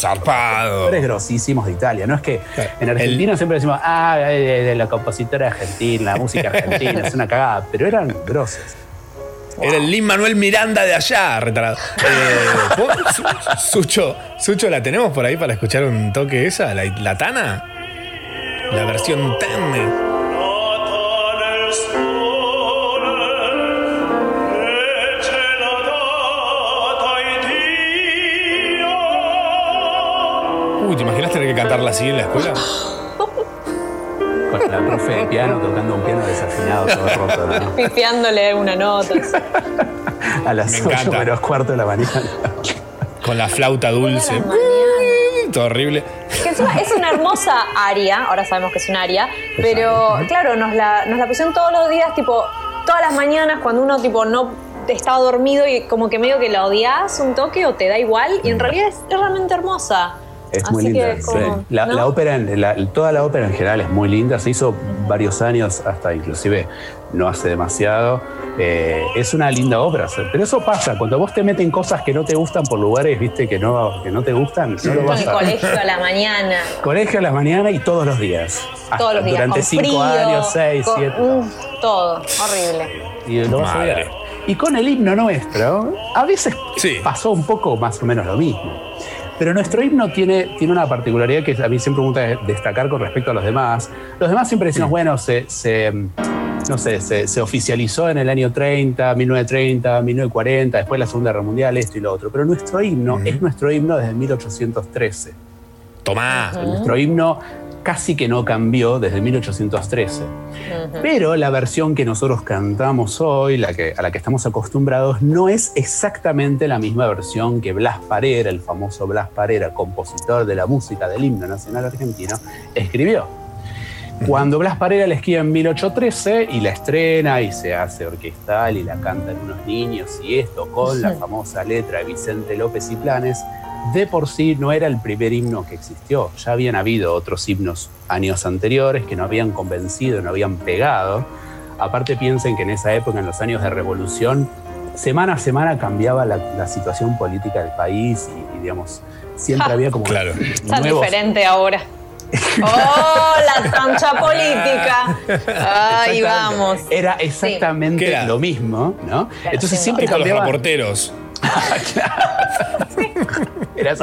compositores grosísimos de Italia. No es que en Argentina siempre decimos, ah, de, de la compositora argentina, la música argentina, es una cagada, pero eran grosos.
Era el Lin Manuel Miranda de allá, retarado. Eh, ¿puedo- Su- Sucho, Sucho, ¿la tenemos por ahí para escuchar un toque esa? ¿La, la Tana? La versión Tene. Uy, ¿te imaginas tener que cantarla así en la escuela?
Con la profe de piano tocando un piano desafinado, todo roto, ¿no?
Pifiándole una nota.
A las
Me
8
encanta.
menos cuarto de la mañana.
Con la flauta dulce. Todo horrible.
Que encima es una hermosa aria, ahora sabemos que es un aria, pero claro, nos la, nos la pusieron todos los días, tipo, todas las mañanas cuando uno tipo no estaba dormido y como que medio que la odias un toque o te da igual y en realidad es, es realmente hermosa.
Es
Así
muy linda. sí. La,
¿no?
la ópera, la- toda la ópera en general es muy linda. Se hizo varios años, hasta inclusive no hace demasiado. Eh, es una linda ópera. Pero eso pasa, cuando vos te meten cosas que no te gustan por lugares, viste, que no, que no te gustan, no lo
Con
vas
el
a
colegio a la mañana,
Colegio a la mañana y todos los días.
todos los días,
Durante
con
cinco
frío,
años, seis,
con-
siete.
mm, todo, horrible.
Y lo vas a. Y con el himno nuestro, a veces pasó un poco más o menos lo mismo. Pero nuestro himno tiene, tiene una particularidad que a mí siempre me gusta de- destacar con respecto a los demás. Los demás siempre decimos, bueno, se, se, no sé, se, se oficializó en el año 30, 1930, 1940, después la Segunda Guerra Mundial, esto y lo otro. Pero nuestro himno es nuestro himno desde 1813.
Tomá.
Nuestro himno casi que no cambió desde 1813. Pero la versión que nosotros cantamos hoy, la que, a la que estamos acostumbrados, no es exactamente la misma versión que Blas Parera, el famoso Blas Parera, compositor de la música del himno nacional argentino, escribió. Cuando Blas Parera la escribe en 1813 y la estrena y se hace orquestal y la cantan unos niños y esto con la famosa letra de Vicente López y Planes, de por sí no era el primer himno que existió. Ya habían habido otros himnos años anteriores que no habían convencido, no habían pegado. Aparte piensen que en esa época, en los años de revolución, semana a semana cambiaba la, la situación política del país y, y, digamos, siempre
Ja.
había como
Claro.
Tan
nuevos
diferente ahora. ¡Oh, la troncha política! Ahí vamos.
Era exactamente lo mismo, ¿no? Entonces siempre
Tipo los
cambiaba. Era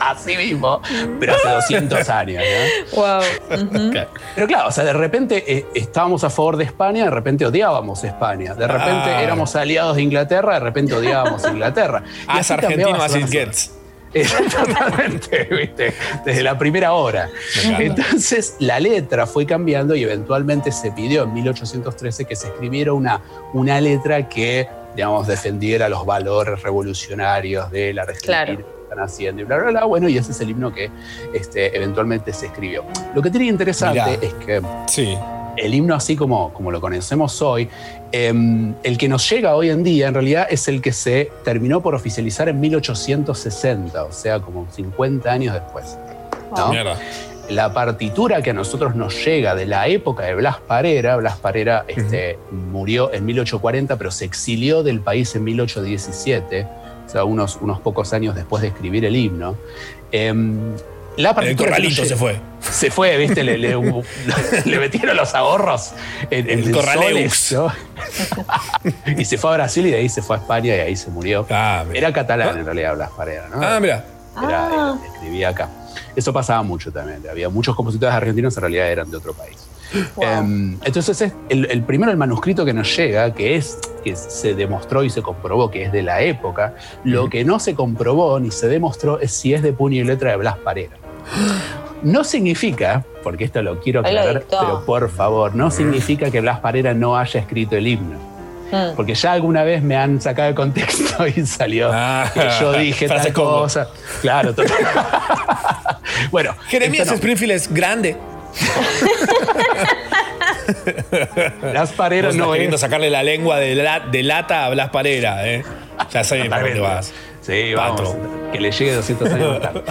así mismo, pero hace 200 años, ¿no?
Wow.
Pero claro, o sea, de repente eh, estábamos a favor de España, de repente odiábamos España. De repente
Ah.
éramos aliados de Inglaterra, de repente odiábamos a Inglaterra.
As
así
argentino as it gets.
Totalmente, ¿viste? Desde la primera hora. Entonces la letra fue cambiando y eventualmente se pidió en 1813 que se escribiera una, una letra que, digamos, defendiera los valores revolucionarios de la Argentina
Claro.
Están haciendo y bla, bla, bla. Bueno, y ese es el himno que este, eventualmente se escribió. Lo que tiene interesante
Mirá.
es que
Sí.
el himno así como, como lo conocemos hoy, em, el que nos llega hoy en día en realidad es el que se terminó por oficializar en 1860, o sea, como 50 años después. La partitura que a nosotros nos llega de la época de Blas Parera, Blas Parera este, murió en 1840, pero se exilió del país en 1817, o sea, unos, unos pocos años después de escribir el himno. Em, la
El corralito se fue.
se fue, ¿viste? Le, le- le metieron los ahorros en, en
El Corraleux.
soles, ¿no? y se fue a Brasil y de ahí se fue a España y ahí se murió.
Ah.
Era catalán en realidad, Blas Parera, ¿no?
Ah, mira.
Era-
Ah.
escribía acá. Eso pasaba mucho también. Había muchos compositores argentinos en realidad eran de otro país. Em, entonces, es el, el primero, el manuscrito que nos llega, que es que se demostró y se comprobó que es de la época, lo que no se comprobó ni se demostró es si es de puño y letra de Blas Parera. No significa, porque esto lo quiero
lo
aclarar, pero por favor, no significa que Blas Parera no haya escrito el himno.
Mm.
Porque ya alguna vez me han sacado de contexto y salió
Ah,
que yo dije tal cosa. Claro, total. bueno,
Jeremías
no.
Springfield es grande.
Blas Parera
Vos estás
no
queriendo
es.
sacarle la lengua de, la- de lata a Blas Parera, ¿eh? Ya sé para dónde vas.
Sí,
Pato.
vamos. Que le llegue 200 años más tarde.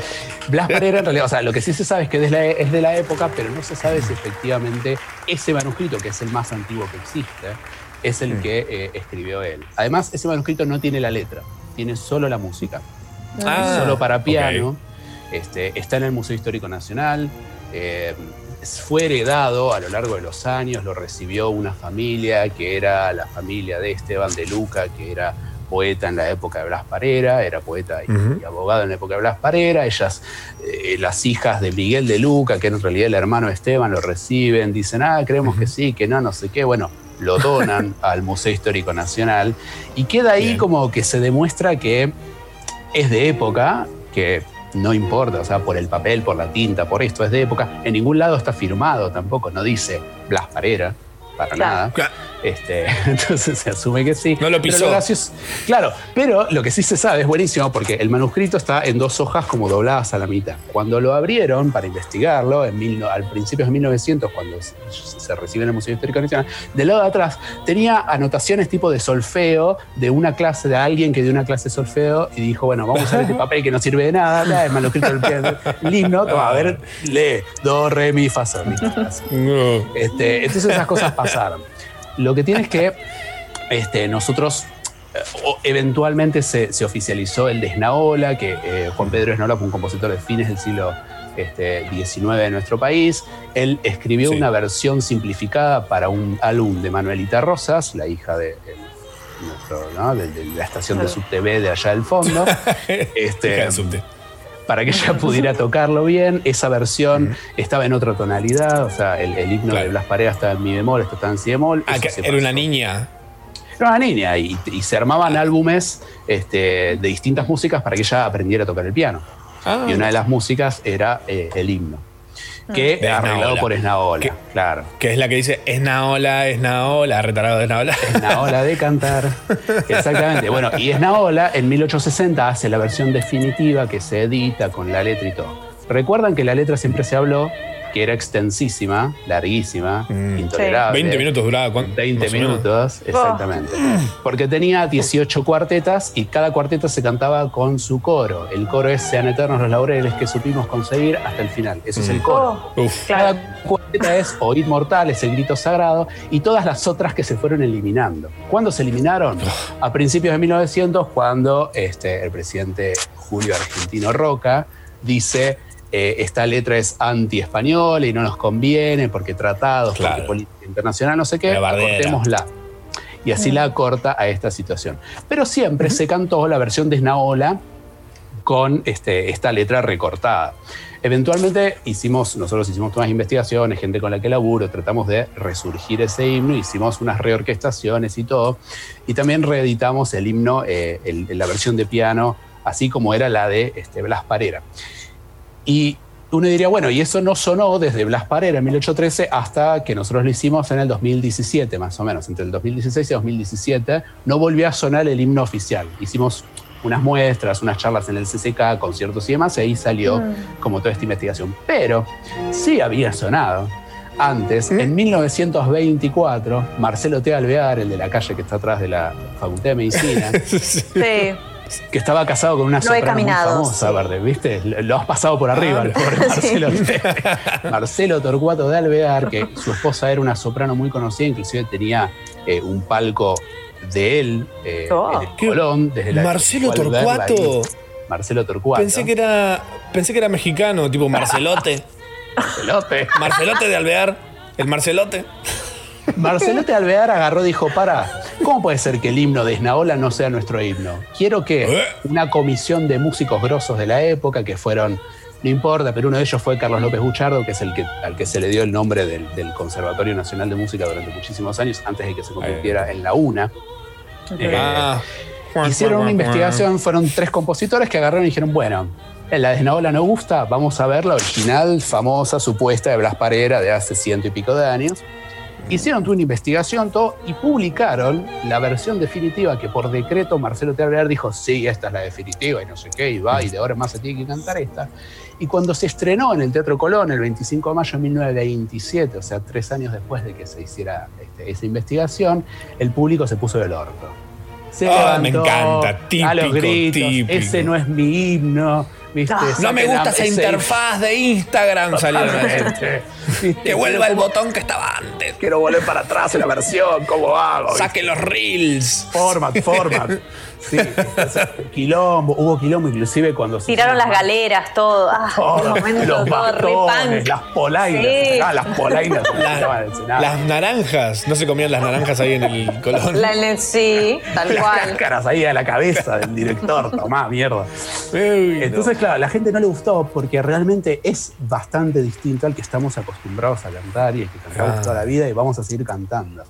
Blas Parera, en realidad, o sea, lo que sí se sabe es que es de, la, es de la época, pero no se sabe si efectivamente ese manuscrito, que es el más antiguo que existe, es el que eh, escribió él. Además, ese manuscrito no tiene la letra, tiene solo la música.
Ah,
solo para piano. Este, está en el Museo Histórico Nacional. eh, fue heredado a lo largo de los años, lo recibió una familia que era la familia de Esteban de Luca, que era poeta en la época de Blas Parera, era poeta y, abogado en la época de Blas Parera. Ellas, eh, las hijas de Miguel de Luca, que en realidad el hermano de Esteban, lo reciben, dicen, ah, creemos que sí, que no, no sé qué. Bueno, lo donan al Museo Histórico Nacional y queda ahí
Bien.
como que se demuestra que es de época, que no importa, o sea, por el papel, por la tinta, por esto, es de época. En ningún lado está firmado tampoco, no dice Blas Parera, para
Claro.
nada.
Claro.
Este, entonces se asume que sí.
No lo
Pero
pisó.
gracioso- claro, pero lo que sí se sabe es buenísimo porque el manuscrito está en dos hojas como dobladas a la mitad. Cuando lo abrieron para investigarlo, en mil, al principio de 1900, cuando se, se recibe en el Museo Histórico Nacional, del lado de atrás tenía anotaciones tipo de solfeo de una clase, de alguien que dio una clase de solfeo y dijo, bueno, vamos a usar este papel que no sirve de nada, el manuscrito del piano, el himno, toma, a ver, lee, do, re, mi, fa, sol.
No.
Este, entonces esas cosas Lo que tiene es que este, nosotros eh, o- eventualmente se, se oficializó el de Esnaola, que eh, Juan Pedro Esnaola fue un compositor de fines del siglo este, XIX de nuestro país. Él escribió
Sí.
una versión simplificada para un álbum de Manuelita Rosas, la hija de, el- nuestro, ¿no? de, de la estación de SubTV de allá del fondo. Este,
Deja de.
Para que ella pudiera tocarlo bien. Esa versión estaba en otra tonalidad, o sea, el, el himno
Claro.
de Blas Paredes estaba en mi bemol, esto estaba en si bemol.
Ah, que era una niña.
Era una niña y, y se armaban álbumes este, de distintas músicas para que ella aprendiera a tocar el piano.
Ah.
Y una de las músicas era eh, el himno. Que
De
arreglado
Esnaola.
por Esnaola.
Que-
claro.
Que es la que dice Esnaola, Esnaola, retarado de Esnaola.
Esnaola de cantar. Exactamente. Bueno, y Esnaola en 1860 hace la versión definitiva que se edita con la letra y todo. Recuerdan que la letra siempre se habló que era extensísima, larguísima, intolerable.
20 minutos duraba. ¿cuánto?
20
Más o menos.
minutos, exactamente. Porque tenía 18 cuartetas y cada cuarteta se cantaba con su coro. El coro es Sean eternos los laureles que supimos conseguir hasta el final. Eso es el coro. Cada cuarteta es Oíd Mortal, es el grito sagrado, y todas las otras que se fueron eliminando. ¿Cuándo se eliminaron? A principios de 1900, cuando este, el presidente Julio Argentino Roca dice. Eh, esta letra es anti-española y no nos conviene porque tratados, porque política internacional, no sé qué, cortémosla. Y así la corta a esta situación. Pero siempre se cantó la versión de Esnaola con este, esta letra recortada. Eventualmente hicimos, nosotros hicimos todas las investigaciones, gente con la que laburo, tratamos de resurgir ese himno, hicimos unas reorquestaciones y todo, y también reeditamos el himno, eh, el- la versión de piano, así como era la de este, Blas Parera. Y uno diría, bueno, y eso no sonó desde Blas Parera en 1813 hasta que nosotros lo hicimos en el 2017, más o menos, entre el 2016 y 2017, no volvió a sonar el himno oficial. Hicimos unas muestras, unas charlas en el CCK, conciertos y demás, y ahí salió
Mm.
como toda esta investigación. Pero sí había sonado. Antes, en 1924, Marcelo T. Alvear, el de la calle que está atrás de la Facultad de Medicina,
Sí.
Que estaba casado con una
Lo he
soprano muy
caminado,
famosa,
sí.
Verde, ¿viste? Lo lo has pasado por arriba, el pobre Marcelo. Marcelo Torcuato de Alvear, que su esposa era una soprano muy conocida, inclusive tenía eh, un palco de él eh,
Oh.
en el Colón, desde la
Marcelo. Torcuato.
Marcelo Torcuato.
Pensé que era. Pensé que era mexicano, tipo Marcelote.
Marcelote.
Marcelote de Alvear. El Marcelote.
Marcelote Alvear agarró y dijo, para, ¿cómo puede ser que el himno de Esnaola no sea nuestro himno? Quiero que una comisión de músicos grosos de la época, que fueron, no importa, pero uno de ellos fue Carlos López Buchardo, que es el que, al que se le dio el nombre del, del Conservatorio Nacional de Música durante muchísimos años, antes de que se convirtiera en la UNA. Eh,
Ah.
Hicieron una investigación, fueron tres compositores que agarraron y dijeron, bueno, la de Esnaola no gusta, vamos a ver la original, famosa, supuesta de Blas Parera de hace ciento y pico de años. Hicieron toda una investigación todo y publicaron la versión definitiva que por decreto Marcelo Terber dijo, sí, esta es la definitiva y no sé qué, y va, y de ahora más se tiene que cantar esta. Y cuando se estrenó en el Teatro Colón el 25 de mayo de 1927, o sea, tres años después de que se hiciera este, esa investigación, el público se puso del orto. Se
Ah, me encanta, típico,
a los gritos,
típico.
ese no es mi himno. ¿Viste?
No me
Saquen
gusta esa interfaz de Instagram, salieron a decir.
Totalmente. ¿Viste?
Que vuelva el botón que estaba antes.
Quiero volver para atrás en la versión, ¿cómo hago?
Saque los reels.
Format, format. Sí, o sea, quilombo, hubo quilombo inclusive cuando se
Tiraron las galeras, todo. Ah, momento
los
todo
bastones, las polainas,
Sí.
ah, las polainas
La- las naranjas. No se comían las naranjas ahí en el colón.
La- la- sí, tal
las
cual.
cáscaras ahí a la cabeza del director, tomá, mierda. Entonces, claro, a la gente no le gustó porque realmente es bastante distinto al que estamos acostumbrados a cantar y el que cantamos
Ah.
toda la vida y vamos a seguir cantando.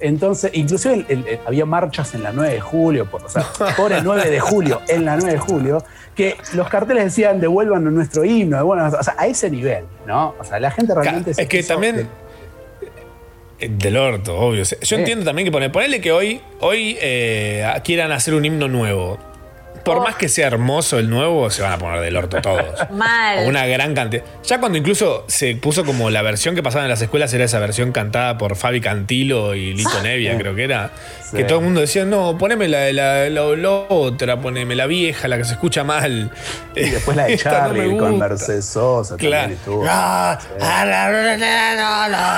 Entonces, inclusive el- el- el- había marchas en la 9 de julio, por, o sea, por el 9 de julio, en la 9 de julio, que los carteles decían devuelvan nuestro himno, devuelvan, o sea, a ese nivel, ¿no? O sea, la gente realmente... se
Es que también. eh, Del orto, obvio. Yo
Sí.
entiendo también que poner, ponele que hoy, hoy eh, quieran hacer un himno nuevo. Por más que sea hermoso el nuevo, se van a poner del orto todos.
Mal.
Una gran cantidad. Ya cuando incluso se puso como la versión que pasaba en las escuelas era esa versión cantada por Fabi Cantilo y Lito Nevia, creo que era.
Sí.
Que todo el mundo decía, no, poneme la, la, la- la otra, poneme la vieja, la que se escucha mal.
Y después la de
Esta no
Charlie con. Mercedes Sosa
Claro.
estuvo.
Ah,
Sí.
ah,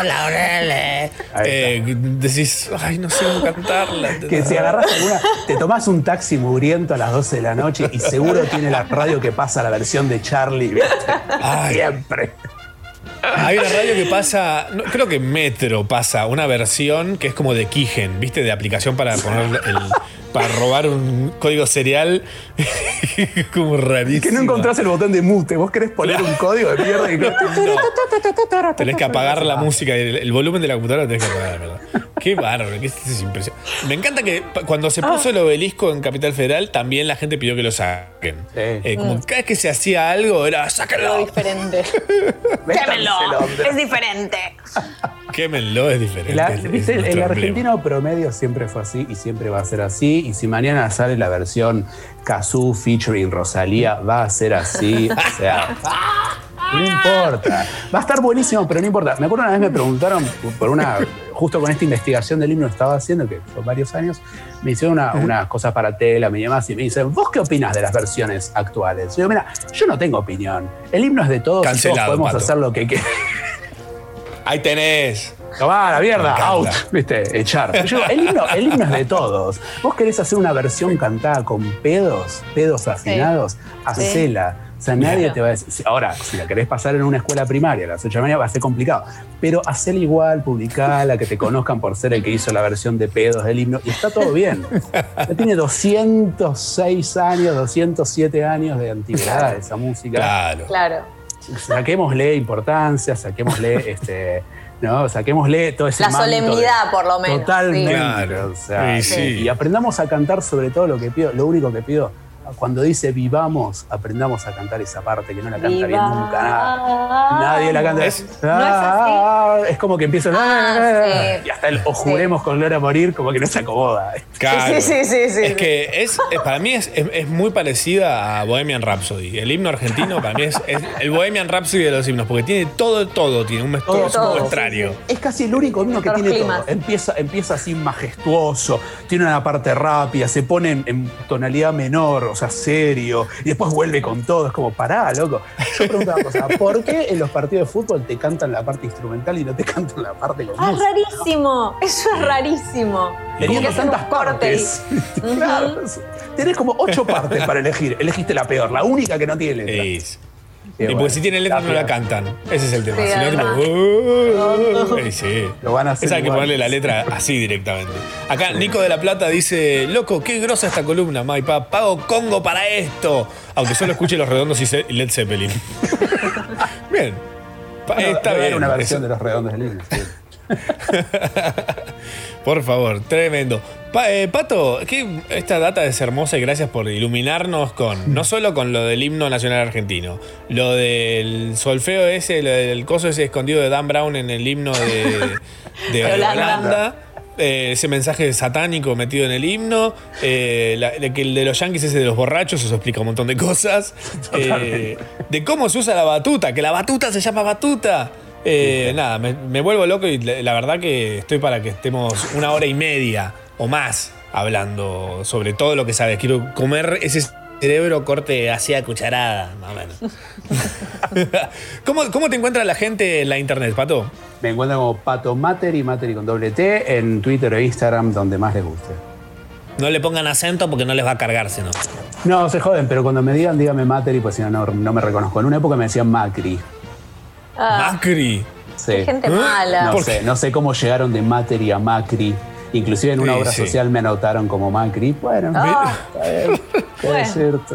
laureles. Eh, decís, ay, no sé cómo cantarla.
Que si agarras alguna, te tomás un taxi mugriento a las 12 de la noche y seguro tiene la radio que pasa la versión de Charlie. ¿viste? Siempre.
Hay una radio que pasa, no, creo que Metro pasa una versión que es como de Kigen, ¿viste? De aplicación para poner el, para robar un código serial. como rarísimo.
Que no encontrás el botón de mute. Vos querés poner un código de mierda y
Tenés que apagar la música, el, el volumen de la computadora lo tenés que apagar, ¿verdad? Qué bárbaro, esto es impresionante. Me encanta que cuando se puso el obelisco en Capital Federal, también la gente pidió que lo saquen. Eh, como
Mm.
cada vez que se hacía algo, era
Algo
sácalo,
diferente. Quémelo. Es diferente.
Quémenlo, es diferente.
La-
es- es
¿viste? el,
emblema.
argentino promedio siempre fue así y siempre va a ser así. Y si mañana sale la versión Kazoo featuring Rosalía, va a ser así. O sea, no importa. Va a estar buenísimo, pero no importa. Me acuerdo una vez me preguntaron por una. Justo con esta investigación del himno que estaba haciendo, que fue varios años, me hicieron una- unas cosas para tela, me llamas y me dicen, ¿vos qué opinas de las versiones actuales? Y yo, mira, yo no tengo opinión. El himno es de todos y todos podemos
Pato.
hacer lo que queramos.
Ahí tenés.
Tomá, la mierda, out, viste, echar. Yo, el, himno, el himno es de todos. Vos querés hacer una versión cantada con pedos, pedos afinados, hacela. O sea, nadie
Claro.
te va a decir. Ahora, si la querés pasar en una escuela primaria a las 8 de la mañana va a ser complicado. Pero hacela igual, publicala, que te conozcan por ser el que hizo la versión de pedos del himno. Y está todo bien. Ya tiene 206 años, 207 años de antigüedad esa música
Claro.
Claro.
Saquémosle importancia, saquémosle este, no, saquémosle todo ese
La
manto de-
solemnidad, por lo menos.
Totalmente.
sí.
Claro.
o sea,
Sí, sí.
Y aprendamos a cantar sobre todo lo que pido, lo único que pido. Cuando dice vivamos, aprendamos a cantar esa parte que no la canta bien nunca. nada. Nadie la canta.
Es-
Ah, es como que empieza
Ah, sí.
y hasta el o juremos con Gloria a morir, como que no se acomoda.
Claro.
Sí, sí, sí, sí,
Es que es, es- para mí es, es- es muy parecida a Bohemian Rhapsody. El himno argentino para mí es, es el Bohemian Rhapsody de los himnos, porque tiene todo, todo, tiene un
Todo,
contrario.
Es casi el único himno que tiene
climas.
todo. Empieza, empieza así majestuoso, tiene una parte rápida, se pone en, en tonalidad menor, o sea, serio, y después vuelve con todo. Es como, pará, loco. Yo pregunto una cosa, ¿por qué en los partidos de fútbol te cantan la parte instrumental y no te cantan la parte con
Ah, es
música?
rarísimo. Eso es rarísimo.
Teniendo
Como que
tantas partes. Claro, tenés como ocho partes para elegir. Elegiste la peor, la única que no tiene letra.
Es-
Y bueno,
porque si tiene letra no la cantan. Ese es el tema.
Sí,
Si no, tipo, "Uh", eh, sí.
Lo van a hacer
Esa hay que ponerle la letra así directamente. Acá Nico de la Plata dice, loco, qué grosa esta columna, Maipa. Pago Congo para esto. Aunque solo escuche Los Redondos y Led Zeppelin. bien.
Bueno,
está bien.
una versión
Eso-
de los redondos del himno.
Por favor, tremendo. Pa- eh, Pato, que esta data es hermosa y gracias por iluminarnos con no solo con lo del himno nacional argentino, lo del solfeo ese, lo del coso ese escondido de Dan Brown en el himno de, de
Holanda.
Eh, ese mensaje satánico metido en el himno, eh, la- de que el de los yankees ese de los borrachos, eso explica un montón de cosas, eh, de cómo se usa la batuta, que la batuta se llama batuta. Eh, nada, me, me vuelvo loco y la, la verdad que estoy para que estemos una hora y media o más hablando sobre todo lo que sabes. Quiero comer ese cerebro corte así a cucharada, más o menos. ¿Cómo, ¿Cómo te encuentra la gente en la internet, Pato?
Me encuentran como Pato Materi, Materi con doble T, en Twitter e Instagram, donde más les guste.
No le pongan acento porque no les va a cargar, sino.
No, se joden, pero cuando me digan, dígame Materi, pues si no, no, no me reconozco. En una época me decían Macri.
Ah,
Macri.
Sí.
qué gente mala.
No
¿Por
sé, no sé cómo llegaron de Materi a Macri. Inclusive en una
Sí,
obra
sí.
social me anotaron como Macri. Bueno,
Ah.
está bien. ¿Qué
Bueno.
decirte?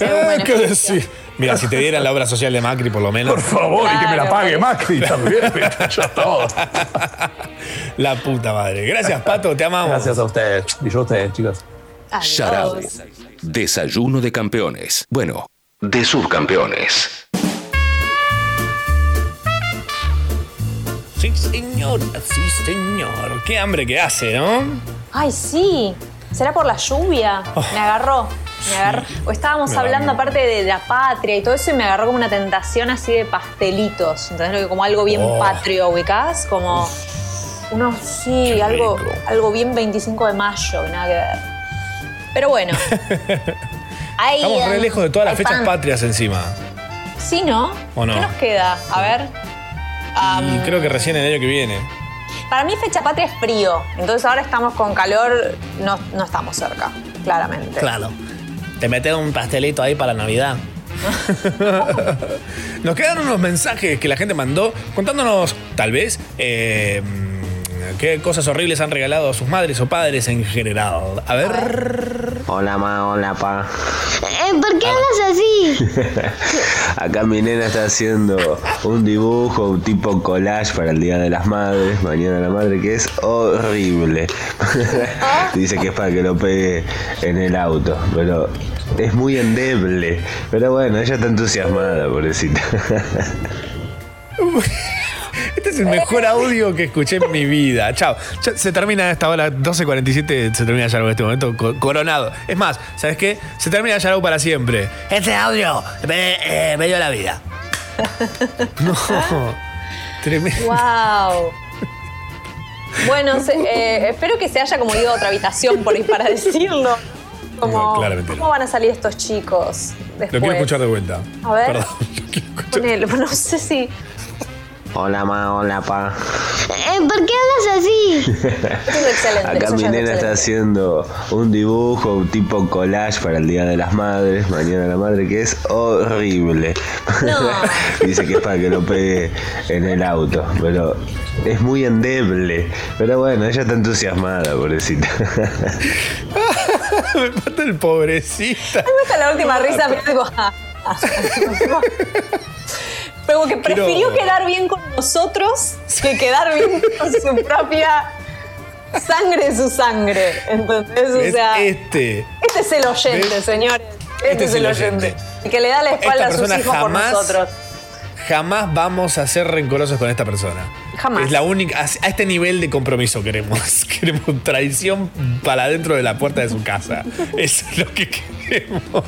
Eh, ¿qué decir? Mira, si te dieran la obra social de Macri, por lo menos.
Por favor, y que me la
Claro,
pague Macri también. yo todo.
La puta madre. Gracias, Pato, te amamos.
Gracias a ustedes. Y yo a ustedes, chicos.
Sharau. Desayuno de campeones. Bueno, de subcampeones.
Sí, señor, sí, señor. Qué hambre que hace, ¿no?
Ay, sí. ¿Será por la lluvia? Me agarró. Me agarró. O estábamos
Me
hablando aparte de la patria y todo eso y me agarró como una tentación así de pastelitos. Entonces, como algo bien
Oh.
patrio, ubicás? Como unos, sí,
Qué
algo,
rico.
algo bien 25 de mayo, nada que ver. Pero bueno. Ahí,
Estamos re lejos de todas las fechas
pan.
patrias encima.
Sí, ¿no?
¿O no?
¿Qué nos queda? A ver.
Y creo que recién el año que viene.
Para mí fecha patria es frío, entonces ahora estamos con calor, no, no estamos cerca, claramente.
Claro. Te metes un pastelito ahí para Navidad.
Nos quedaron unos mensajes que la gente mandó contándonos, tal vez, eh, ¿Qué cosas horribles han regalado a sus madres o padres en general? A ver.
Hola ma, hola pa.
Eh, ¿Por qué hablas así?
Acá mi nena está haciendo un dibujo, un tipo collage para el Día de las Madres, mañana de la madre, que es horrible. Dice que es para que lo pegue en el auto, pero es muy endeble. Pero bueno, ella está entusiasmada, pobrecita.
Este es el mejor audio que escuché en mi vida. Chao. Se termina esta hora, 12.47, se termina Yarao en este momento, co- coronado. Es más, ¿sabes qué? Se termina Yarao para siempre.
Este audio me, eh, me dio la vida.
No. Tremendo.
¡Wow! Bueno, se- eh, espero que se haya como ido a otra habitación por ahí para decirlo. Como,
no.
¿Cómo van a salir estos chicos después?
Lo quiero escuchar de vuelta.
A ver.
Perdón.
Ponelo, no sé si.
Hola ma, hola pa.
Eh, ¿Por qué hablas así?
Es excelente.
Acá
eso
mi nena está haciendo un dibujo, un tipo collage para el Día de las Madres, mañana de la madre, que es horrible. Dice que es para que lo pegue en el auto, pero es muy endeble. Pero bueno, ella está entusiasmada, pobrecita.
Me mata el pobrecita.
Me gusta la última risa, pero digo, Pero que
Quiero-
prefirió quedar bien con nosotros que quedar bien con su propia sangre, su sangre. Sea,
Este.
este es el oyente, señores. Este, es el oyente. Y que le da la espalda a sus hijos por
jamás-
nosotros.
Jamás vamos a ser rencorosos con esta persona.
Jamás.
Es la única. A a este nivel de compromiso queremos. Queremos traición para dentro de la puerta de su casa. Eso es lo que queremos.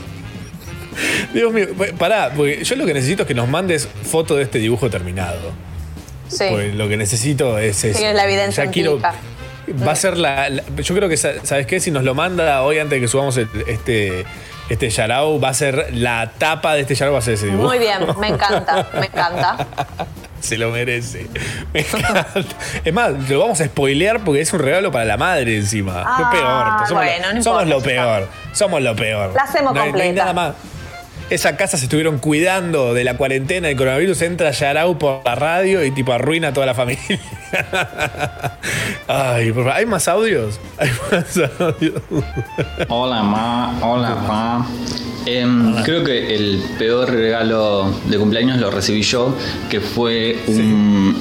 Dios mío, pará, porque yo lo que necesito es que nos mandes foto de este dibujo terminado.
Sí.
Porque lo que necesito es eso.
La evidencia
Ya quiero. Va a ser la, la- Yo creo que, sa- ¿sabes qué? Si nos lo manda hoy antes de que subamos el- este. Este Yarao va a ser la tapa de este Yarao, va a ser ese dibujo.
Muy bien, me encanta, me encanta.
Se lo merece. Me encanta. Es más, lo vamos a spoilear porque es un regalo para la madre encima.
Ah,
lo peor. Somos,
bueno, no
somos
importa,
lo peor. Somos lo peor.
La hacemos
No hay- no hay
completa.
nada más. Esa casa se estuvieron cuidando de la cuarentena del coronavirus. Entra Yarau por la radio y tipo arruina a toda la familia. Ay, por favor. ¿Hay más audios? Hay más audios.
Hola ma, hola pa. Em, creo que el peor regalo de cumpleaños lo recibí yo, que fue un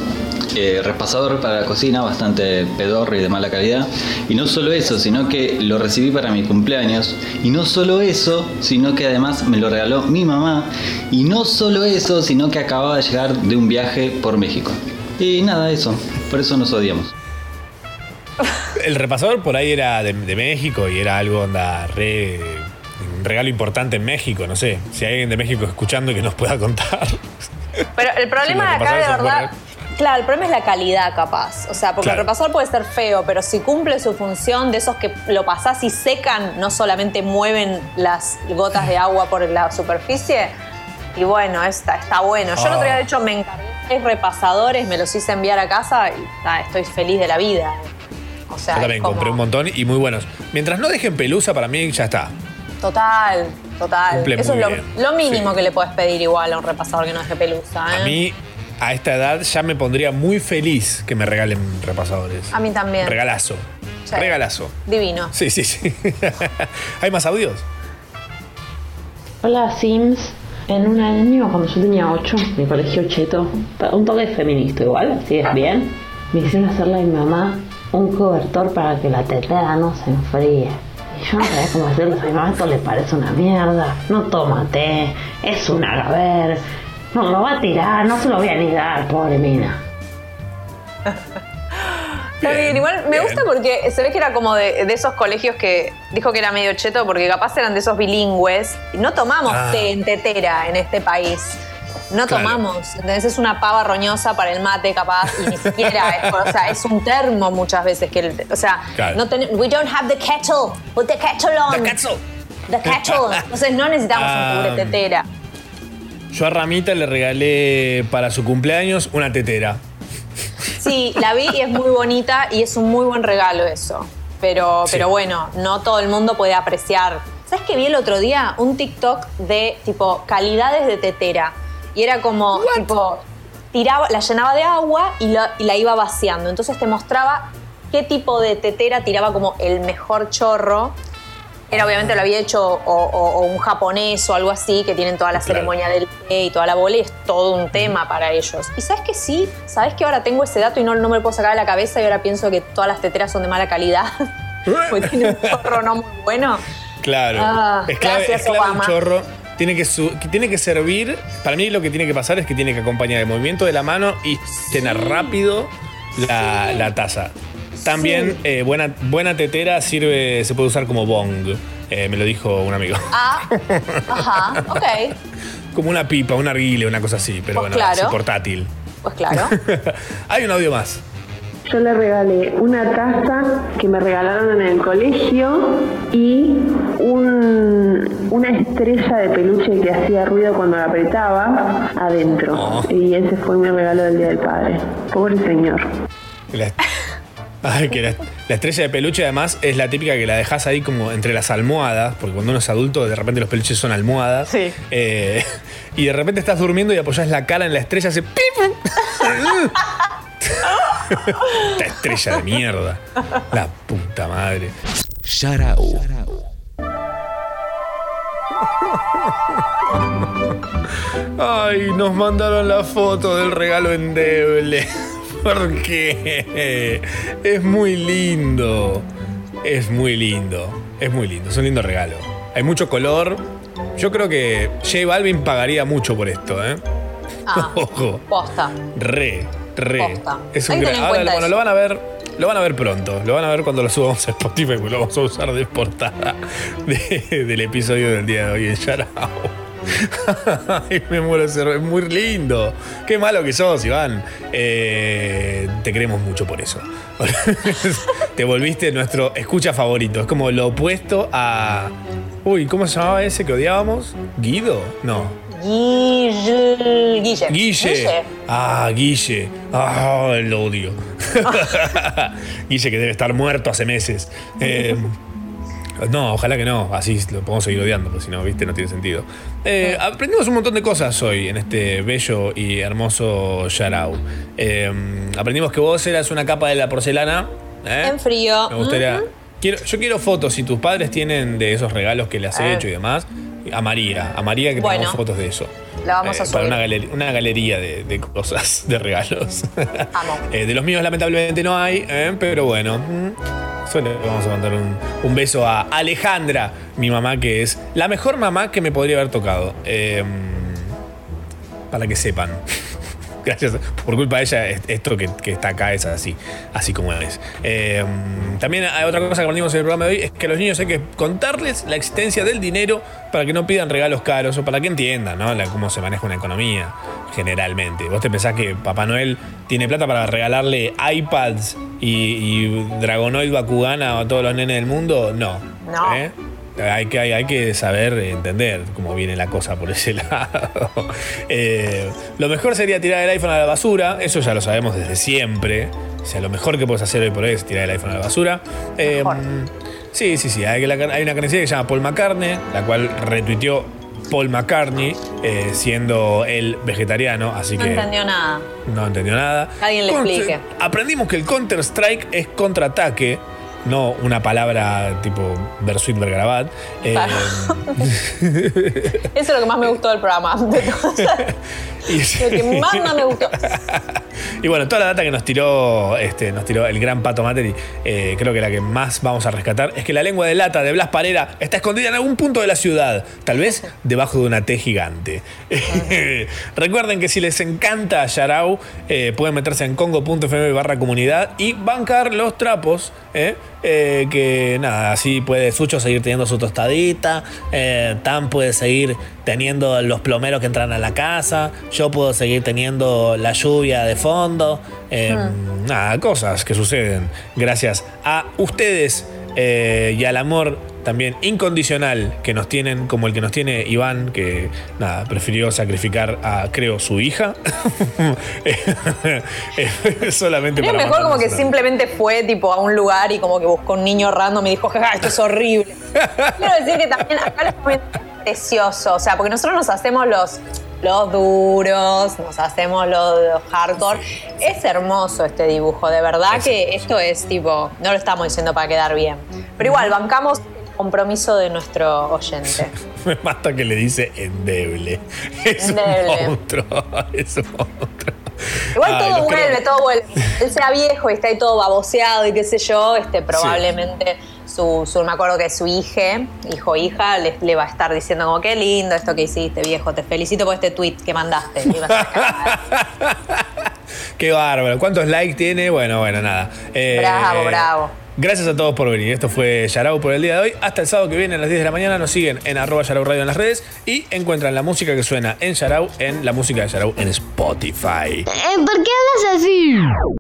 eh, repasador para la cocina bastante pedorro y de mala calidad. Y no solo eso, sino que lo recibí para mi cumpleaños. Y no solo eso, sino que además me lo regaló mi mamá. Y no solo eso, sino que acababa de llegar de un viaje por México. Y nada, eso. Por eso nos odiamos.
El repasador por ahí era de, de México y era algo onda re. Un regalo importante en México, no sé. Si hay alguien de México escuchando y que nos pueda contar.
Pero el problema de acá, de verdad. Claro, el problema es la calidad, capaz. O sea, porque
Claro.
el repasador puede ser feo, pero si cumple su función de esos que lo pasás y secan, no solamente mueven las gotas de agua por la superficie. Y bueno, está, está bueno. Yo el otro día, de hecho, me encargué tres repasadores, me los hice enviar a casa y ah, estoy feliz de la vida. O sea,
Yo también
como-
compré un montón y muy buenos. Mientras no dejen pelusa, para mí ya está.
Total, total.
Cumple
Eso es lo mínimo que le puedes pedir igual a un repasador que no deje pelusa. ¿eh?
A mí, a esta edad, ya me pondría muy feliz que me regalen repasadores.
A mí también.
Regalazo.
Sí.
Regalazo.
Divino.
Sí, sí, sí. ¿Hay más audios?
Hola Sims. En un año, cuando yo tenía 8, mi colegio cheto, un toque feminista igual, así es bien, me hicieron hacerle a mi mamá un cobertor para que la tetera no se enfríe. Y yo no sabía cómo hacerlo, a mi mamá esto le parece una mierda, no toma té, es un agaver, no lo va a tirar, no se lo voy a ni dar, pobre mina.
Está bien, igual me gusta porque se ve que era como de, de esos colegios que dijo que era medio cheto porque capaz eran de esos bilingües. Y no tomamos
Ah.
té en tetera en este país. No
Claro.
tomamos. Entonces es una pava roñosa para el mate, capaz, y ni siquiera es, o sea, es un termo muchas veces que el, o sea,
Claro.
no ten- we don't have the kettle, put the kettle on.
The kettle.
The kettle. Entonces no necesitamos
Ah.
un cubre tetera.
Yo a Ramita le regalé para su cumpleaños una tetera.
Sí, la vi y es muy bonita y es un muy buen regalo eso. Pero,
Sí.
pero bueno, no todo el mundo puede apreciar. ¿Sabes qué vi el otro día? Un TikTok de tipo calidades de tetera. Y era como tipo tiraba, la llenaba de agua y y la iba vaciando. Entonces te mostraba qué tipo de tetera tiraba como el mejor chorro. Era obviamente lo había hecho o, o- o un japonés o algo así, que tienen toda la
Claro.
ceremonia del té y toda la bola, y es todo un tema para ellos. Y sabes que sí, sabes que ahora tengo ese dato y no, no me lo puedo sacar de la cabeza y ahora pienso que todas las teteras son de mala calidad. Porque tiene un chorro no muy bueno.
Claro.
Ah,
es clave,
gracias,
es clave
Obama.
chorro. Tiene que, su- que tiene que servir. Para mí lo que tiene que pasar es que tiene que acompañar el movimiento de la mano y llenar rápido la, la taza. También eh, buena, buena tetera sirve, se puede usar como bong. Eh, me lo dijo un amigo.
Ah, ajá, ok.
Como una pipa, un arguile, una cosa así, pero
Pues
bueno,
claro.
así portátil.
Pues claro.
Hay un audio más.
Yo le regalé una taza que me regalaron en el colegio y un- una estrella de peluche que hacía ruido cuando la apretaba adentro. Y ese fue mi regalo del Día del Padre. Pobre señor.
La, Ay, que la, la estrella de peluche además es la típica que la dejas ahí como entre las almohadas, porque cuando uno es adulto de repente los peluches son almohadas.
Sí.
Eh, y de repente estás durmiendo y apoyas la cara en la estrella, hace pip. Esta estrella de mierda. La puta madre.
Sharau.
Ay, nos mandaron la foto del regalo endeble. Porque es muy lindo. Es muy lindo. Es muy lindo. Es un lindo regalo. Hay mucho color. Yo creo que J Balvin pagaría mucho por esto, ¿eh?
Ah,
Ojo.
posta.
Re, re.
Posta.
Es un gran. Ahora, bueno,
eso.
lo van a ver. Lo van a ver pronto. Lo van a ver cuando lo subamos a Spotify, porque lo vamos a usar de portada de- del episodio del día de hoy en Sharao. Ay, me muero es muy lindo. Qué malo que sos, Iván. Eh, te queremos mucho por eso. te volviste nuestro escucha favorito. Es como lo opuesto a. Uy, ¿cómo se llamaba ese que odiábamos? ¿Guido? No.
Guille. Guille.
Guille. Ah, Guille. Ah, lo odio. Guille que debe estar muerto hace meses. Eh, no, ojalá que no. Así lo podemos seguir odiando, porque si no, viste, no tiene sentido. Eh, aprendimos un montón de cosas hoy en este bello y hermoso Yarao. Eh, aprendimos que vos eras una capa de la porcelana. ¿eh?
En frío.
Me gustaría. Quiero, yo quiero fotos, si tus padres tienen de esos regalos que le has
Ah.
hecho y demás. A María, a María que
Bueno.
tengamos fotos de eso.
La vamos a
Eh, Para
subir.
una, galer- una galería de, de cosas, de regalos.
Amo.
Eh, de los míos lamentablemente no hay, eh, pero bueno. mm, Solo le vamos a mandar un, un beso a Alejandra, mi mamá, que es la mejor mamá que me podría haber tocado. Eh, para que sepan. Gracias. Por culpa de ella, es- esto que, que está acá es así, así como es. Eh, también hay otra cosa que aprendimos en el programa de hoy, es que a los niños hay que contarles la existencia del dinero para que no pidan regalos caros o para que entiendan ¿no? La- cómo se maneja una economía generalmente. ¿Vos te pensás que Papá Noel tiene plata para regalarle iPads y, y Dragonoid Bakugana a todos los nenes del mundo? No.
No.
¿Eh? Hay que, hay, hay que saber entender cómo viene la cosa por ese lado. Eh, lo mejor sería tirar el iPhone a la basura, eso ya lo sabemos desde siempre. O sea, lo mejor que puedes hacer hoy por hoy es tirar el iPhone a la basura. Eh, sí, sí, sí. Hay, una canción que se llama Paul McCartney, la cual retuiteó Paul McCartney, eh, siendo él vegetariano, así
No
que
entendió nada.
no entendió nada.
Alguien le
Con-
explique.
Aprendimos que el Counter-Strike es contraataque, no una palabra tipo Bersuit Bergarabat. Eh,
Eso es lo que más me gustó del programa. Lo que más no me gustó.
y bueno, toda la data que nos tiró, este, nos tiró el gran Pato Materi, eh, creo que la que más vamos a rescatar es que la lengua de lata de Blas Parera está escondida en algún punto de la ciudad, tal vez debajo de una T gigante. Recuerden que si les encanta Yarau, eh, pueden meterse en congo.fm barra comunidad y bancar los trapos. eh, eh, que nada, así puede Sucho seguir teniendo su tostadita, Tan puede seguir teniendo los plomeros que entran a la casa, yo puedo seguir teniendo la lluvia de fondo, eh, nada, cosas que suceden gracias a ustedes eh, y al amor también incondicional que nos tienen, como el que nos tiene Iván, que nada, prefirió sacrificar a, creo, su hija. Solamente para
mejor como que simplemente fue tipo a un lugar y como que buscó un niño random y dijo, jaja, esto es horrible. Quiero decir que también acá lo estamos viendo precioso, o sea, porque nosotros nos hacemos los los duros, nos hacemos los, los hardcore. Es hermoso este dibujo, de verdad que esto es tipo, no lo estamos diciendo para quedar bien. Pero igual, bancamos el compromiso de nuestro oyente.
Me mata que le dice endeble. Es
Endeble.
un monstruo. Es un monstruo.
Igual
Ay,
todo vuelve, todo vuelve. Él sea viejo y está ahí todo baboseado y qué sé yo, este, probablemente su, su- me acuerdo que su hija, hijo hija, le, le va a estar diciendo como qué lindo esto que hiciste, viejo, te felicito por este tweet que mandaste.
Qué bárbaro. ¿Cuántos likes tiene? Bueno, bueno, nada. Eh,
bravo, bravo.
Gracias a todos por venir. Esto fue Yarau por el día de hoy. Hasta el sábado que viene a las 10 de la mañana. Nos siguen en arroba Yarau Radio en las redes y encuentran la música que suena en Yarau en la música de Yarau en Spotify.
Eh, ¿Por qué hablas así?